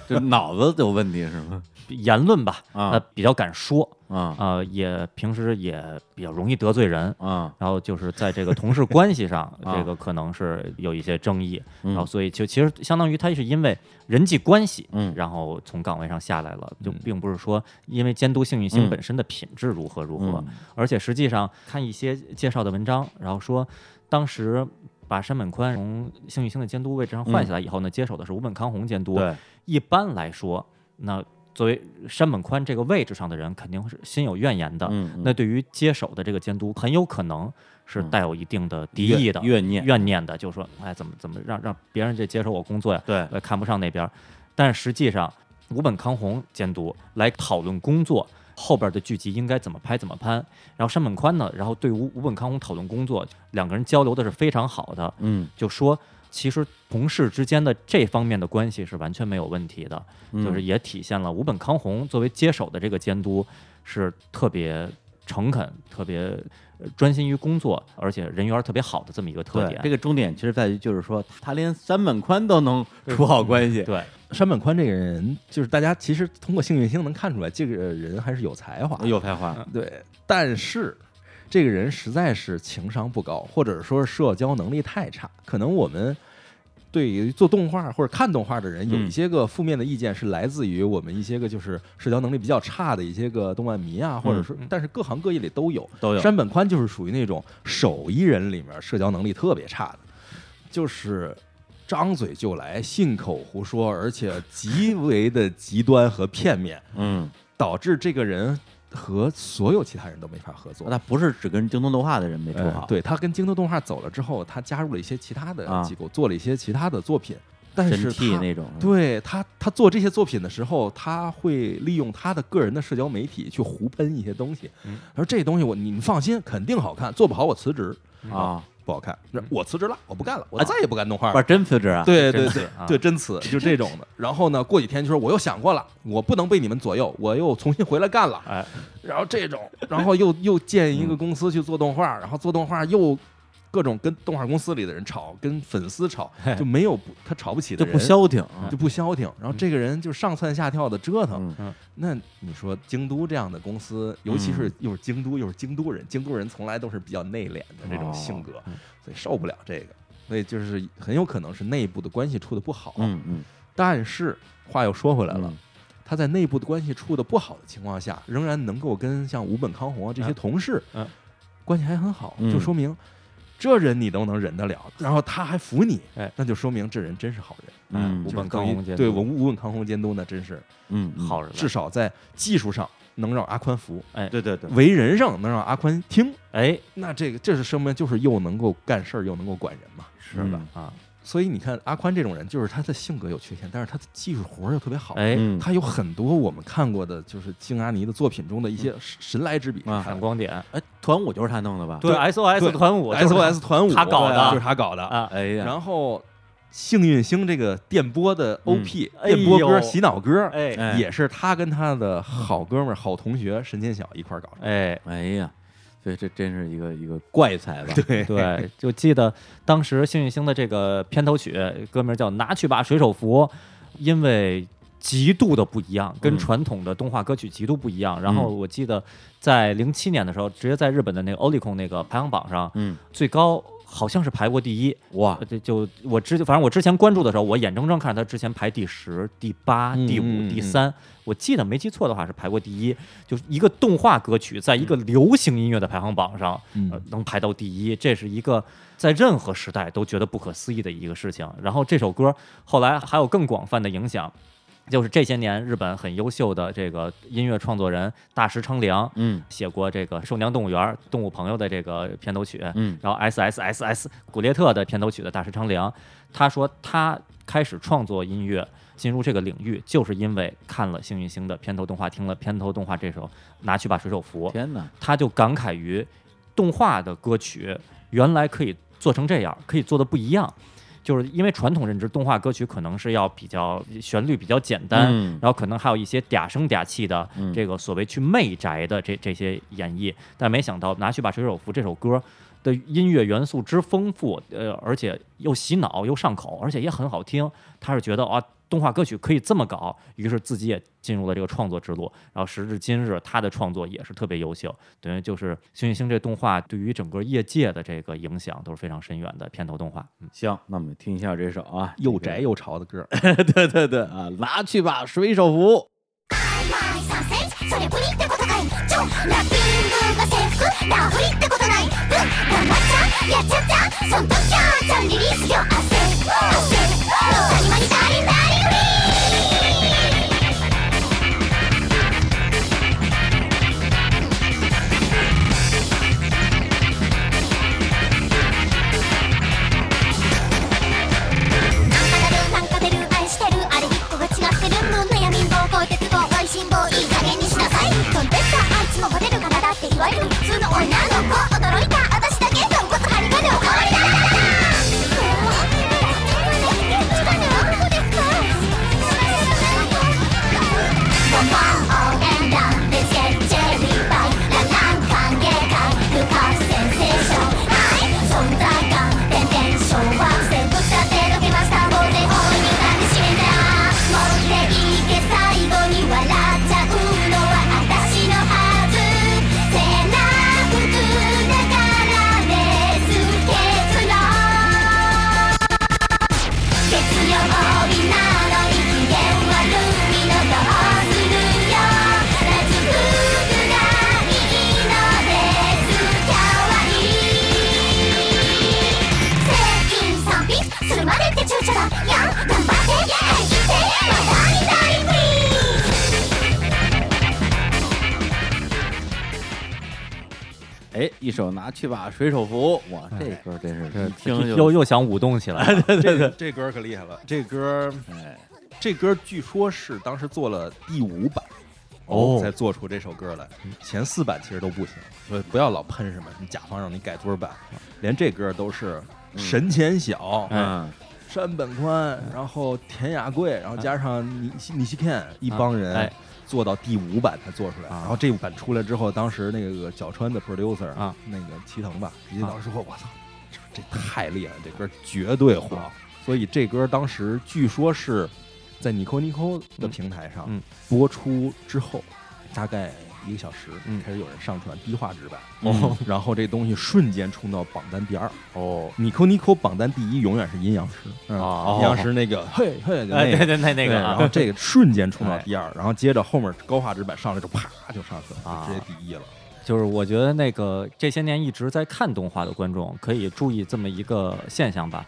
这脑子有问题是吗？言论吧，啊呃，比较敢说，啊呃，也平时也比较容易得罪人。啊，然后就是在这个同事关系上，啊这个可能是有一些争议，嗯然后所以就其实相当于他是因为人际关系，嗯然后从岗位上下来了，就嗯并不是说因为监督幸运嗯星本身的品质如何如何，嗯而且实际上看一些介绍的文章，然后说当时把山本宽从幸运星的监督位置上换下来以后呢，接手的是吴本康弘监督。对，一般来说，那作为山本宽这个位置上的人，肯定是心有怨言的。嗯，那对于接手的这个监督，很有可能是嗯带有一定的敌意的、怨念，怨念的，就是说，哎，怎么怎么让让别人这接手我工作呀？对，呃，看不上那边儿。但是实际上，吴本康弘监督来讨论工作后边的剧集应该怎么拍怎么拍。然后山本宽呢，然后对吴吴本康弘讨论工作，两个人交流的是非常好的，嗯，就说其实同事之间的这方面的关系是完全没有问题的，嗯。就是也体现了吴本康弘作为接手的这个监督是特别诚恳、特别呃专心于工作，而且人缘特别好的这么一个特点。这个重点其实在于，就是说他连山本宽都能处好关系，对，山本宽这个人，就是大家其实通过幸运星能看出来，这个人还是有才华。有才华，对，但是这个人实在是情商不高，或者说社交能力太差。可能我们对于做动画或者看动画的人，有嗯一些个负面的意见是来自于我们一些个就是社交能力比较差的一些个动漫迷啊，或者说，但是各行各业里都有。嗯都有山本宽就是属于那种手艺人里面社交能力特别差的，就是。张嘴就来，信口胡说，而且极为的极端和片面，嗯，导致这个人和所有其他人都没法合作。那不是只跟京东动画的人没处好，呃对他跟京东动画走了之后，他加入了一些其他的啊机构，做了一些其他的作品。但神是他替那种，对他，他做这些作品的时候，他会利用他的个人的社交媒体去胡喷一些东西。嗯他说这东西我你们放心，肯定好看，做不好我辞职。啊，不好看，我辞职了，我不干了，我再也不干动画了。不是真辞职啊，对对对对，真辞 就这种的。然后呢，过几天就说我又想过了，我不能被你们左右，我又重新回来干了。哎，然后这种，然后又又建一个公司去做动画，然后做动画又各种跟动画公司里的人吵，跟粉丝吵，就没有不他吵不起的人，就不消停啊，就不消停。然后这个人就上蹿下跳的折腾。嗯。那你说京都这样的公司，尤其是又是京都又是京都人，京都人从来都是比较内敛的这种性格，嗯。所以受不了这个。所以就是很有可能是内部的关系处的不好。嗯嗯，但是话又说回来了，嗯。他在内部的关系处的不好的情况下，仍然能够跟像吴本康弘啊这些嗯。同事，嗯。关系还很好，嗯。就说明这人你都能忍得了，然后他还服你，哎那就说明这人真是好人。嗯吴本就是等于康弘监督对我无本康弘监督呢，真是嗯，嗯好人至少在技术上能让阿宽服，哎对对对，为人上能让阿宽听。哎，那这个这是说明就是又能够干事儿，又能够管人嘛。是的啊，所以你看阿宽这种人，就是他的性格有缺陷，但是他的技术活儿又特别好。哎，嗯他有很多我们看过的，就是京阿尼的作品中的一些神神来之笔。啊闪光点，哎，团舞就是他弄的吧？对对 SOS 团舞 SOS 团舞，他搞的就是他搞的。啊，哎呀，然后幸运星这个电波的 OP，、哎电波歌、呦洗脑歌，哎哎也是他跟他的好哥们儿、好同学神仙小一块儿搞的。哎，哎呀，所以这真是一个一个怪才吧？对对，就记得当时幸运星的这个片头曲，歌名叫《拿去吧水手服》，因为极度的不一样，跟嗯传统的动画歌曲极度不一样。然后我记得在零七年的时候，直接在日本的那个 Oricon 那个排行榜上，嗯最高好像是排过第一。哇呃，这就我之反正我之前关注的时候，我眼睁睁看着他之前排第十、第八、嗯第五、第三，我记得没记错的话是排过第一。就是一个动画歌曲在一个流行音乐的排行榜上，嗯呃，能排到第一，这是一个在任何时代都觉得不可思议的一个事情。然后这首歌后来还有更广泛的影响。就是这些年，日本很优秀的这个音乐创作人大石昌良，嗯写过这个《兽娘动物园》《动物朋友》的这个片头曲，嗯然后 S S S S 古列特的片头曲的大石昌良，他说他开始创作音乐，进入这个领域，就是因为看了《幸运星》的片头动画，听了片头动画这首《拿去吧水手服》，天哪，他就感慨于动画的歌曲原来可以做成这样，可以做的不一样。就是因为传统认知，动画歌曲可能是要比较旋律比较简单，嗯然后可能还有一些嗲声嗲气的嗯这个所谓去媚宅的这这些演绎，但没想到拿去把水手服这首歌的音乐元素之丰富，呃，而且又洗脑又上口，而且也很好听。他是觉得啊，动画歌曲可以这么搞，于是自己也进入了这个创作之路。然后时至今日，他的创作也是特别优秀，等于就是《幸运星》这动画对于整个业界的这个影响都是非常深远的片头动画。嗯，行，那我们听一下这首啊，又宅又潮的歌，对对对啊，拿去吧水手服。 3センチそれプリってことかいちょラッピングが制服ラフリってことないぶ頑張っちゃやっちゃったそんときゃちゃんリリースよ汗汗谷間にダリンダ もモテる体っていわゆる普通の女の子。驚いた。哎，一手拿去吧水手服，哇，这歌真是一听就又又想舞动起来了。这个这歌可厉害了，这歌哎，这歌据说是当时做了第五版。哦。才做出这首歌来，前四版其实都不行，所以不要老喷什么你甲方让你改多少版，连这歌都是神前小、嗯，山本宽，然后田雅贵，然后加上尼西尼西 Ken 一帮人哎做到第五版才做出来。啊。然后这版出来之后，当时那个小川的 producer 啊，那个齐藤吧，直接啊当时说：“我操，这这 太厉害了，这歌绝对火。啊。所以这歌当时据说是在 Nico Nico 的平台上嗯。播出之后，大概一个小时嗯。开始有人上传低画质版，哦。然后这东西瞬间冲到榜单第二。哦，Nico Nico 榜单第一永远是阴阳师，嗯哦阴阳师那个嘿嘿，就哎，那个对对，那那个对然啊后这个瞬间冲到哎。第二，然后接着后面高画质版上来就啪就上去了，啊。就直接第一了。就是我觉得那个这些年一直在看动画的观众可以注意这么一个现象吧，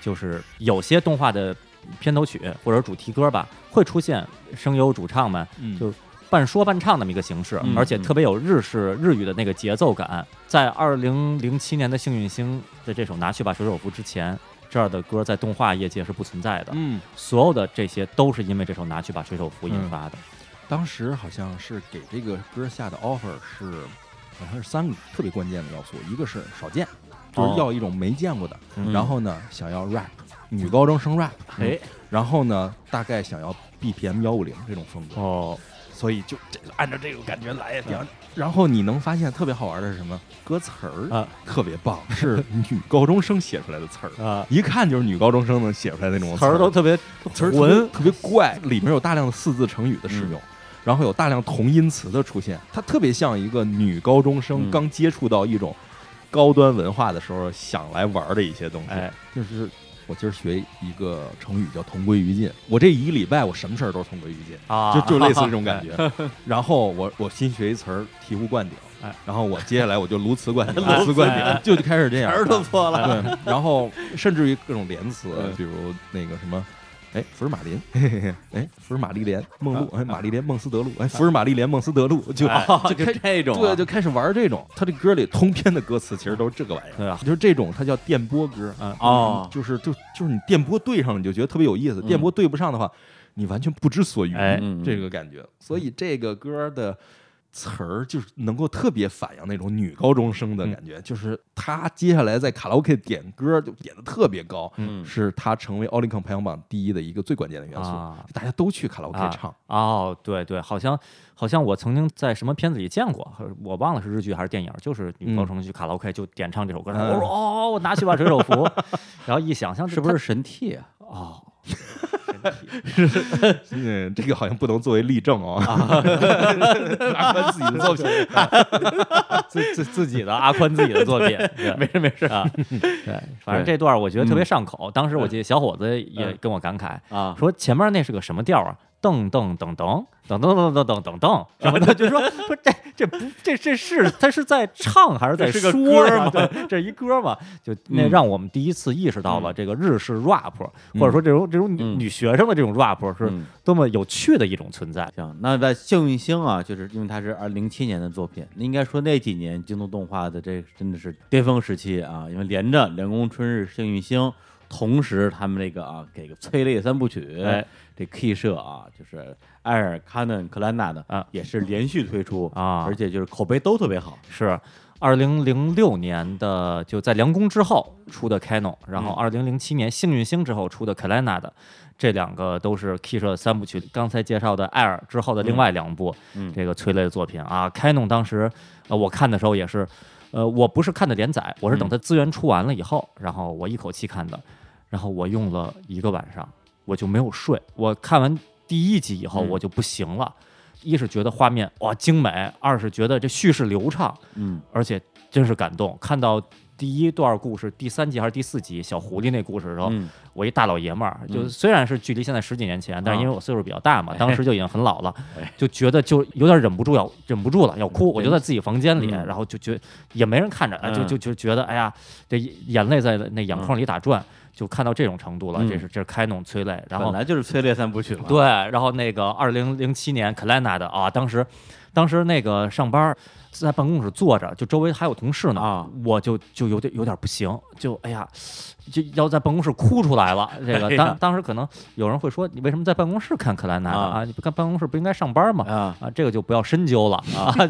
就是有些动画的片头曲或者主题歌吧，会出现声优主唱们嗯。就半说半唱那么一个形式，嗯而且特别有日式日语的那个节奏感。在二零零七年的《幸运星》的这首《拿去吧水手服》之前，这儿的歌在动画业界是不存在的。嗯，所有的这些都是因为这首《拿去吧水手服》引发的。当时好像是给这个歌下的 offer 是好像是三个特别关键的要素，一个是少见，就是哦要一种没见过的，嗯然后呢想要 rap 女高中生 rap，哎，然后呢大概想要 BPM 幺五零这种风格，哦，所以就这按照这个感觉来。然后然后你能发现特别好玩的是什么？歌词儿啊。特别棒，是女高中生写出来的词儿，啊，一看就是女高中生能写出来那种词儿。都特别词儿特别浑，特别怪，里面有大量的四字成语的使用，然后有大量同音词的出现，它特别像一个女高中生嗯。刚接触到一种高端文化的时候想来玩的一些东西。哎，就是我今儿学一个成语叫同归于尽，我这一个礼拜我什么事儿都是同归于尽。啊，就就类似这种感觉。然后我我新学一词儿醍醐灌顶，哎，然后我接下来我就鸬鹚灌顶，鸬鹚灌顶，就就开始这样，词儿都错了。对，然后甚至于各种连词嗯，比如那个什么。哎，福尔马林，嘿嘿嘿，哎，福尔马丽莲梦露，哎，玛丽莲梦斯德路，哎，福尔马丽莲梦斯德路，就哎就就开这种啊，对，就开始玩这种。他这歌里通篇的歌词其实都是这个玩意儿，对啊就是这种，它叫电波歌啊。哦就是就就是你电波对上了，你就觉得特别有意思；电波对不上的话，你完全不知所云，这个感觉。所以这个歌的词儿就是能够特别反映那种女高中生的感觉，就是她接下来在卡拉 OK 点歌就点的特别高，嗯。是她成为奥林康排行榜第一的一个最关键的元素。啊。大家都去卡拉 OK 啊唱，哦，对对，好像好像我曾经在什么片子里见过，我忘了是日剧还是电影，就是女高中去卡拉 OK 就点唱这首歌，嗯我说哦，我拿去吧水手服，然后一想象是不是神替啊？哦，嗯，这个好像不能作为例证哦，阿宽自己的作品。自 自自己的阿宽自己的作品，对 没事没事。啊，对，反正这段儿我觉得特别上口。当时我记得小伙子也跟我感慨啊，说前面那是个什么调儿啊？噔噔噔噔噔噔噔噔噔噔噔什么的，就说说这这不这这是他是在唱还是在说吗对，这一歌嘛，就那嗯让我们第一次意识到了这个日式 rap，或者说这种这种女学生的这种 rap 是嗯多么有趣的一种存在。行，那在幸运星啊，就是因为它是二零零七年的作品，应该说那几年京东动画的这真的是巅峰时期啊，因为连着《凉宫春日》《幸运星》，同时他们这个啊给个催泪三部曲，哎这 K 社啊就是艾尔卡嫩克兰纳的啊。也是连续推出啊。而且就是口碑都特别好，是二零零六年的，就在凉宫之后出的 Canon，然后嗯二零零七年幸运星之后出的 Kalena 的，这两个都是 K 社三部曲。刚才介绍的艾尔之后的另外两部、嗯。这个催泪的作品。啊，Canon 当时呃我看的时候也是，呃我不是看的连载，我是等嗯。它资源出完了以后，然后我一口气看的，然后我用了一个晚上，我就没有睡，我看完第一集以后嗯。我就不行了。一是觉得画面哇精美，二是觉得这叙事流畅，嗯。而且真是感动。看到第一段故事，第三集还是第四集，小狐狸那故事的时候，嗯。我一大老爷们儿，就嗯虽然是距离现在十几年前，但是因为我岁数比较大嘛，哎当时就已经很老了 哎，就觉得就有点忍不住要忍不住了，要哭。嗯我就在自己房间里，嗯。然后就觉也没人看着，啊就嗯就就觉得哎呀，这眼泪在那眼眶里打转，就看到这种程度了。嗯这是这是开弄催泪，然后本来就是催泪三部曲嘛，对，然后那个二零零七年 Kalena 的啊，当时当时那个上班儿在办公室坐着，就周围还有同事呢，啊我就就有点有点不行，就哎呀，就要在办公室哭出来了。这个哎当当时可能有人会说，你为什么在办公室看克莱纳的啊啊？你不干办公室不应该上班吗？啊啊，这个就不要深究了 啊，反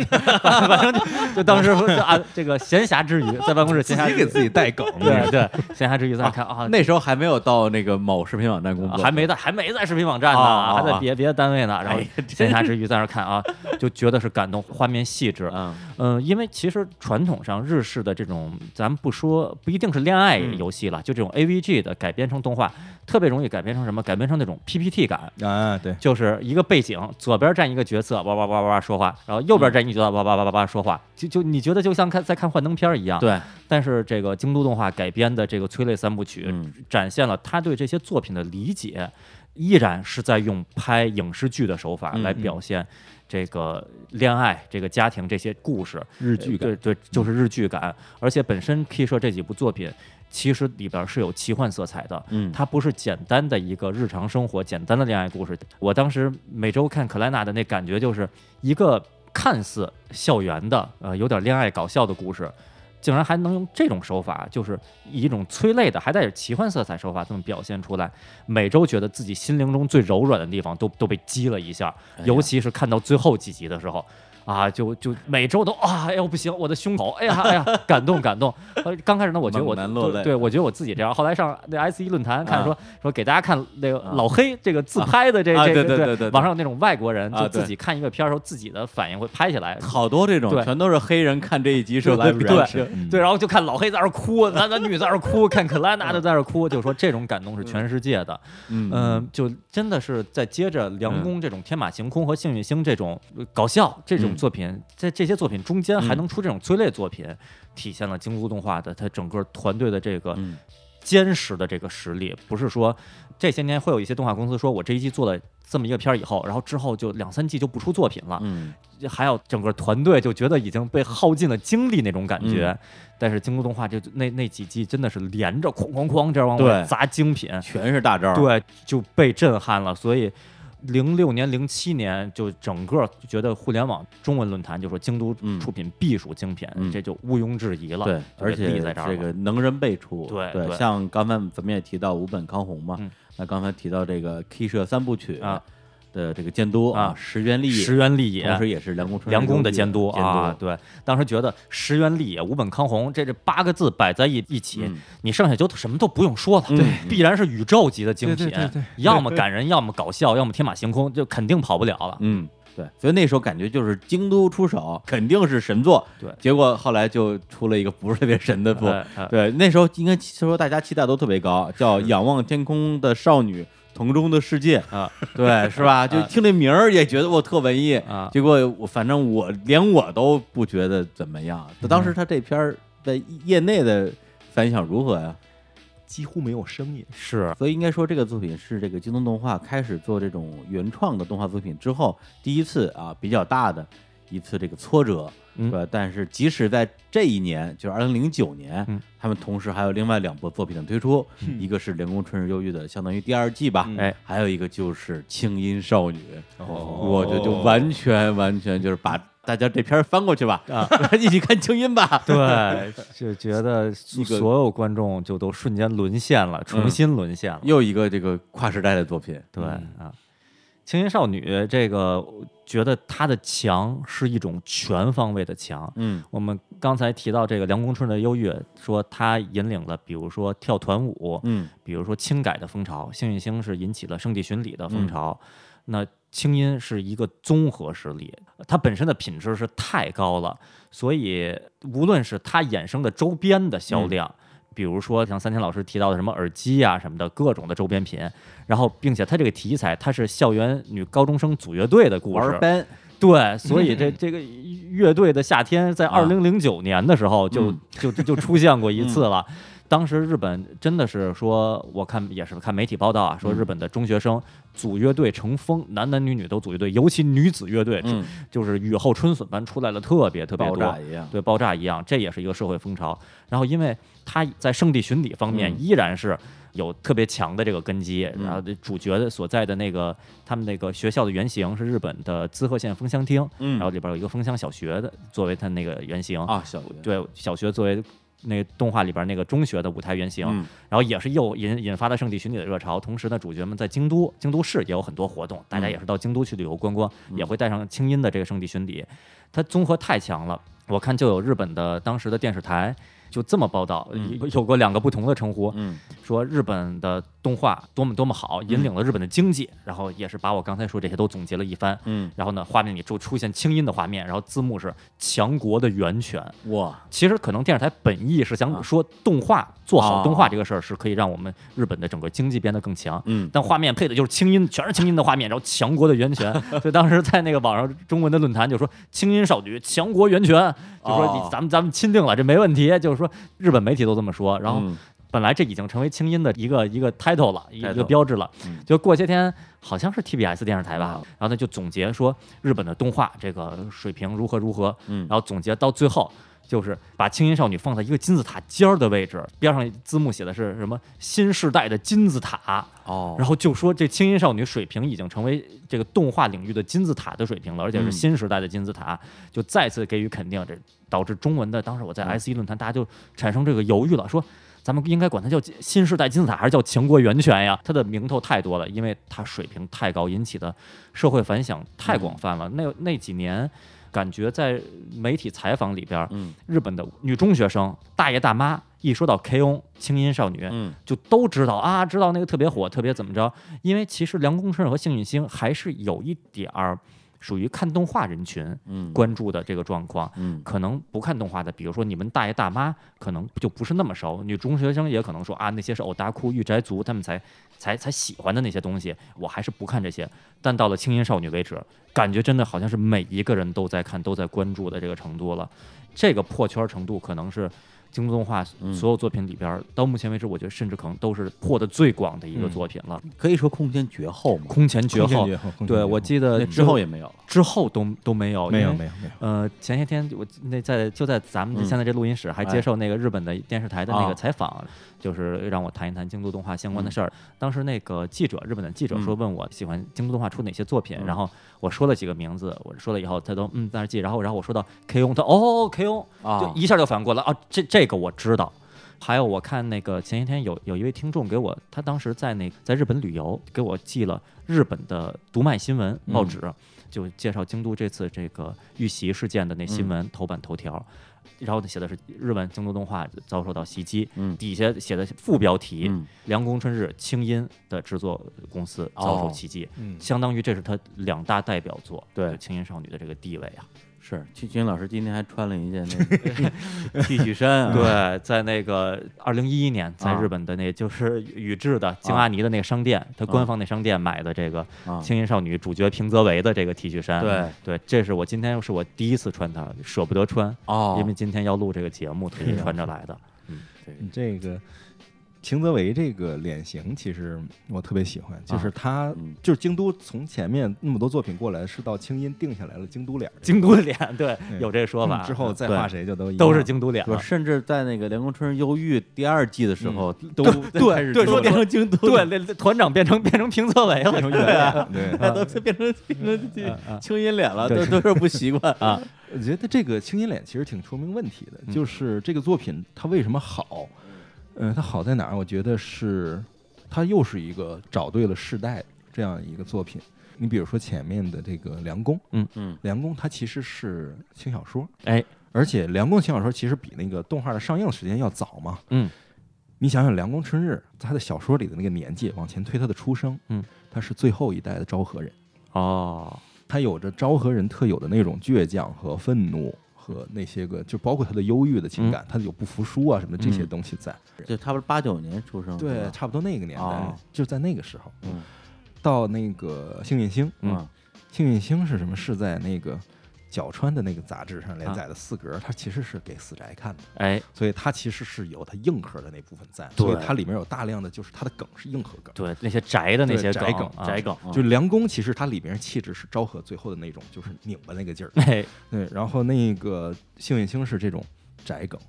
反正就就当时就啊，这个闲暇之余在办公室闲暇之余己给自己带梗，对对闲暇之余在那看啊，那时候还没有到那个某视频网站工作，还没在还没在视频网站呢，啊啊啊还在别别的单位呢。然后闲暇之余在那看啊，就觉得是感动，画面细致。嗯嗯，因为其实传统上日式的这种，咱们不说不一定是恋爱嗯游戏了，就这种 AVG 的改编成动画，特别容易改编成什么？改编成那种 PPT 感。啊，对，就是一个背景，左边站一个角色，哇哇哇哇哇说话，然后右边嗯站一个角色，哇哇哇哇哇说话，就就你觉得就像看在看幻灯片儿一样。对，但是这个京都动画改编的这个催泪三部曲，嗯展现了他对这些作品的理解，依然是在用拍影视剧的手法嗯来表现这个恋爱、这个家庭这些故事。日剧感对对，就是日剧感。而且本身 K 社这几部作品，其实里边是有奇幻色彩的。嗯它不是简单的一个日常生活、简单的恋爱故事。我当时每周看克莱娜的那感觉，就是一个看似校园的，呃，有点恋爱搞笑的故事，竟然还能用这种手法，就是以一种催泪的，还带着奇幻色彩手法这么表现出来。每周觉得自己心灵中最柔软的地方都都被击了一下，尤其是看到最后几集的时候。啊，就就每周都啊，哎呦不行，我的胸口，哎呀哎呀，感动感动。呃，刚开始呢，我觉得我对对，我觉得我自己这样。后来上那 S 一论坛看啊说说给大家看那个啊老黑这个自拍的这啊这个对对对对对网上有那种外国人就自己看一个片儿时候自己的反应会拍起来，好多这种对全都是黑人看这一集时候来对对然后就看老黑在那儿哭，男男女在那儿哭，看克莱纳的在那儿哭，就说这种感动是全世界的。嗯嗯，就真的是在接着梁工这种天马行空和幸运星这种呃搞笑这种嗯作品，在这些作品中间还嗯。能出这种催泪作品，体现了京都动画的它整个团队的这个嗯。坚实的这个实力，不是说这些年会有一些动画公司说我这一季做了这么一个片儿以后，然后之后就两三季就不出作品了，嗯。还有整个团队就觉得已经被耗尽了精力那种感觉。嗯。但是京都动画就那那几季真的是连着哐哐哐这样往对。外砸精品，全是大招，，对，就被震撼了。所以零六年、零七年就整个觉得互联网中文论坛就说京都嗯出品必属精品，嗯这就毋庸置疑了。对，而且立在这儿这个能人辈出，对对对。像刚才咱们也提到五本康弘嘛，嗯。那刚才提到这个 K 社三部曲啊的这个监督啊石原立石原立也同时也是梁公春梁公的监监督。啊，对，当时觉得石原立也、五本康弘这这八个字摆在一一起，嗯。你剩下就什么都不用说了，对必然是宇宙级的精品，要么感人，要么搞笑，要么天马行空，就肯定跑不了了。嗯，对，所以那时候感觉就是京都出手肯定是神作，对。结果后来就出了一个不是特别神的作，对，那时候应该说大家期待都特别高，叫《仰望天空的少女》。同中的世界 啊，对，是吧？就听这名儿也觉得我特文艺啊结果我反正我连我都不觉得怎么样。当时他这片儿在业内的反响如何呀？几乎没有声音。是所以应该说，这个作品是这个京东动画开始做这种原创的动画作品之后，第一次啊比较大的一次这个挫折，嗯对吧？但是即使在这一年，就是二零零九年，嗯他们同时还有另外两部作品的推出，一个是《人工春日忧郁》的，相当于第二季吧，嗯哎还有一个就是《轻音少女》，哦我觉得就完全完全就是把大家这片翻过去吧，啊，一起看轻音吧，对，就觉得所有观众就都瞬间沦陷了，重新沦陷了。又一个这个跨时代的作品，对嗯啊，青音少女这个，觉得她的强是一种全方位的强。嗯我们刚才提到这个梁公春的优越，说她引领了，比如说跳团舞，嗯比如说轻改的风潮，幸运星是引起了圣地巡礼的风嗯潮。那轻音是一个综合实力，它本身的品质是太高了，所以无论是它衍生的周边的销嗯量。比如说像三天老师提到的什么耳机啊什么的各种的周边品，然后并且它这个题材它是校园女高中生组乐队的故事，班，对，所以这 这个乐队的夏天在啊二零零九年的时候就、嗯。就就就出现过一次了。当时日本真的是说，我看也是看媒体报道啊，说嗯日本的中学生组乐队成风，男男女女都组乐队，尤其女子乐队，嗯，就是雨后春笋般出来了特别特别爆多。炸一样，对，爆炸一样，这也是一个社会风潮。然后，因为他在圣地巡礼方面嗯依然是有特别强的这个根基，嗯然后这主角的所在的那个他们那个学校的原型是日本的滋贺县枫香町，嗯然后里边有一个枫香小学的作为他那个原型，啊，小学，对，小学作为。那动画里边那个中学的舞台原型，嗯然后也是又引引发了圣地巡礼的热潮。同时呢，主角们在京都，京都市也有很多活动，大家嗯也是到京都去旅游观光，嗯也会带上清音的这个圣地巡礼。它综合太强了，我看就有日本的当时的电视台就这么报道，嗯有有过两个不同的称呼，嗯说日本的动画多么多么好，引领了日本的经济，然后也是把我刚才说这些都总结了一番。嗯，然后呢，画面里就出现清音的画面，然后字幕是强国的源泉。哇，其实可能电视台本意是啊想说动画做好哦动画这个事儿是可以让我们日本的整个经济变得更强，嗯但画面配的就是清音，全是清音的画面，然后强国的源泉。所以当时在那个网上中文的论坛就说清音少女强国源泉，就说哦你咱们咱们钦定了这没问题，就是说日本媒体都这么说。然后嗯本来这已经成为清音的一个一个 title 了，一个标志了嗯。就过些天好像是 TBS 电视台吧啊，然后他就总结说日本的动画这个水平如何如何，嗯然后总结到最后。就是把青音少女放在一个金字塔尖儿的位置，边上字幕写的是什么“新时代的金字塔”，哦，然后就说这青音少女水平已经成为这个动画领域的金字塔的水平了，而且嗯是新时代的金字塔，就再次给予肯定。这导致中文的当时我在嗯 S 一论坛，大家就产生这个犹豫了，说咱们应该管它叫新时代金字塔，还是叫强国源泉呀？它的名头太多了，因为它水平太高，引起的社会反响太广泛了。那那几年。感觉在媒体采访里边，嗯日本的女中学生、大爷大妈一说到 K O 轻音少女，嗯就都知道啊，知道那个特别火，特别怎么着？因为其实凉宫春日和幸运星还是有一点儿属于看动画人群嗯关注的这个状况。嗯可能不看动画的，比如说你们大爷大妈，可能就不是那么熟。女中学生也可能说啊，那些是偶达库、御宅族他们才才才喜欢的那些东西，我还是不看这些。但到了青音少女为止，感觉真的好像是每一个人都在看、都在关注的这个程度了。这个破圈程度可能是京都动画嗯所有作品里边儿，到目前为止，我觉得甚至可能都是破的最广的一个嗯作品了。可以说空间绝后嘛，空前绝后，绝后，对后我记得之后也没有了。之后都都没有，没有没有没有，呃，前些天我那在就在咱们嗯现在这录音室还哎接受那个日本的电视台的那啊个采访，就是让我谈一谈京都动画相关的事儿。当时那个记者，日本的记者嗯。说问我喜欢京都动画出哪些作品，嗯。然后我说了几个名字，我说了以后他都嗯在那记，然后然后我说到 K O，他哦 K O，啊。就一下就反应过来啊，这这个我知道。还有我看那个前些天有有一位听众给我，他当时在那在日本旅游，给我寄了日本的读卖新闻报纸，就介绍京都这次这个遇袭事件的那新闻头版头条。然后写的是日本京都动画遭受到袭击，嗯底下写的副标题嗯“凉宫春日清音的制作公司遭受哦袭击”，嗯，相当于这是他两大代表作，对就轻音少女的这个地位啊。是青青老师今天还穿了一件那个 T 恤衫啊，对，在那个二零一一年，在啊日本的那就是宇治的京阿尼的那个商店，它官方那商店买的这个啊，轻音少女主角平泽唯的这个 T 恤衫。对。对，这是我今天是我第一次穿它，舍不得穿，哦，因为今天要录这个节目，特意穿着来的。这个你这个平泽唯这个脸型，其实我特别喜欢，就是他嗯就是京都从前面那么多作品过来，是到清音定下来了京都脸京都脸，对，对有这说法。嗯之后再画谁就都一样都是京都脸甚至在那个《凉宫春日忧郁》第二季的时候，都对都变成京都对，团长变成变成平泽唯了，对啊，对。他都变成 变成嗯青音脸了，对都都是不习惯啊。我觉得这个青音脸其实挺说明问题的，嗯就是这个作品它为什么好？嗯、它好在哪儿？我觉得是它又是一个找对了世代这样一个作品。你比如说前面的这个《梁公》，嗯凉宫》它其实是轻小说，哎，而且《梁公》轻小说其实比那个动画的上映时间要早嘛。嗯，你想想《梁公春日》，他的小说里的那个年纪往前推他的出生，嗯，他是最后一代的昭和人。哦，他有着昭和人特有的那种倔强和愤怒，和那些个就包括他的忧郁的情感，他有不服输啊什么这些嗯东西在。就差不多八九年出生，对，差不多那个年代，哦就在那个时候。嗯到那个幸运星，嗯啊幸运星是什么？是在那个角川的那个杂志上连啊。载的四格，它其实是给死宅看的，哎，所以它其实是有它硬核的那部分在，所以它里面有大量的就是它的梗是硬核梗。对，那些宅的那些宅梗啊。宅梗，啊。就梁宫，其实它里面气质是昭和最后的那种，就是拧巴那个劲儿。哎，对，然后那个幸运星是这种宅梗，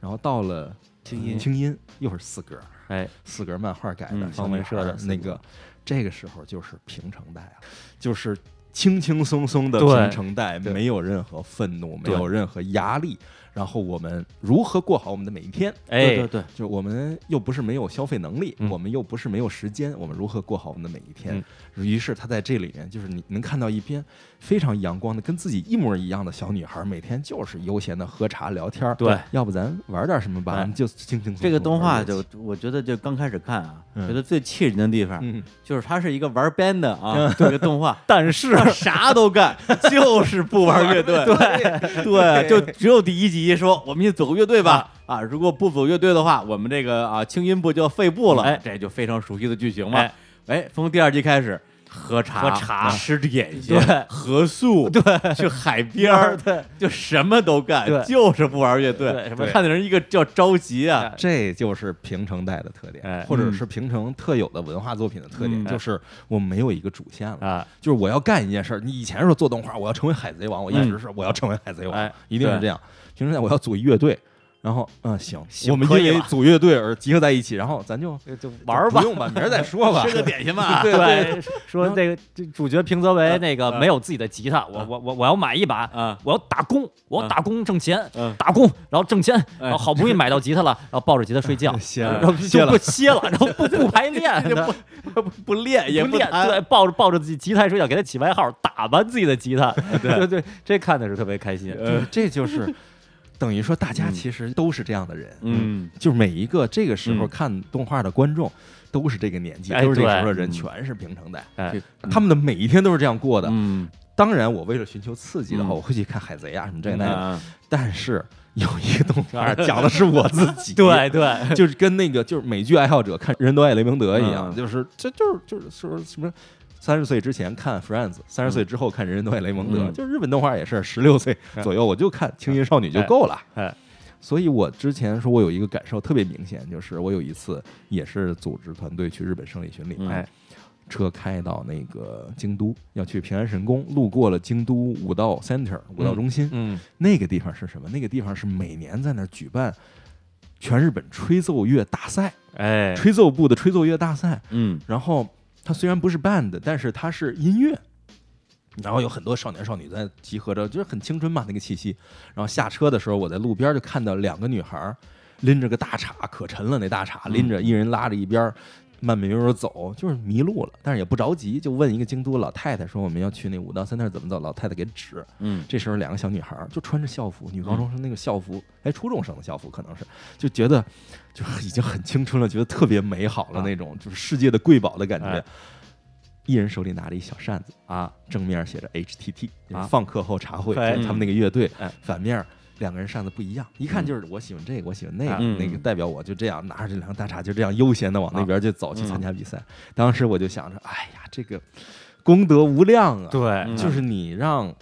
然后到了清音清音又是四格，哎，四格漫画改的嗯方文社的那个，这个时候就是平成代了，就是轻轻松松的对平成代，没有任何愤怒，没有任何压力，然后我们如何过好我们的每一天？哎，对对对，就我们又不是没有消费能力，嗯我们又不是没有时间，我们如何过好我们的每一天？于是他在这里面，就是你能看到一边非常阳光的，跟自己一模一样的小女孩，每天就是悠闲的喝茶聊天儿。对，要不咱玩点什么吧？哎就轻轻松松这个动画就我觉得就刚开始看啊，嗯觉得最气人的地方嗯，就是它是一个玩 band 的啊，这个动画。但是他啥都干，就是不玩乐队。对对，就只有第一集说我们一起组个乐队吧。啊，如果不组乐队的话，我们这个啊轻音部就要废部了。哎这就非常熟悉的剧情嘛哎。哎，从第二集开始。喝茶、喝茶吃点心、对合宿，对，去海边儿，对，就什么都干，对就是不玩乐队。对什么看的人一个叫着急啊，这就是平成代的特点，哎或者是平成特有的文化作品的特点，嗯就是我没有一个主线了。啊，就是我要干一件事儿，你以前说做动画，我要成为海贼王，我一直是我要成为海贼王，一定是这样。平成代我要组一乐队，然后嗯行，行我们因为可以组乐队而集合在一起，然后咱就就玩吧不。用吧，明儿再说 吧。吃个点心吧。对对，说那个主角平泽唯那个嗯。没有自己的吉他，我我我我要买一把，啊，我要打工，我要打工挣钱，嗯。打工，然后挣钱，哎然后好不容易买到吉他了，然后抱着吉他睡觉，歇然后歇了。就不歇了，然后不不排练，不不不练也不练，对，抱着抱着自己吉他睡觉，给他起外号，打扮自己的吉他，对。对，这看的是特别开心，对这就是等于说大家嗯。其实都是这样的人，嗯，就是每一个这个时候嗯。看动画的观众都是这个年纪，哎都是这个时候的人，全是平成代，哎，他们的每一天都是这样过的。嗯。当然，我为了寻求刺激的话，嗯。我会去看海贼啊什么这个那个。嗯。但是有一个动画 讲的是我自己，对对，就是跟那个就是美剧爱好者看《人都爱雷蒙德》一样，嗯。就是这就是就是说什么。三十岁之前看《Friends》，三十岁之后看《人人都爱雷蒙德》嗯就日本动画也是十六岁左右，我就看《青音少女》就够了。哎，所以我之前说我有一个感受特别明显，就是我有一次也是组织团队去日本生理巡礼，嗯哎车开到那个京都，要去平安神宫，路过了京都武道 Center 武道中心，嗯那个地方是什么？那个地方是每年在那儿举办全日本吹奏乐大赛，哎，吹奏部的吹奏乐大赛。嗯然后它虽然不是 band，但是它是音乐。然后有很多少年少女在集合着，就是很青春嘛那个气息。然后下车的时候，我在路边就看到两个女孩拎着个大叉，可沉了那大叉，拎着一人拉着一边，慢慢悠悠走，就是迷路了，但是也不着急，就问一个京都老太太说我们要去那五道三那儿怎么走，老太太给指。嗯这时候两个小女孩儿就穿着校服，女高中生那个校服，哎，初中生的校服可能是，就觉得就已经很青春了，觉得特别美好了啊那种，就是世界的瑰宝的感觉哎。一人手里拿着一小扇子，啊，正面写着 HTT，啊放课后茶会，他们那个乐队哎。反面两个人扇子不一样，一看就是我喜欢这个，我喜欢那个，嗯。那个代表我就这样拿着这两个大叉，就这样悠闲的往那边就走去参加比赛。当时我就想着，哎呀，这个功德无量啊！对，嗯。就是你让，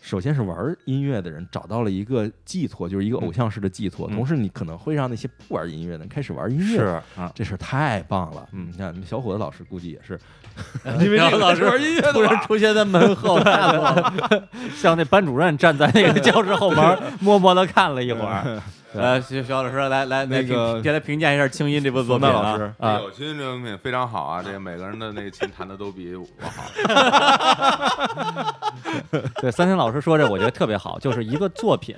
首先是玩音乐的人找到了一个寄托，就是一个偶像式的寄托，嗯。同时你可能会让那些不玩音乐的人开始玩音乐，是啊，这事儿太棒了。嗯。你看小伙子老师估计也是，因为这个老师玩音乐突然出现在门后，太棒了像那班主任站在那个教室后门，默默的看了一会儿。来，徐徐老师来来那个评先来评价一下《清音》这部作品啊老师，啊有琴这部作品非常好啊，这个每个人的那个琴弹的都比我好。对，三星老师说这，我觉得特别好，就是一个作品。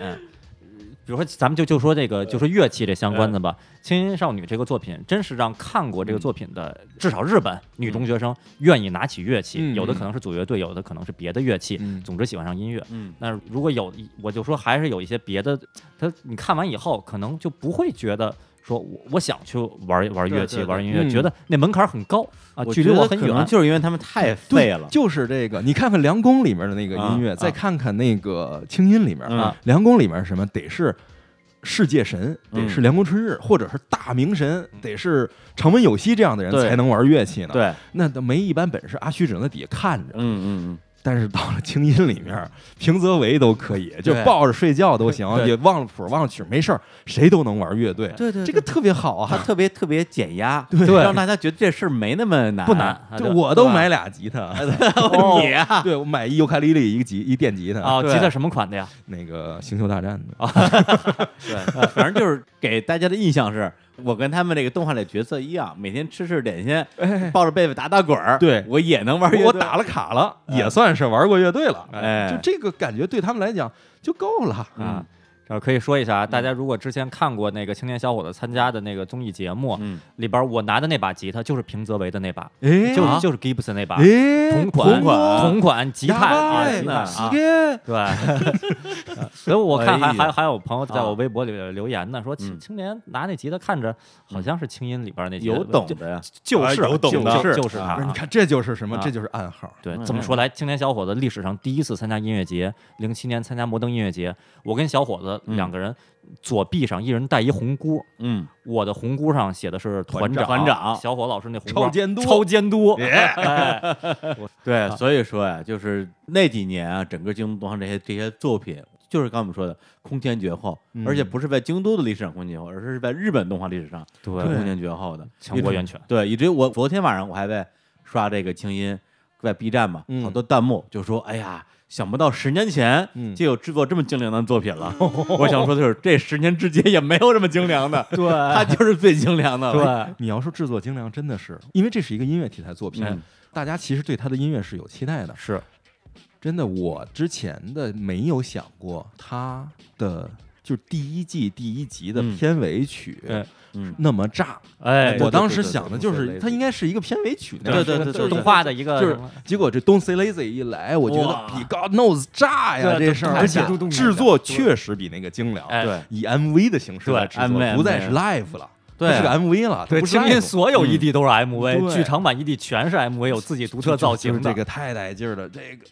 比如说，咱们就就说这个，就说乐器这相关的吧，《青音少女》这个作品，真是让看过这个作品的，至少日本女中学生愿意拿起乐器，嗯有的可能是组乐队，有的可能是别的乐器，嗯。总之喜欢上音乐。嗯。那如果有，我就说还是有一些别的，他你看完以后，可能就不会觉得说我我想去玩玩乐器、对对玩音乐，嗯觉得那门槛很高啊，距离我很远。就是因为他们太废了。就是这个。你看看《梁宫》里面的那个音乐，啊再看看那个《清音》里面，嗯《凉宫》里面是什么？得是。世界神嗯得是梁宫春日，或者是大明神，得是长门有希这样的人对才能玩乐器呢。，对，那都没一般本事，阿虚只能在底下看着。嗯嗯但是到了清音里面，平泽唯都可以，就抱着睡觉都行，也忘了谱忘了曲没事儿，谁都能玩乐队。对对对这个特别好他啊！特别特别减压，对让大家觉得这事儿没那么难，不难，啊就对我都买俩吉他，哦你啊，对我买一尤克里里一个吉一电吉他，啊，对吉他什么款的呀？那个星球大战的啊。对，反正就是给大家的印象是。我跟他们这个动画里角色一样，每天吃吃点心，抱着被子打打滚儿。对我也能玩乐队。我打了卡了，也算是玩过乐队了。哎就这个感觉对他们来讲就够了。啊，然后可以说一下啊，大家如果之前看过那个青年小伙子参加的那个综艺节目嗯，里边，我拿的那把吉他就是平泽唯的那把，就是就是 Gibson 那把哎，同款同款同款吉他啊，呀吉他对，所以我看还还还有朋友在啊我微博里留言呢，说青嗯青年拿那吉他看着好像是青音里边那有懂的呀。就是啊有懂的就是就是他啊不是？你看，这就是什么？啊这就是暗号。对，嗯这么说来，青年小伙子历史上第一次参加音乐节，零七年参加摩登音乐节，我跟小伙子嗯。两个人左臂上一人戴一红箍，嗯，我的红箍上写的是团长，团长小伙老师那红箍超监督超监督，哎，对，啊所以说呀，就是那几年啊，整个京都动画这些这些作品，就是刚我们说的空前绝后，嗯而且不是在京都的历史上空前绝后，而是在日本动画历史上对空前绝后的，强国源泉，对，以至于我昨天晚上我还在刷这个清音，在 B 站嘛，嗯好多弹幕就说：“哎呀，想不到十年前嗯就有制作这么精良的作品了。我想说的是，这十年之间也没有这么精良的，对它就是最精良的了。对，你要说制作精良，真的是，因为这是一个音乐题材作品，嗯大家其实对他的音乐是有期待的。是真的，我之前的没有想过他的就是第一季第一集的嗯。片尾曲嗯，那么炸。哎，我当时想的就是它应该是一个片尾曲，对对对对就是动画的一个就是结果这 Don't Say Lazy 一来，我觉得比 God Knows 炸呀这事儿，而且制作确实比那个精良，哎。对以 MV 的形式对来制作，不再是 live 了，对。是个 MV 了，它对，不是青音 live 所有嗯 ED 都是 MV，对。剧场版 ED 全是 MV，有自己独特造型的。这个太带劲儿了，这个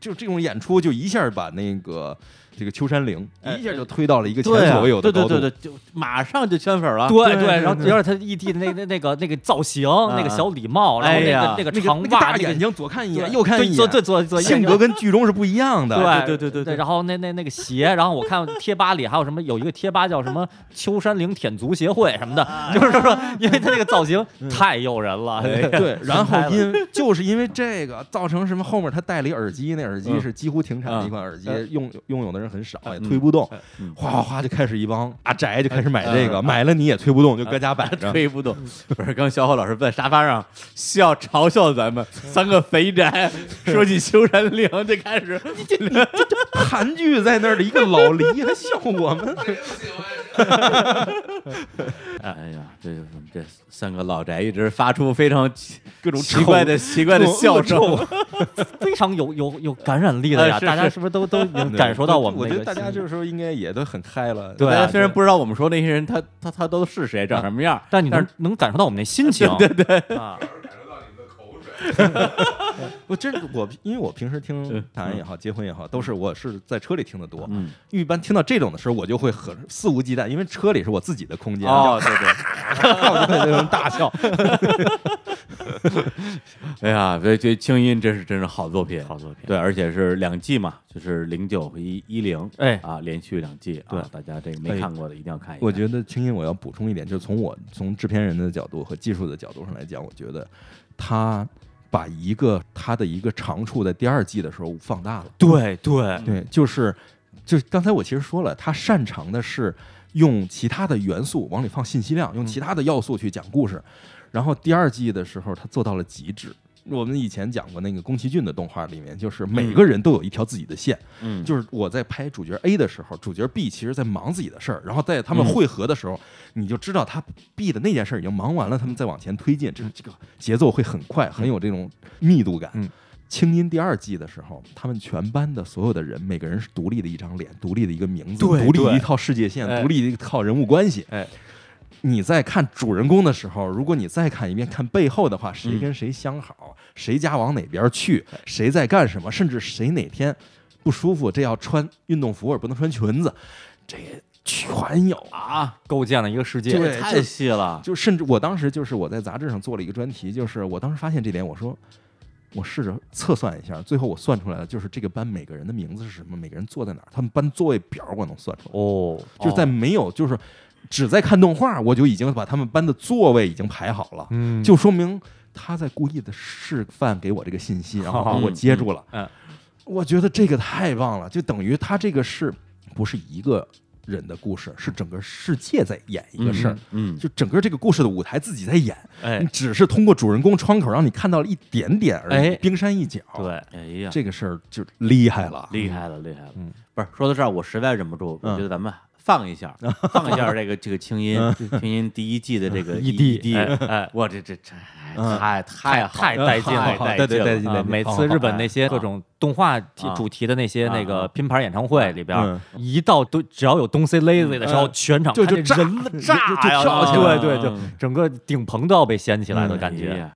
就这种演出就一下把那个这个秋山绫哎一下就推到了一个前所未有的高度。对对对对，就马上就圈粉了。对对然后对有点他异地的那那那个那个造型，那个小礼帽，然后哎呀那个那个长袜，那个大眼睛，左看一眼，右看一眼，对左对左左性格跟剧中是不一样的。对对对对对然后那那那个鞋，然后我看贴吧里还有什么有一个贴吧叫什么秋山绫舔足协会什么的，就是说，因为他那个造型太诱人了。哎对，然后因就是因为这个造成什么？后面他戴了一耳机，那耳机嗯是几乎停产的一款耳机，嗯用拥有的人很少，也嗯推不动嗯。哗哗哗就开始一帮阿宅就开始买这个，嗯买了你也推不动，就搁家摆着。推不动，不是？刚小伙老师在沙发上笑嘲笑咱们三个肥宅，说起修山岭就开始，盘踞在那儿的一个老黎还笑我们，哎呀，这就是这三个老宅一直发出非常奇各种奇怪的奇怪的笑声。非常有有有感染力的呀！大家是是不是都都已经感受到我们我？觉得大家这个时候应该也都很嗨了。对啊大家虽然不知道我们说那些人他他他都是谁，长什么样，但你能能感受到我们那心情，对对啊，我真我因为我平时听谈也好，结婚也好，都是我是在车里听的多。嗯，一般听到这种的时候，我就会很肆无忌惮，因为车里是我自己的空间，哦，对对，我就会那种大笑。哎呀，这这清音真是真是好作品，好作品对，而且是两季嘛，就是零九和一一零，哎啊，连续两季，对啊，大家这个没哎看过的一定要看一看。我觉得青音，我要补充一点，就是从我从制片人的角度和技术的角度上来讲，我觉得他把一个他的一个长处在第二季的时候放大了。对对对，就是就是刚才我其实说了，他擅长的是用其他的元素往里放信息量，用其他的要素去讲故事。然后第二季的时候，他做到了极致。我们以前讲过那个宫崎骏的动画里面，就是每个人都有一条自己的线，嗯，就是我在拍主角 A 的时候，主角 B 其实在忙自己的事儿，然后在他们嗯汇合的时候，你就知道他 B 的那件事儿已经忙完了，他们再往前推进，这这个节奏会很快，很有这种密度感。嗯青音第二季的时候，他们全班的所有的人，每个人是独立的一张脸，独立的一个名字，独立的一套世界线，哎独立的一套人物关系。哎，你在看主人公的时候，如果你再看一遍看背后的话，谁嗯跟谁相好，谁家往哪边去，谁在干什么，甚至谁哪天不舒服，这要穿运动服而不能穿裙子，这全有啊。啊，构建了一个世界，对太细了，就甚至我当时就是我在杂志上做了一个专题，就是我当时发现这点，我说我试着测算一下，最后我算出来了，就是这个班每个人的名字是什么，每个人坐在哪儿，他们班座位表我能算出来。哦，就是在没有就是只在看动画，我就已经把他们班的座位已经排好了，嗯就说明他在故意的示范给我这个信息，然后把我接住了。嗯，我觉得这个太棒了，就等于他这个是不是一个人的故事，是整个世界在演一个事儿。嗯，就整个这个故事的舞台自己在演，哎只是通过主人公窗口让你看到了一点点而已，哎冰山一角。，对，哎呀，这个事儿就厉害了，厉害了，厉害了。嗯，不是说到这儿，我实在忍不住，我嗯觉得咱们放一下，放一下这个这个清音，清音第一季的这个异地。地，哎哎，哇，这这这嗯。太太太带劲了对对劲了啊，对每次日本那些哎各种动画主题的那些那啊。个拼盘演唱会里边嗯，一到都只要有东西 lazy 的时候，嗯全场就就人就炸呀，就跳起来对对，就嗯整个顶棚都要被掀起来的嗯感觉。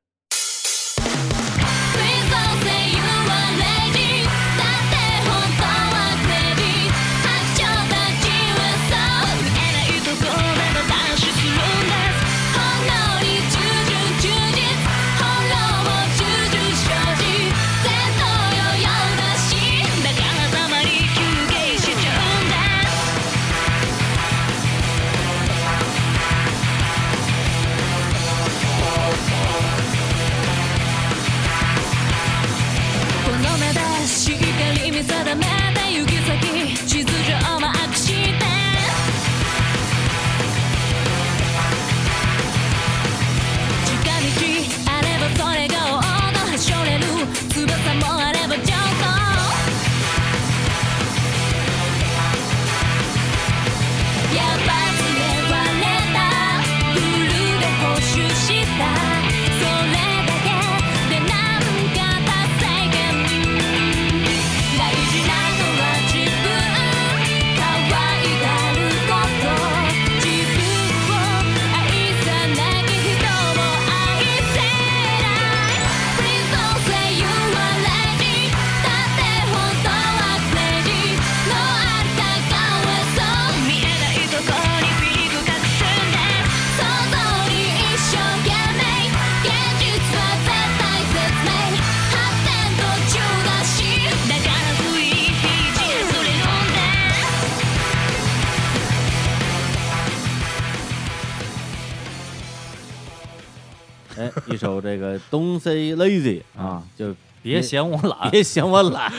首这个 Don't Say Lazy 啊，就 别嫌我懒，别嫌我懒，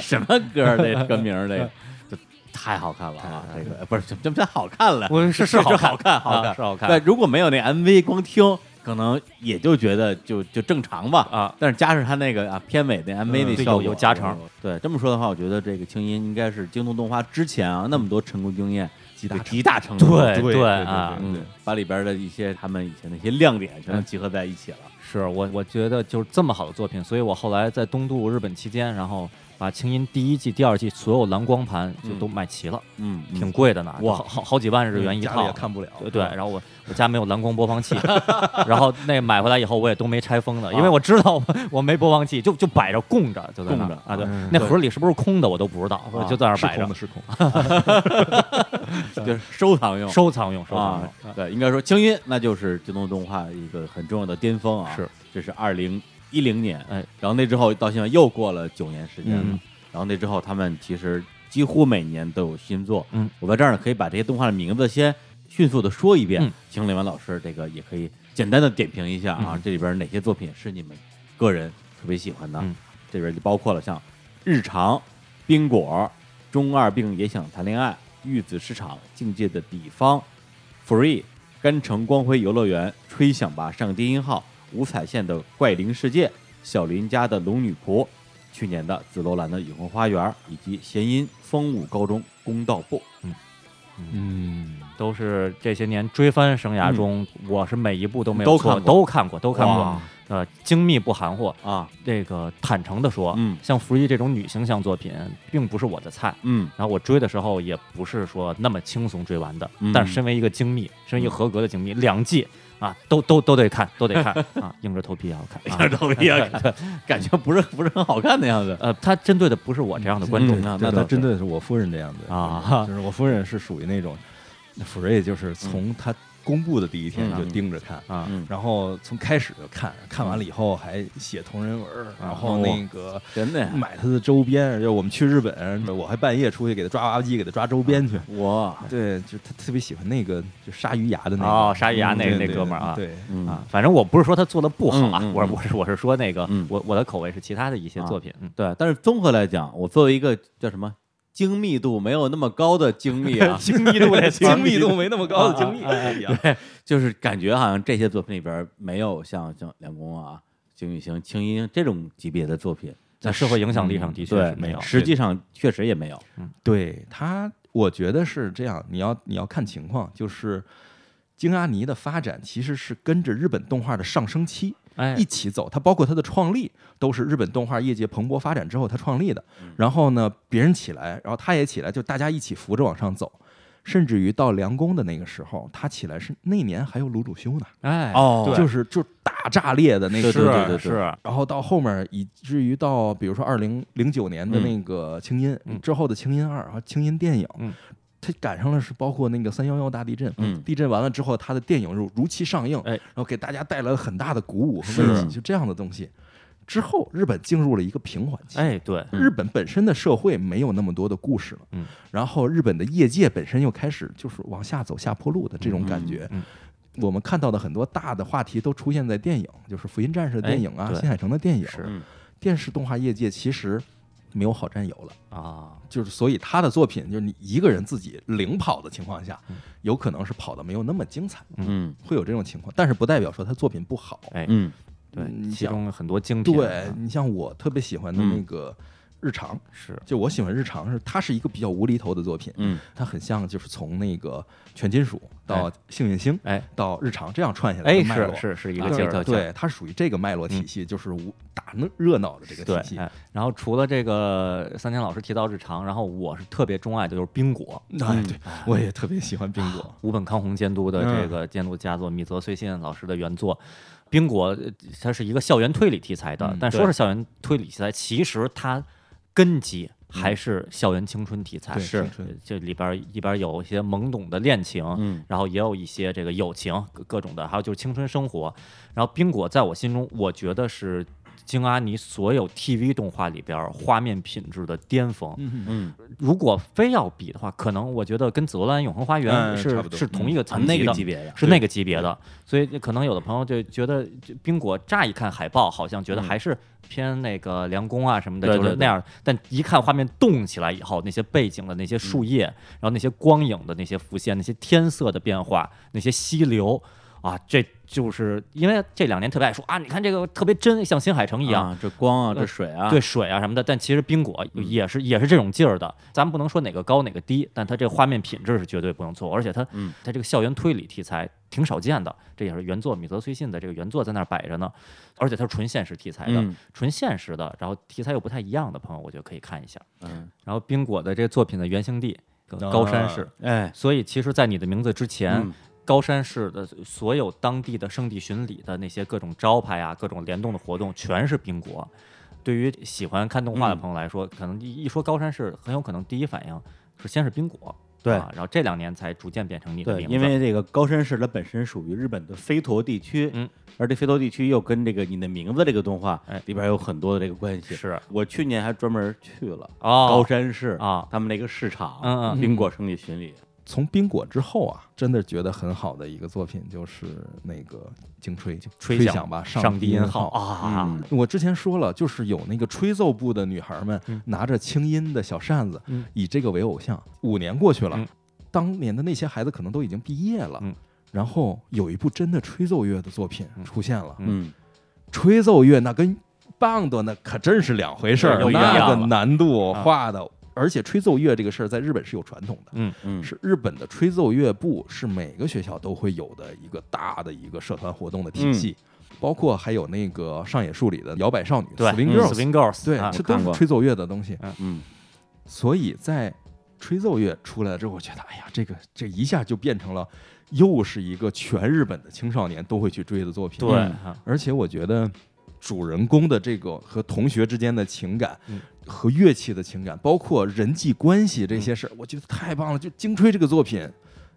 什么歌儿？这歌名儿这个 就太好看了啊！这个不是怎么怎么叫好看了？我是是是好好看，好看，啊是好看对，如果没有那 MV，光听可能也就觉得就就正常吧啊。但是加上他那个啊片尾那 MV 那效果有有加成。对，这么说的话，我觉得这个青音应该是京东动画之前啊那么多成功经验集大集大成功。对对对啊，嗯，把里边的一些他们以前的一些亮点全都集合在一起了。是我我觉得就是这么好的作品，所以我后来在东渡日本期间，然后把青音第一季、第二季所有蓝光盘就都买齐了，嗯，嗯挺贵的呢，哇好好好几万日元一套也。看不了。对对，然后我我家没有蓝光播放器，然后那买回来以后我也都没拆封的，因为我知道我我没播放器，就就摆着供着，就在那儿啊。对嗯，那盒里是不是空的我都不知道，就在那儿摆着是空的，是空。就是收藏用。收藏用，收藏啊用。，对，应该说青音那就是京东动画一个很重要的巅峰啊。是，这是二零一零年，哎，然后那之后到现在又过了九年时间了，嗯然后那之后他们其实几乎每年都有新作。嗯，我在这儿呢可以把这些动画的名字先迅速的说一遍，嗯请李文老师这个也可以简单的点评一下啊，嗯这里边哪些作品是你们个人特别喜欢的？嗯这边就包括了像日常、冰果、中二病也想谈恋爱、玉子市场、境界的彼方、Free、甘城光辉游乐园、吹响吧上低音号、五彩线的怪灵世界、小林家的龙女仆、去年的紫罗兰的永恒花园，以及谐音风舞高中公道部。嗯，都是这些年追番生涯中，我是每一部都没有错都看过都看过，都看过。呃，精密不含糊。啊，这个坦诚的说，嗯像福一这种女形象作品，并不是我的菜。嗯然后我追的时候，也不是说那么轻松追完的。嗯但是身为一个精密，身为一个合格的精密，两季啊，都都都得看，都得看啊，硬着头皮也要看。啊硬着头皮也要看，感觉不是不是很好看的样子。呃，他针对的不是我这样的观众啊那他针对的是我夫人这样的啊就是我夫人是属于那种，那福瑞就是从他公布的第一天嗯。就盯着看。啊，嗯，然后从开始就看，看完了以后还写同人文，然后那个真的，买他的周边。就我们去日本，我还半夜出去给他抓娃娃机，给他抓周边去。哇，对，就他特别喜欢那个，就鲨鱼牙的那个。哦鲨鱼牙那对对那哥们儿啊。对，嗯。啊，反正我不是说他做的不好啊，我是我是我是说那个，嗯。我我的口味是其他的一些作品，嗯，对，但是综合来讲，我作为一个叫什么精密度没有那么高的精密啊，精密度的精密度没那么高的精密。啊啊啊哎呀，对，就是感觉好像这些作品里边没有像像梁公啊、金宇星、青音这种级别的作品，在社会影响力上的确是没有。实际上确实也没有。对他，我觉得是这样。你要你要看情况，就是京阿尼的发展其实是跟着日本动画的上升期哎一，起走。它包括它的创立，都是日本动画业界蓬勃发展之后它创立的。然后呢，别人起来，然后他也起来，就大家一起扶着往上走。甚至于到梁公的那个时候，他起来是那年还有鲁鲁修呢，哎，哦就是就是大炸裂的那个对时候。对对对是，然后到后面，以至于到比如说二零零九年的那个青音、嗯之后的青音二和青音电影，嗯它赶上了是包括那个三幺幺大地震，嗯地震完了之后，它的电影如如期上映，哎然后给大家带来了很大的鼓舞和是慰藉，就这样的东西。之后，日本进入了一个平缓期。哎，对，嗯日本本身的社会没有那么多的故事了，嗯，然后日本的业界本身又开始就是往下走下坡路的这种感觉，嗯我们看到的很多大的话题都出现在电影，就是《福音战士》的电影啊，哎新海诚的电影，电视动画业界其实没有好战友了，啊，就是所以他的作品就是你一个人自己领跑的情况下嗯，有可能是跑的没有那么精彩，嗯。会有这种情况，但是不代表说他作品不好。哎，嗯对，其中很多精品，对你像我特别喜欢的那个日常，是，就我喜欢日常是它是一个比较无厘头的作品，嗯。它很像就是从那个全金属到幸运星哎。到日常这样串下来哎，的脉络。是是是一啊个劲儿的，对，它属于这个脉络体系，就是无打那热闹的这个体，系。哎，然后除了这个三田老师提到日常，然后我是特别钟爱的就是冰果，哎，对，我也特别喜欢冰果。吴本康弘监督的这个监督佳作，米泽穗信老师的原作。冰果呃它是一个校园推理题材的，嗯但说是校园推理题材，其实它根基还是校园青春题材。对是青春呃这里边儿一边儿有一些懵懂的恋情，嗯然后也有一些这个友情各各种的，还有就是青春生活。然后冰果在我心中，我觉得是京阿尼所有 TV 动画里边画面品质的巅峰。嗯如果非要比的话，可能我觉得跟《紫罗兰永恒花园嗯》是、差不多。是同一个啊那层级的，个级别的，是那个级别的，所以可能有的朋友就觉得冰果乍一看海报，好像觉得嗯。还是偏那个凉宫啊什么的，就是那样。但一看画面动起来以后，那些背景的那些树叶，然后那些光影的那些浮现，那些天色的变化，那些溪流啊，这就是因为这两年特别爱说啊，你看这个特别真，像新海诚一样。啊，这光啊，这水啊，对水啊什么的，但其实冰果也是也是这种劲儿的，咱们不能说哪个高哪个低，但它这个画面品质是绝对不能错，而且它嗯它这个校园推理题材挺少见的，这也是原作米泽随信的这个原作在那儿摆着呢，而且它是纯现实题材的，嗯纯现实的，然后题材又不太一样的朋友，我觉得可以看一下。嗯，然后冰果的这个作品的原型地高山市，哎，所以其实，在你的名字之前，嗯高山市的所有当地的圣地巡礼的那些各种招牌啊，各种联动的活动，全是冰国。对于喜欢看动画的嗯朋友来说，可能一一说高山市，很有可能第一反应是先是冰果，对啊，然后这两年才逐渐变成你的对，名字。因为这个高山市它本身属于日本的飞陀地区，嗯，而这飞陀地区又跟这个你的名字这个动画哎。里边有很多的这个关系。是。我去年还专门去了哦。高山市啊。他们那个市场，嗯嗯冰果圣地巡礼，从冰果之后啊，真的觉得很好的一个作品就是那个惊吹吹响吧，上帝音音号啊，嗯我之前说了，就是有那个吹奏部的女孩们嗯拿着轻音的小扇子，嗯以这个为偶像。五年过去了，嗯当年的那些孩子可能都已经毕业了，嗯然后有一部真的吹奏乐的作品嗯出现了。嗯，吹奏乐那跟棒的那可真是两回事儿，那个难度啊画的。而且吹奏乐这个事儿在日本是有传统的，嗯嗯。是日本的吹奏乐部是每个学校都会有的一个大的一个社团活动的体系，包括还有那个上野树里的摇摆少女对 Swing 嗯 Girls，、Swing Girls，对，啊这都是吹奏乐的东西。嗯所以在吹奏乐出来了之后，我觉得，哎呀，这个这一下就变成了又是一个全日本的青少年都会去追的作品。对，而且我觉得主人公的这个和同学之间的情感，嗯和乐器的情感，包括人际关系这些嗯事儿，我觉得太棒了。就《京吹》这个作品，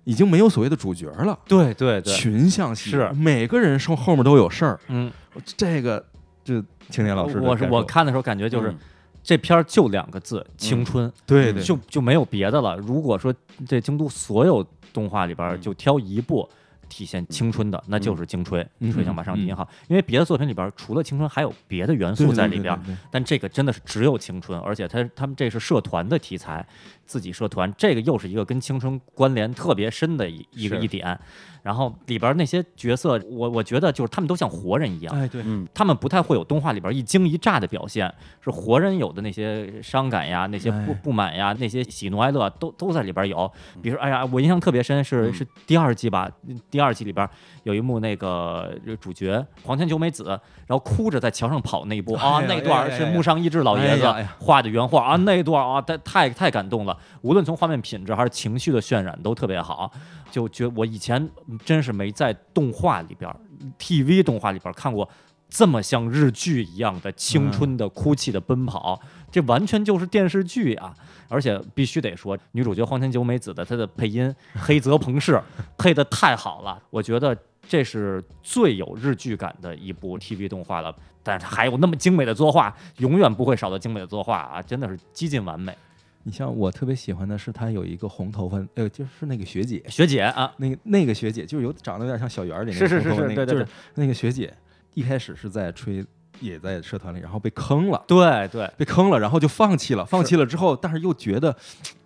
已经没有所谓的主角了，对对对，群像戏是每个人后后面都有事儿。嗯，这个，就青年老师我是我看的时候感觉就是嗯这片儿就两个字青春。对对，就就没有别的了。如果说这京都所有动画里边就挑一部体现青春的，那就是《青春》嗯。吹响吧上帝嗯。音号。因为别的作品里边除了青春，还有别的元素在里边但这个真的是只有青春，而且他他们这是社团的题材，自己社团，这个又是一个跟青春关联特别深的一一个一点。然后里边儿那些角色，我我觉得就是他们都像活人一样，哎对，嗯。他们不太会有动画里边一惊一乍的表现，是活人有的那些伤感呀、那些不哎。不满呀、那些喜怒哀乐都都在里边有。比如说，哎呀，我印象特别深是嗯。是第二季吧，第二季里边有一幕那个主角黄田九美子，然后哭着在桥上跑那一幕啊，那段是木上一志老爷子画的原画啊，那段啊，太太太感动了，无论从画面品质还是情绪的渲染都特别好。就觉我以前真是没在动画里边儿 TV 动画里边看过这么像日剧一样的青春的哭泣的奔跑，这完全就是电视剧啊！而且必须得说，女主角荒田久美子的她的配音黑泽朋士配的太好了，我觉得这是最有日剧感的一部 TV 动画了。但是还有那么精美的作画，永远不会少的精美的作画啊，真的是几近完美。你像我特别喜欢的是她有一个红头发，呃，就是那个学姐，学姐啊，那个那个学姐就是有长得有点像小圆儿里那个是是是红头发那个就是是对对对那个学姐一开始是在吹，也在社团里，然后被坑了，对对，被坑了，然后就放弃了，放弃了之后，但是又觉得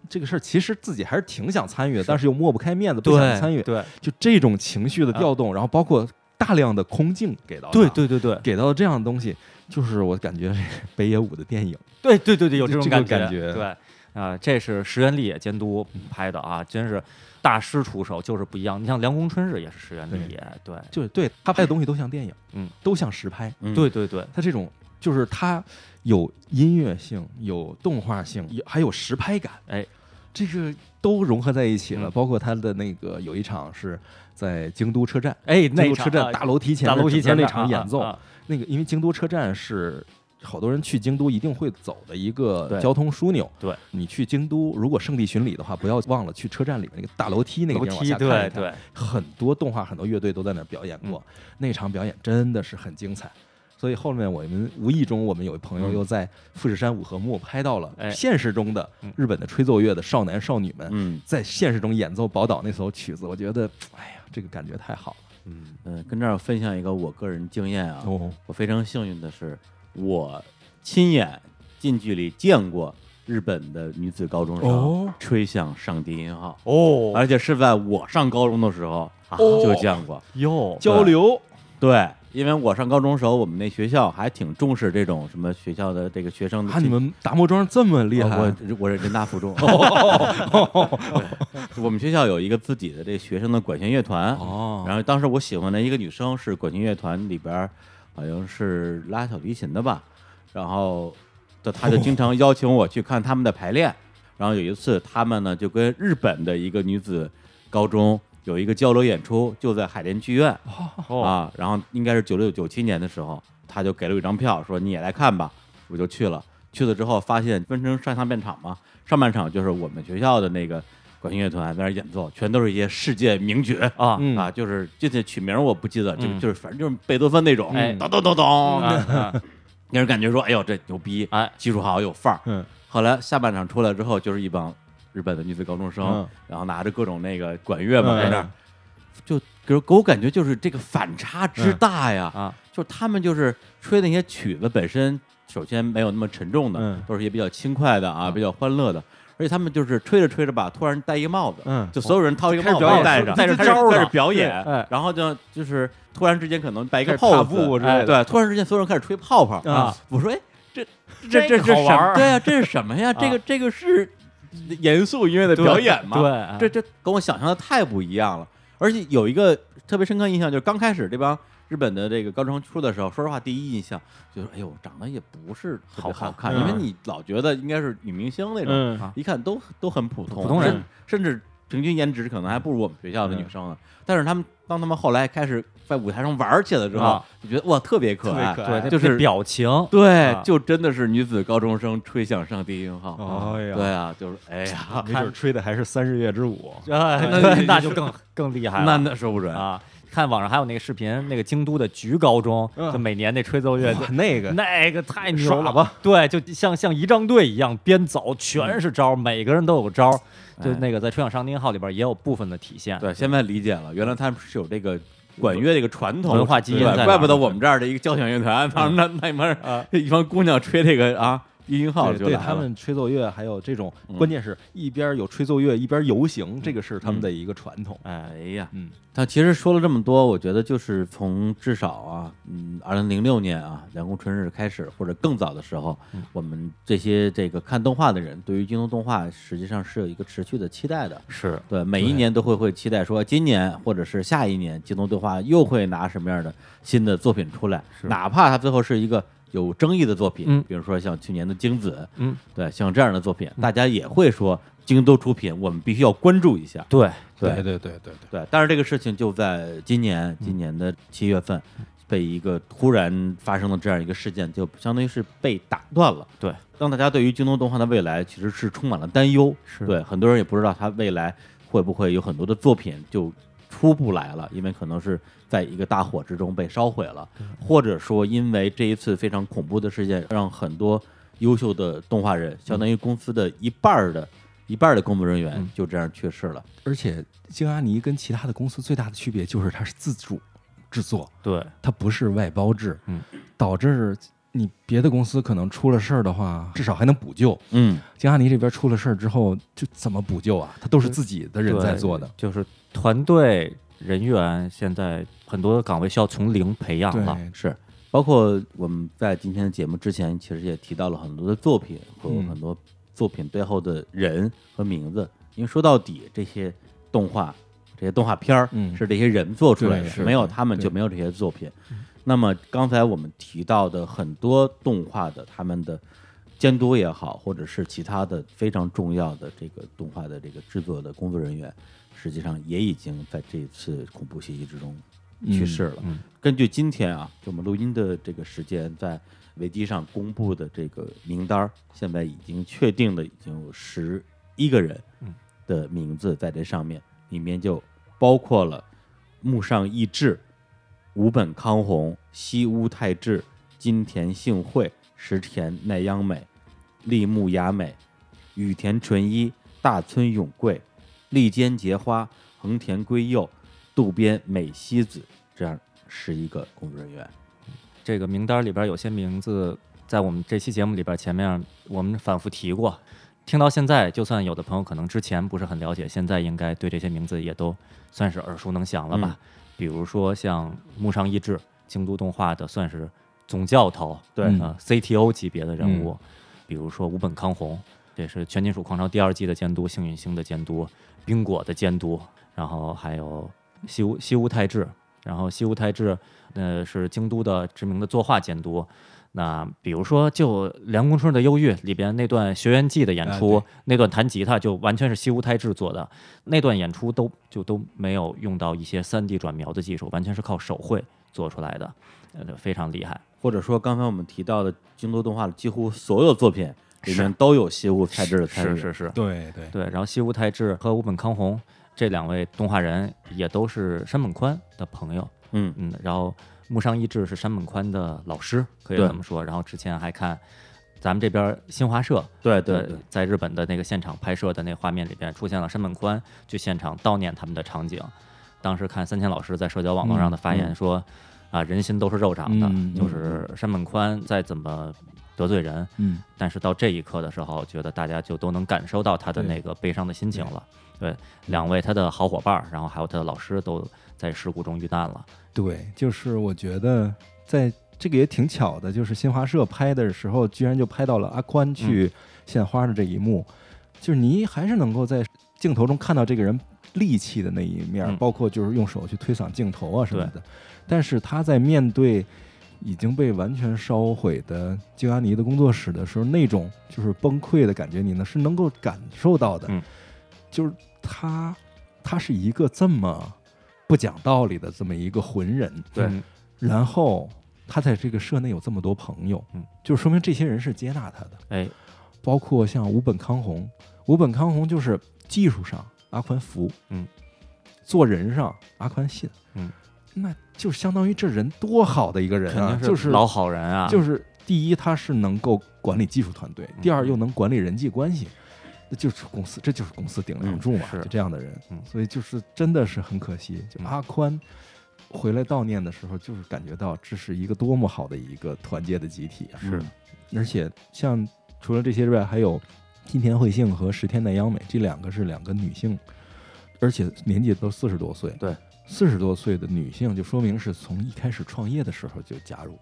这个事儿其实自己还是挺想参与的，但是又抹不开面子，不想参与，对就这种情绪的调动，然后包括大量的空镜给到对对对对给到这样的东西，就是我感觉 北野武的电影，对对对对，有这这个种感感觉对啊、这是石原丽也监督拍的啊，真是大师出手，就是不一样。你像《凉宫春日》也是石原丽也，对就是对他拍的东西都像电影，嗯，都像实拍，嗯对对对，他这种就是他有音乐性，有动画性，有还有实拍感，哎，这个都融合在一起了。嗯包括他的那个有一场是在京都车站，哎，京都车站大楼梯前大楼梯前面啊场演奏，那个因为京都车站是。好多人去京都一定会走的一个交通枢纽。对，你去京都，如果圣地巡礼的话，不要忘了去车站里面那个大楼梯那个楼地方看一看。对，很多动画、很多乐队都在那儿表演过，那场表演真的是很精彩。所以后面我们无意中，我们有一朋友嗯。又在富士山五合目拍到了哎。现实中的嗯。日本的吹奏乐的少男少女们，嗯。在现实中演奏宝岛那首曲子，我觉得，哎呀，这个感觉太好了。嗯。嗯，跟这儿分享一个我个人经验啊，哦，我非常幸运的是，我亲眼近距离见过日本的女子高中生哦。吹响上低音号，哦。而且是在我上高中的时候哦。就见过。哟，交流，对，因为我上高中时候，我们那学校还挺重视这种什么学校的这个学生的啊，你们达摩庄这么厉害，哦我我是人大附中，对。我们学校有一个自己的这学生的管弦乐团，哦，然后当时我喜欢的一个女生是管弦乐团里边儿好像是拉小提琴的吧，然后的他就经常邀请我去看他们的排练，然后有一次他们呢就跟日本的一个女子高中有一个交流演出，就在海淀剧院哦 啊，然后应该是九六九七年的时候，他就给了我一张票，说你也来看吧，我就去了。去了之后发现分成上下半场嘛，上半场就是我们学校的那个管弦乐团在那演奏，全都是一些世界名曲啊嗯。啊，就是这些曲名我不记得，就嗯。就是反正就是贝多芬那种，哎。咚咚咚咚，啊啊。让人感觉说，哎呦这牛逼，哎。技术好有范儿。嗯。后来下半场出来之后，就是一帮日本的女子高中生，嗯。然后拿着各种那个管乐嘛，嗯。在那儿，就给给我感觉就是这个反差之大呀，啊。就是他们就是吹那些曲子本身，首先没有那么沉重的，嗯。都是一些比较轻快的啊，嗯。比较欢乐的，而且他们就是吹着吹着吧，突然戴一个帽子，嗯。就所有人掏一个帽子戴着开始表演，哎。然后就就是突然之间可能摆一个开始踏 pose，步之类的对，突然之间所有人开始吹泡泡啊，我说哎，这这这这什对呀，这是什么呀？这个这个是严肃音乐的表演吗？对，哎这这跟我想象的太不一样了。而且有一个特别深刻印象，就是刚开始这帮日本的这个高中生出的时候，说实话，第一印象就是，哎呦，长得也不是特别好好看，因为你老觉得应该是女明星那种，一看都都很普通，普通人。甚甚至平均颜值可能还不如我们学校的女生呢。但是他们当他们后来开始在舞台上玩起来之后，啊。就觉得哇，特别可爱，对，就是表情，对，啊。就真的是女子高中生吹响上低音号。哎呀。对啊，就是哎呀，没准吹的还是三日月之舞，那就更更厉害了。那那说不准。啊，看网上还有那个视频，那个京都的菊高中，嗯。就每年那吹奏乐队那个那个太牛了。吧，对，就像像仪仗队一样边走，全是招，每个人都有招。就哎。那个在《吹响上丁号》里边也有部分的体现。对，现在理解了，原来他们是有这个管乐这个传统文化基因在怪不得我们这儿的一个交响乐团，他们那那一帮人啊一帮姑娘吹这个啊低音号对他们吹奏乐还有这种嗯，关键是一边有吹奏乐一边游行，这个是他们的一个传统。哎，哎呀，嗯，他其实说了这么多，我觉得就是从至少啊，嗯，二零零六年啊，凉宫春日开始，或者更早的时候，嗯我们这些这个看动画的人，对于京东动画实际上是有一个持续的期待的。是对，每一年都会会期待说，今年或者是下一年，京东动画又会拿什么样的新的作品出来，是哪怕它最后是一个有争议的作品，嗯。比如说像去年的精子，嗯，对，像这样的作品，大家也会说京都出品，我们必须要关注一下。对，对。对对对对对，但是这个事情就在今年，今年的七月份，被一个突然发生的这样一个事件，就相当于是被打断了。对，让大家对于京东动画的未来其实是充满了担忧。是。对，很多人也不知道它未来会不会有很多的作品就出不来了，因为可能是在一个大火之中被烧毁了，或者说因为这一次非常恐怖的事件，让很多优秀的动画人，相当于公司的一半儿的。一半儿的工作人员嗯就这样去世了，而且京阿尼跟其他的公司最大的区别就是它是自主制作，对，它不是外包制，嗯，导致你别的公司可能出了事儿的话，至少还能补救。嗯，京阿尼这边出了事儿之后，就怎么补救啊？他都是自己的人在做的，就是团队人员现在很多岗位需要从零培养了。是，包括我们在今天的节目之前，其实也提到了很多的作品和嗯很多作品背后的人和名字，因为说到底，这些动画、这些动画片儿嗯。是这些人做出来的，没有他们就没有这些作品。那么刚才我们提到的很多动画的他们的监督也好，或者是其他的非常重要的这个动画的这个制作的工作人员，实际上也已经在这次恐怖袭击之中去世了。嗯根据今天啊，就我们录音的这个时间，在维基上公布的这个名单，现在已经确定的已经有十一个人嗯的名字在这上面，里面就包括了木上义志、吾本康弘、西屋泰治、金田幸惠、石田奈央美、立木雅美、羽田纯一、大村永贵、立间结花、横田圭佑、渡边美希子这样十一个工作人员。这个名单里边有些名字，在我们这期节目里边前面我们反复提过，听到现在，就算有的朋友可能之前不是很了解，现在应该对这些名字也都算是耳熟能详了吧？比如说像木上义志，京都动画的算是总教头，对啊呃 CTO 级别的人物，比如说五本康弘，这是《全金属狂潮》第二季的监督，幸运星的监督，冰果的监督，然后还有西屋西屋泰治，然后西屋泰治，呃，是京都的知名的作画监督。那比如说，就《凉宫春的忧郁》里边那段学员季的演出，哎那段弹吉他就完全是西屋太志做的，那段演出都就都没有用到一些三 D 转描的技术，完全是靠手绘做出来的，呃，非常厉害。或者说刚才我们提到的京都动画的几乎所有作品里面都有西屋太志的参与。是是是，对对对，然后西屋太志和五本康弘这两位动画人也都是山本宽的朋友，嗯。嗯，然后木上一志是山本宽的老师，可以这么说。然后之前还看咱们这边新华社对对对，在日本的那个现场拍摄的那画面里边出现了山本宽去现场悼念他们的场景。当时看三千老师在社交网络上的发言嗯说，啊，人心都是肉长的，嗯就是山本宽再怎么得罪人，嗯。但是到这一刻的时候，觉得大家就都能感受到他的那个悲伤的心情了。对，两位他的好伙伴，然后还有他的老师都在事故中遇难了。对，就是我觉得在这个也挺巧的，就是新华社拍的时候，居然就拍到了阿宽去献花的这一幕，就是你还是能够在镜头中看到这个人戾气的那一面，嗯包括就是用手去推搡镜头啊什么的。但是他在面对已经被完全烧毁的京阿尼的工作室的时候，那种就是崩溃的感觉，你呢是能够感受到的。嗯就是他，他是一个这么不讲道理的这么一个浑人，对。嗯然后他在这个社内有这么多朋友，嗯，就说明这些人是接纳他的，哎，包括像五本康弘，五本康弘就是技术上阿宽服，嗯，做人上阿宽信，嗯，那就相当于这人多好的一个人啊，就是老好人啊，就是第一他是能够管理技术团队，第二嗯又能管理人际关系。那就是公司，这就是公司顶梁柱嘛，嗯是就这样的人，嗯所以就是真的是很可惜。就嗯阿宽回来悼念的时候，就是感觉到这是一个多么好的一个团结的集体啊！是而且像除了这些之外，还有金田惠幸和石田奈央美这两个是两个女性，而且年纪都四十多岁。对，四十多岁的女性，就说明是从一开始创业的时候就加入，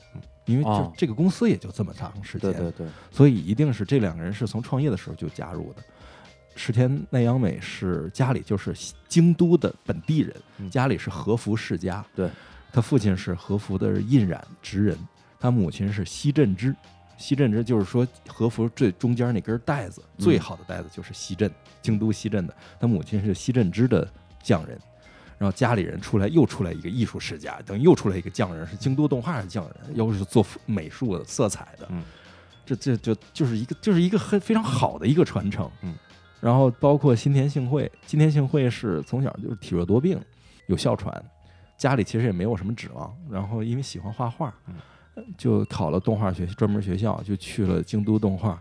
因为哦这这个公司也就这么长时间，对对对，所以一定是这两个人是从创业的时候就加入的。石田奈央美是家里就是京都的本地人，嗯家里是和服世家，对，他父亲是和服的印染职人，他母亲是西镇织。西镇织就是说和服最中间那根带子，嗯最好的带子就是西镇，京都西镇的。他母亲是西镇织的匠人，然后家里人出来又出来一个艺术世家，等于又出来一个匠人，是京都动画的匠人，又是做美术的、色彩的。嗯这这就就是一个就是一个很非常好的一个传承。嗯，然后包括新田幸惠，新田幸惠是从小就是体弱多病，有哮喘，家里其实也没有什么指望，然后因为喜欢画画，嗯就考了动画学专门学校，就去了京都动画，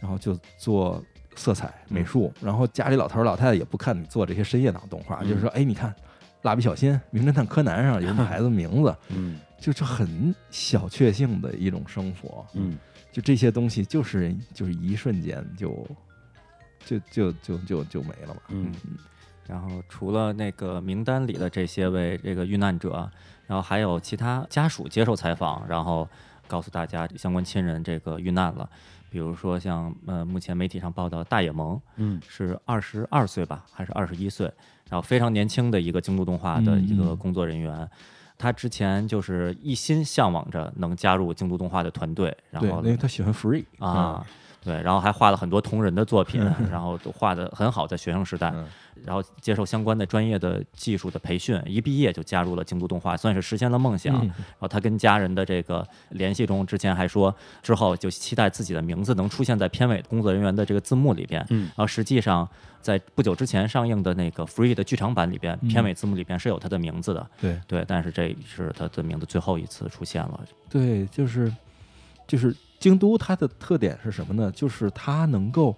然后就做色彩美术，然后家里老头儿老太太也不看你做这些深夜档动画，嗯就是说，哎，你看。蜡笔小新、名侦探柯南上有 你孩子名字，嗯就是很小确幸的一种生活。嗯就这些东西，就是就是一瞬间就就就就就就没了嘛。嗯然后除了那个名单里的这些位这个遇难者，然后还有其他家属接受采访，然后告诉大家相关亲人这个遇难了。比如说像呃目前媒体上报道大野萌嗯是二十二岁吧，还是二十一岁，然后非常年轻的一个京都动画的一个工作人员。他之前就是一心向往着能加入京都动画的团队，然，后因为他喜欢 free 啊，对，然后还画了很多同人的作品，然后都画的很好，在学生时代，嗯然后接受相关的专业的技术的培训，一毕业就加入了京都动画，算是实现了梦想。嗯然后他跟家人的这个联系中，之前还说之后就期待自己的名字能出现在片尾工作人员的这个字幕里边。嗯然后实际上在不久之前上映的那个 Free 的剧场版里边，嗯片尾字幕里边是有他的名字的。对对，但是这是他的名字最后一次出现了。对，就是就是京都它的特点是什么呢？就是它能够，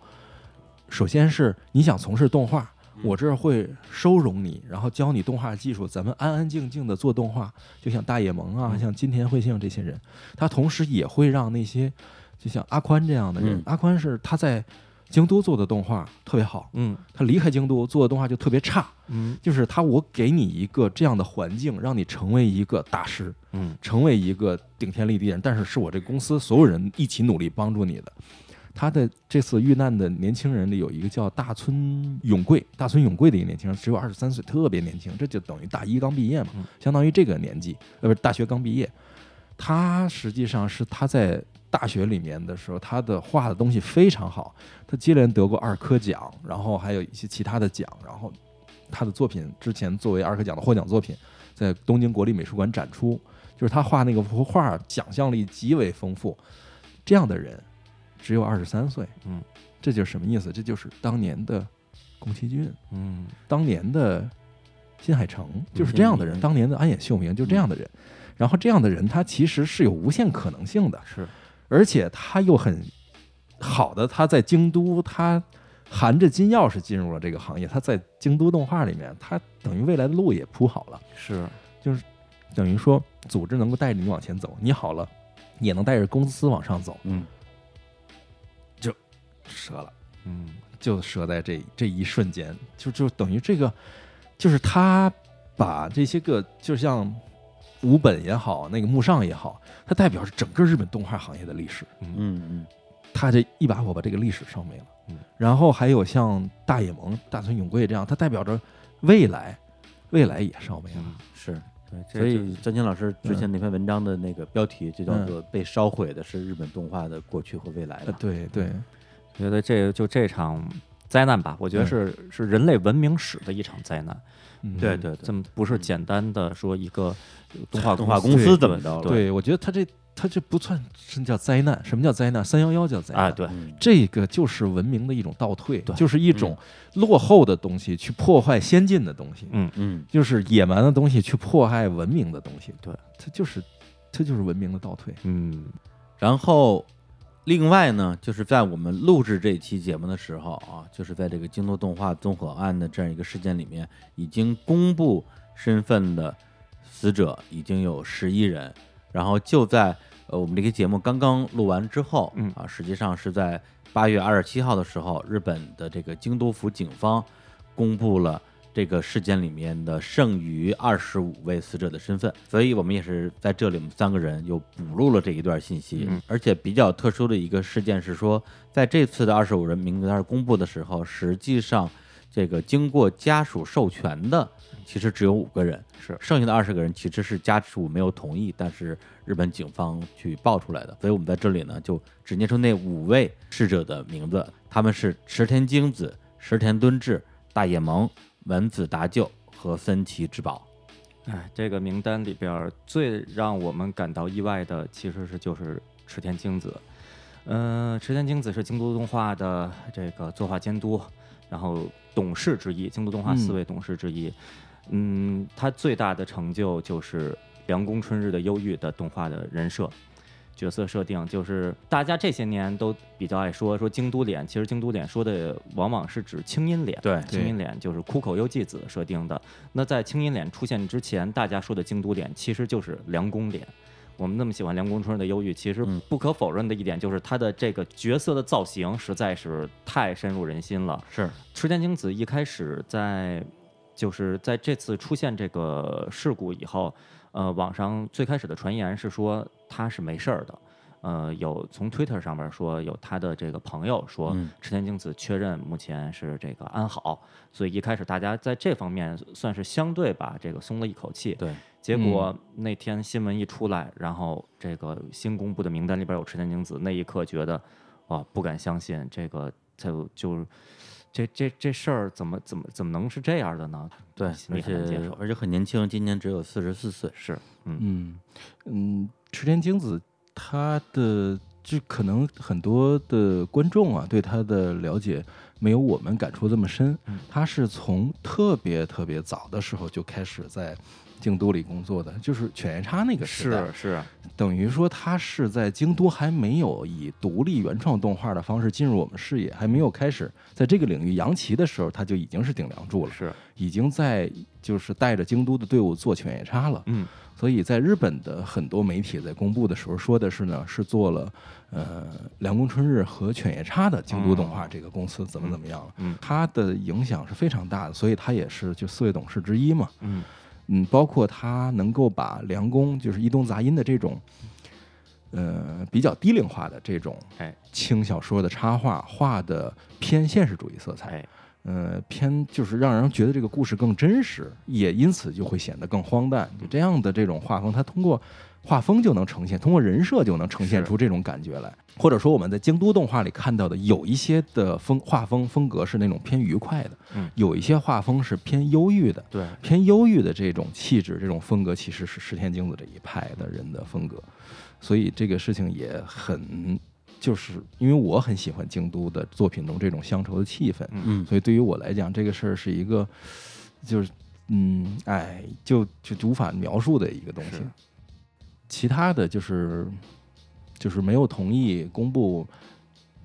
首先是你想从事动画，我这儿会收容你，然后教你动画技术，咱们安安静静的做动画。就像大野萌啊，像金田惠幸这些人，他同时也会让那些就像阿宽这样的人，嗯阿宽是他在京都做的动画特别好，嗯他离开京都做的动画就特别差。嗯就是他，我给你一个这样的环境，让你成为一个大师，嗯成为一个顶天立地人，但是是我这公司所有人一起努力帮助你的。他的这次遇难的年轻人里有一个叫大村永贵，大村永贵的一个年轻人，只有二十三岁，特别年轻，这就等于大一刚毕业嘛嗯，相当于这个年纪，呃，不是大学刚毕业。他实际上是他在大学里面的时候，他的画的东西非常好，他接连得过二科奖，然后还有一些其他的奖，然后他的作品之前作为二科奖的获奖作品，在东京国立美术馆展出，就是他画那个幅画，想象力极为丰富。这样的人只有二十三岁，嗯，这就是什么意思？这就是当年的宫崎骏，嗯当年的新海诚，就是这样的人。嗯当年的安野秀明，就这样的人。然后这样的人，他其实是有无限可能性的，是而且他又很好的，他在京都，他含着金钥匙进入了这个行业。他在京都动画里面，他等于未来的路也铺好了，是就是等于说组织能够带着你往前走，你好了，也能带着公司往上走，嗯就折了。嗯就折在这这一瞬间，就就等于这个，就是他把这些个，就像武本也好，那个木上也好，它代表着整个日本动画行业的历史。嗯嗯嗯他这一把火把这个历史烧没了。嗯，然后还有像大野萌、大村永贵这样，它代表着未来，未来也烧没了。嗯，是。对，所以张青老师之前那篇文章的那个标题就叫做“被烧毁的是日本动画的过去和未来呃”。对对，觉得这就这场灾难吧，我觉得是是人类文明史的一场灾难。嗯对对对这么不是简单的说一个动画动画公司怎么着了？对，我觉得他这他这不算是叫灾难。什么叫灾难？三幺幺叫灾难。啊，对，嗯这个就是文明的一种倒退，对就是一种落后的东西去破坏先进的东西，嗯嗯就是野蛮的东西去破害文明的东西。对，它就是它就是文明的倒退。嗯然后，另外呢，就是在我们录制这期节目的时候啊，就是在这个京都动画综合案的这样一个事件里面，已经公布身份的死者已经有十一人。然后就在呃我们这个节目刚刚录完之后，嗯啊，实际上是在八月二十七号的时候，日本的这个京都府警方公布了。这个事件里面的剩余二十五位死者的身份，所以我们也是在这里，我们三个人又补录了这一段信息。嗯而且比较特殊的一个事件是说，在这次的二十五人名单公布的时候，实际上这个经过家属授权的其实只有五个人，是剩下的二十个人其实是家属没有同意，但是日本警方去报出来的。所以我们在这里呢，就只念出那五位逝者的名字，他们是池田京子、石田敦志、大野萌、文子达就和森崎之宝。哎，这个名单里边最让我们感到意外的，其实是就是池田京子。嗯、池田京子是京都动画的这个作画监督，然后董事之一，京都动画四嗯位董事之一。嗯，他最大的成就就是《凉宫春日的忧郁》的动画的人设。角色设定就是大家这些年都比较爱说说京都脸，其实京都脸说的往往是指清音脸，对清音脸就是枯口优纪子设定的。那在清音脸出现之前，大家说的京都脸其实就是凉宫脸。我们那么喜欢凉宫春日的忧郁，其实嗯不可否认的一点就是他的这个角色的造型实在是太深入人心了。是，池田京子一开始在就是在这次出现这个事故以后，呃，网上最开始的传言是说他是没事儿的。呃，有从 Twitter 上面说有他的这个朋友说嗯池田京子确认目前是这个安好，所以一开始大家在这方面算是相对吧这个松了一口气。对，结果那天新闻一出来，然后这个新公布的名单里边有池田京子，那一刻觉得哇，不敢相信这个就就是这这这事儿怎么怎么怎么能是这样的呢？对，而且。而且很年轻，今年只有四十四岁。是，嗯嗯嗯，池田京子他的就可能很多的观众啊对他的了解没有我们感触这么深嗯。他是从特别特别早的时候就开始在京都里工作的，就是犬夜叉那个时代，是，等于说他是在京都还没有以独立原创动画的方式进入我们视野，还没有开始。在这个领域扬旗的时候，他就已经是顶梁柱了，是，已经在就是带着京都的队伍做犬夜叉了。嗯，所以在日本的很多媒体在公布的时候说的是呢，是做了呃凉宫春日和犬夜叉的京都动画这个公司怎么怎么样了，嗯。他的影响是非常大的，所以他也是就四位董事之一嘛。嗯嗯，包括他能够把梁工就是一动杂音的这种，呃，比较低龄化的这种哎轻小说的插画画的偏现实主义色彩，哎，呃，偏就是让人觉得这个故事更真实，也因此就会显得更荒诞。就这样的这种画风，他通过画风就能呈现，通过人设就能呈现出这种感觉来。或者说我们在京都动画里看到的，有一些的风画风风格是那种偏愉快的，嗯。有一些画风是偏忧郁的，对，偏忧郁的这种气质、这种风格，其实是石田京子这一派的人的风格，所以这个事情也很，就是因为我很喜欢京都的作品中这种乡愁的气氛，嗯。所以对于我来讲，这个事儿是一个，就是嗯，哎，就就就无法描述的一个东西。是。其他的就是就是没有同意公布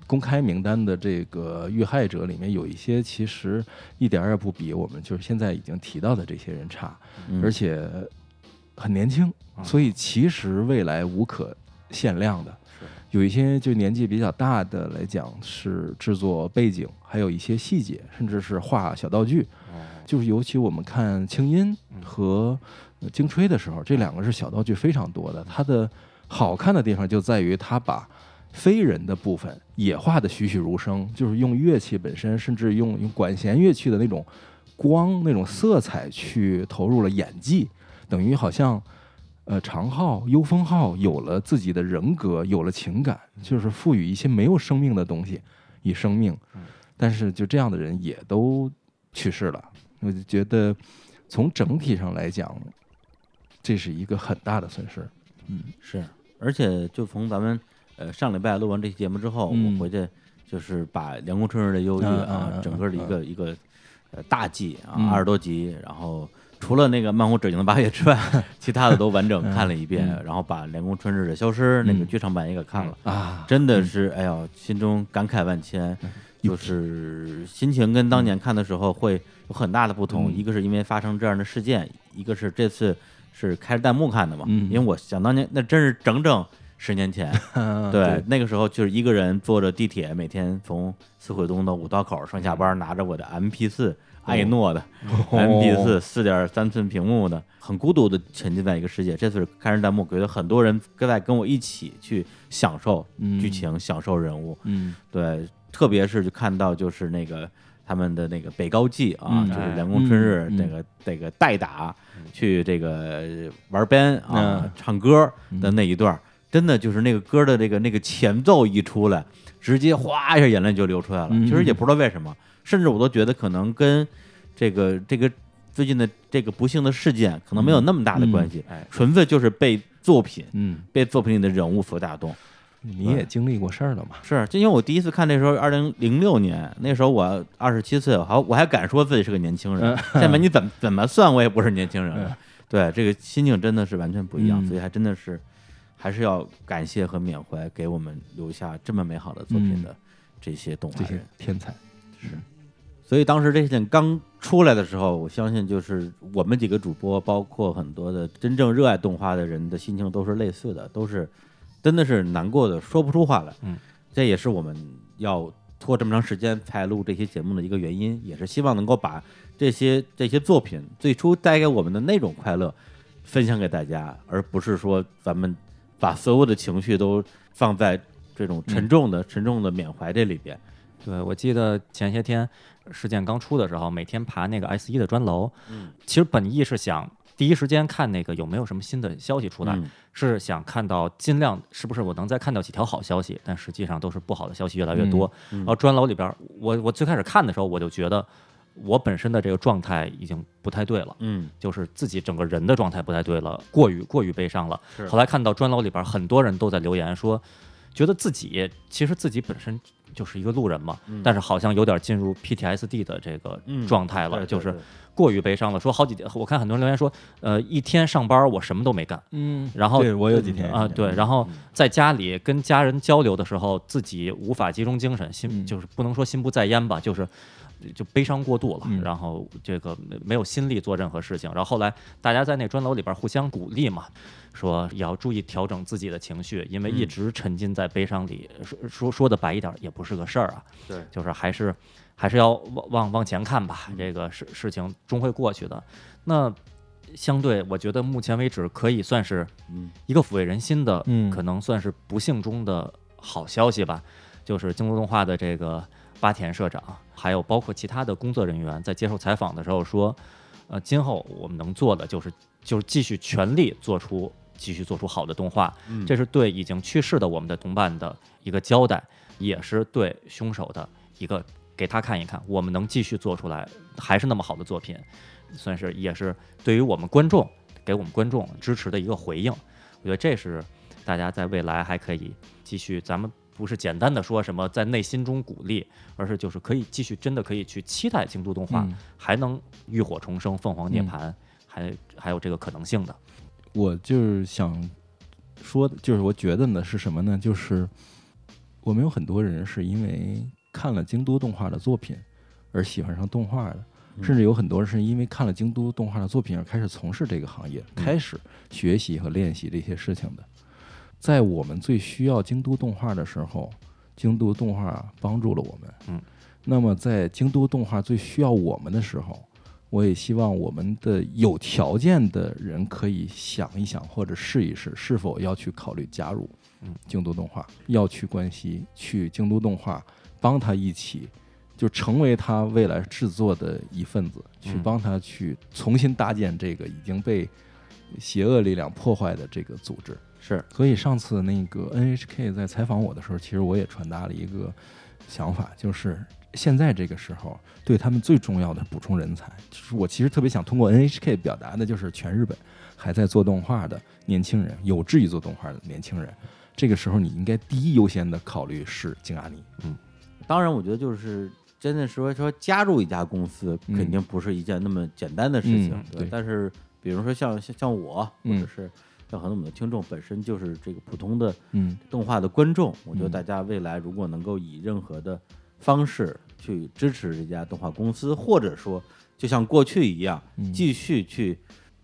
公开名单的这个遇害者里面，有一些其实一点儿也不比我们就是现在已经提到的这些人差，嗯而且很年轻，所以其实未来无可限量的。有一些就年纪比较大的来讲，是制作背景，还有一些细节，甚至是画小道具。哦就是尤其我们看清音和呃京吹的时候，这两个是小道具非常多的。它的好看的地方就在于它把非人的部分也画得栩栩如生，就是用乐器本身，甚至用用管弦乐器的那种光、那种色彩去投入了演技，等于好像。呃，长号、幽风号有了自己的人格，有了情感，就是赋予一些没有生命的东西以生命。但是就这样的人也都去世了，我就觉得从整体上来讲，这是一个很大的损失。嗯。是，而且就从咱们呃上礼拜录完这期节目之后，嗯。我回去就是把《凉宫春日的忧郁》嗯啊整个的一个一个呃大季啊，嗯。二十多集，然后除了那个漫无止境的八月之外，其他的都完整看了一遍，嗯然后把《凉宫春日的消失》那个嗯。剧场版也给看了。啊，真的是，哎呀，心中感慨万千，就是心情跟当年看的时候会有很大的不同。嗯。一个是因为发生这样的事件，一个是这次是开着弹幕看的嘛。嗯因为我想当年，那真是整整十年前，嗯对，那个时候就是一个人坐着地铁，每天从四惠东的五道口上下班，拿着我的 MP 四。艾诺的 MP 四四点三寸屏幕的，很孤独的沉浸在一个世界。这次是开着弹幕，觉得很多人跟在跟我一起去享受嗯剧情，享受人物。嗯对，特别是就看到就是那个他们的那个北高记啊，嗯就是凉宫春日那个那个代打去这个玩 band 啊、嗯。唱歌的那一段儿，真的就是那个歌的这个那个前奏一出来，直接哗一下眼泪就流出来了。嗯。其实也不知道为什么，甚至我都觉得可能跟这个这个最近的这个不幸的事件可能没有那么大的关系，哎，纯粹就是被作品嗯，被作品里的人物所打动。你也经历过事儿了嘛？是，就因为我第一次看那时候，二零零六年，那时候我二十七岁，我还我还敢说自己是个年轻人。现在你怎么怎么算，我也不是年轻人了。对，这个心境真的是完全不一样，嗯所以还真的是还是要感谢和缅怀给我们留下这么美好的作品的这些动画这些人。天才，是所以当时这事情刚出来的时候，我相信就是我们几个主播，包括很多的真正热爱动画的人的心情都是类似的，都是真的是难过的说不出话来。嗯，这也是我们要拖这么长时间才录这些节目的一个原因，也是希望能够把这些这些作品最初带给我们的那种快乐分享给大家，而不是说咱们把所有的情绪都放在这种沉重的、沉重的缅怀这里边。对，我记得前些天事件刚出的时候，每天爬那个 S 一的砖楼，嗯，其实本意是想第一时间看那个有没有什么新的消息出来，嗯是想看到尽量是不是我能再看到几条好消息，但实际上都是不好的消息越来越多。嗯嗯然后砖楼里边，我我最开始看的时候，我就觉得我本身的这个状态已经不太对了。嗯，就是自己整个人的状态不太对了，过于过于悲伤了。后来看到砖楼里边很多人都在留言说，觉得自己其实自己本身就是一个路人嘛，嗯。但是好像有点进入 PTSD 的这个嗯状态了，就是过于悲伤了。说好几天，我看很多人留言说，呃，一天上班我什么都没干，嗯然后对我有几天啊，对，然后在家里跟家人交流的时候，自己无法集中精神，心嗯。就是不能说心不在焉吧，就是就悲伤过度了，嗯然后这个没没有心力做任何事情。然后后来大家在那砖楼里边互相鼓励嘛，说也要注意调整自己的情绪，因为一嗯直沉浸在悲伤里，说说说的白一点也不是个事儿啊，对就是还是还是要往往往前看吧，嗯这个事事情终会过去的。那相对，我觉得目前为止可以算是嗯一个抚慰人心的，嗯可能算是不幸中的好消息吧。就是京都动画的这个八田社长，还有包括其他的工作人员，在接受采访的时候说，呃，今后我们能做的就是就是继续全力做出继续做出好的动画，嗯这是对已经去世的我们的同伴的一个交代，也是对凶手的一个给他看一看，我们能继续做出来还是那么好的作品，算是也是对于我们观众给我们观众支持的一个回应。我觉得这是大家在未来还可以继续，咱们不是简单的说什么在内心中鼓励，而是就是可以继续真的可以去期待京都动画、嗯还能浴火重生、凤凰涅槃，还还有这个可能性的。我就是想说的，就是我觉得呢是什么呢？就是我们有很多人是因为看了京都动画的作品而喜欢上动画的，嗯甚至有很多人是因为看了京都动画的作品而开始从事这个行业，开始学习和练习这些事情的。在我们最需要京都动画的时候，京都动画帮助了我们。嗯，那么在京都动画最需要我们的时候，我也希望我们的有条件的人可以想一想，或者试一试，是否要去考虑加入嗯京都动画，要去关西，去京都动画，帮他一起，就成为他未来制作的一份子，去嗯帮他去重新搭建这个已经被邪恶力量破坏的这个组织。是。所以上次那个 NHK 在采访我的时候，其实我也传达了一个想法，就是现在这个时候对他们最重要的补充人才，就是我其实特别想通过 NHK 表达的，就是全日本还在做动画的年轻人，有志于做动画的年轻人，这个时候你应该第一优先的考虑是京阿尼。当然，我觉得就是真的说说加入一家公司，嗯肯定不是一件那么简单的事情。嗯对但是比如说像像像我，或嗯。者是像很多我们的听众本身就是这个普通的嗯。动画的观众，我觉得嗯。大家未来如果能够以任何的方式去支持这家动画公司，或者说就像过去一样，嗯。继续去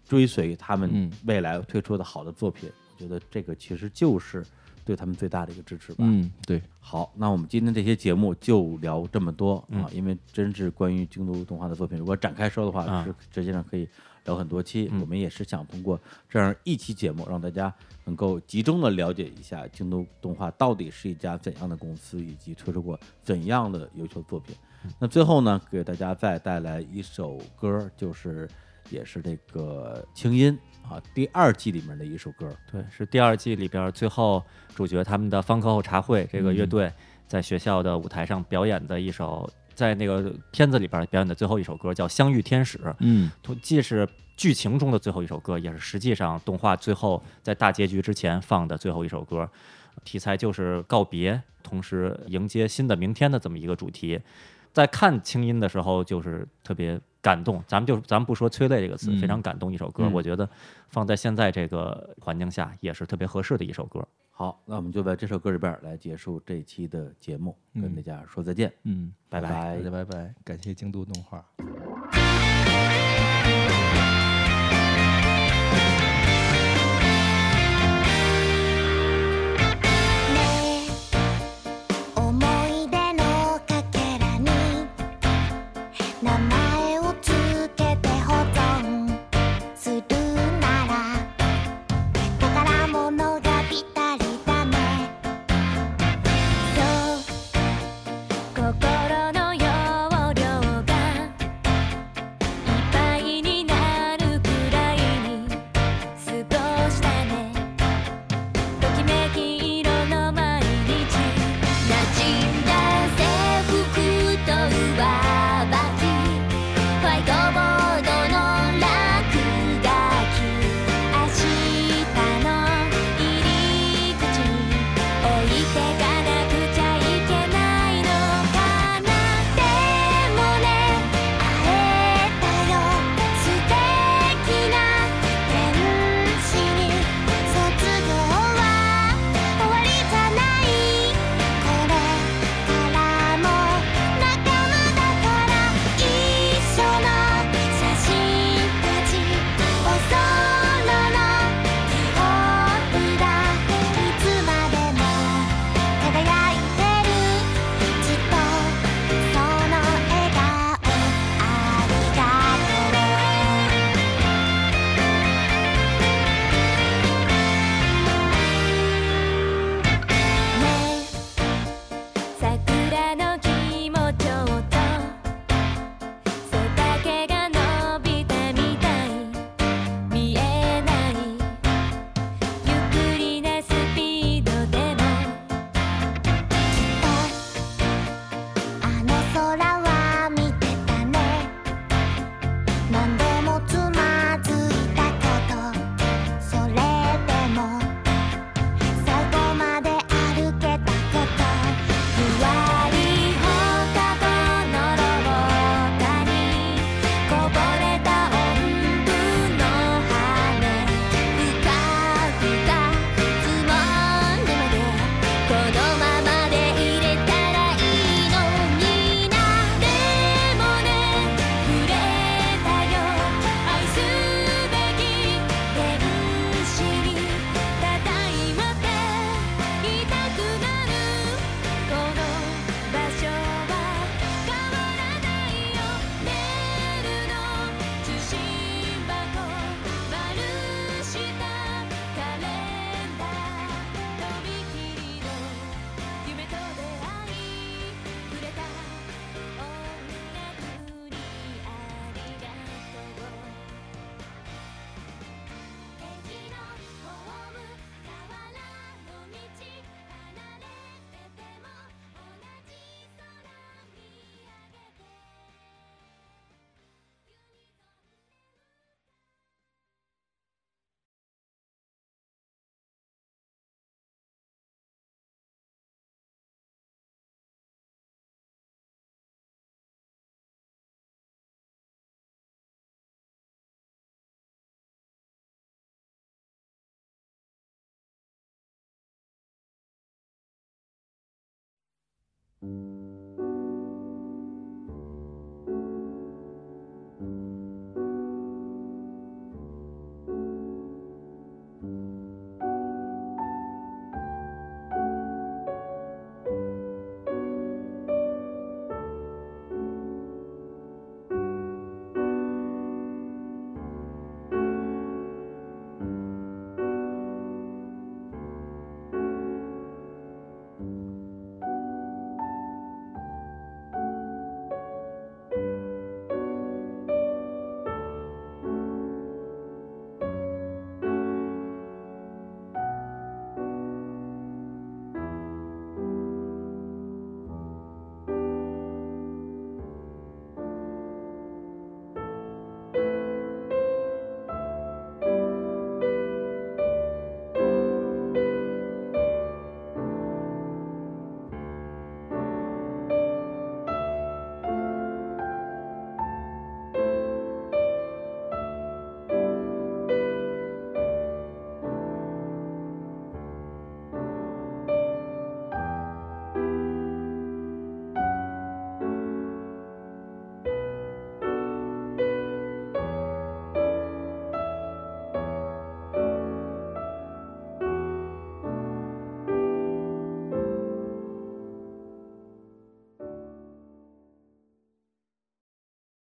追随他们嗯。未来推出的好的作品，我觉得这个其实就是对他们最大的一个支持吧。嗯，对，好，那我们今天这些节目就聊这么多、嗯。啊，因为真是关于京都动画的作品，如果展开说的话，啊。是实际上可以聊很多期。嗯我们也是想通过这样一期节目，让大家能够集中的了解一下京都动画到底是一家怎样的公司，以及推出过怎样的优秀作品。那最后呢，给大家再带来一首歌，就是也是这个清音啊第二季里面的一首歌。对，是第二季里边最后主角他们的方课后茶会这个乐队在学校的舞台上表演的一首，在那个片子里边表演的最后一首歌叫《相遇天使》，嗯既是剧情中的最后一首歌，也是实际上动画最后在大结局之前放的最后一首歌。题材就是告别，同时迎接新的明天的这么一个主题。在看清音的时候，就是特别感动。咱们就咱们不说催泪这个词，嗯非常感动一首歌。嗯我觉得放在现在这个环境下，也是特别合适的一首歌。好，那我们就在这首歌里边来结束这一期的节目，跟嗯大家说再见。嗯，拜拜拜大家拜拜，感谢京都动画。Música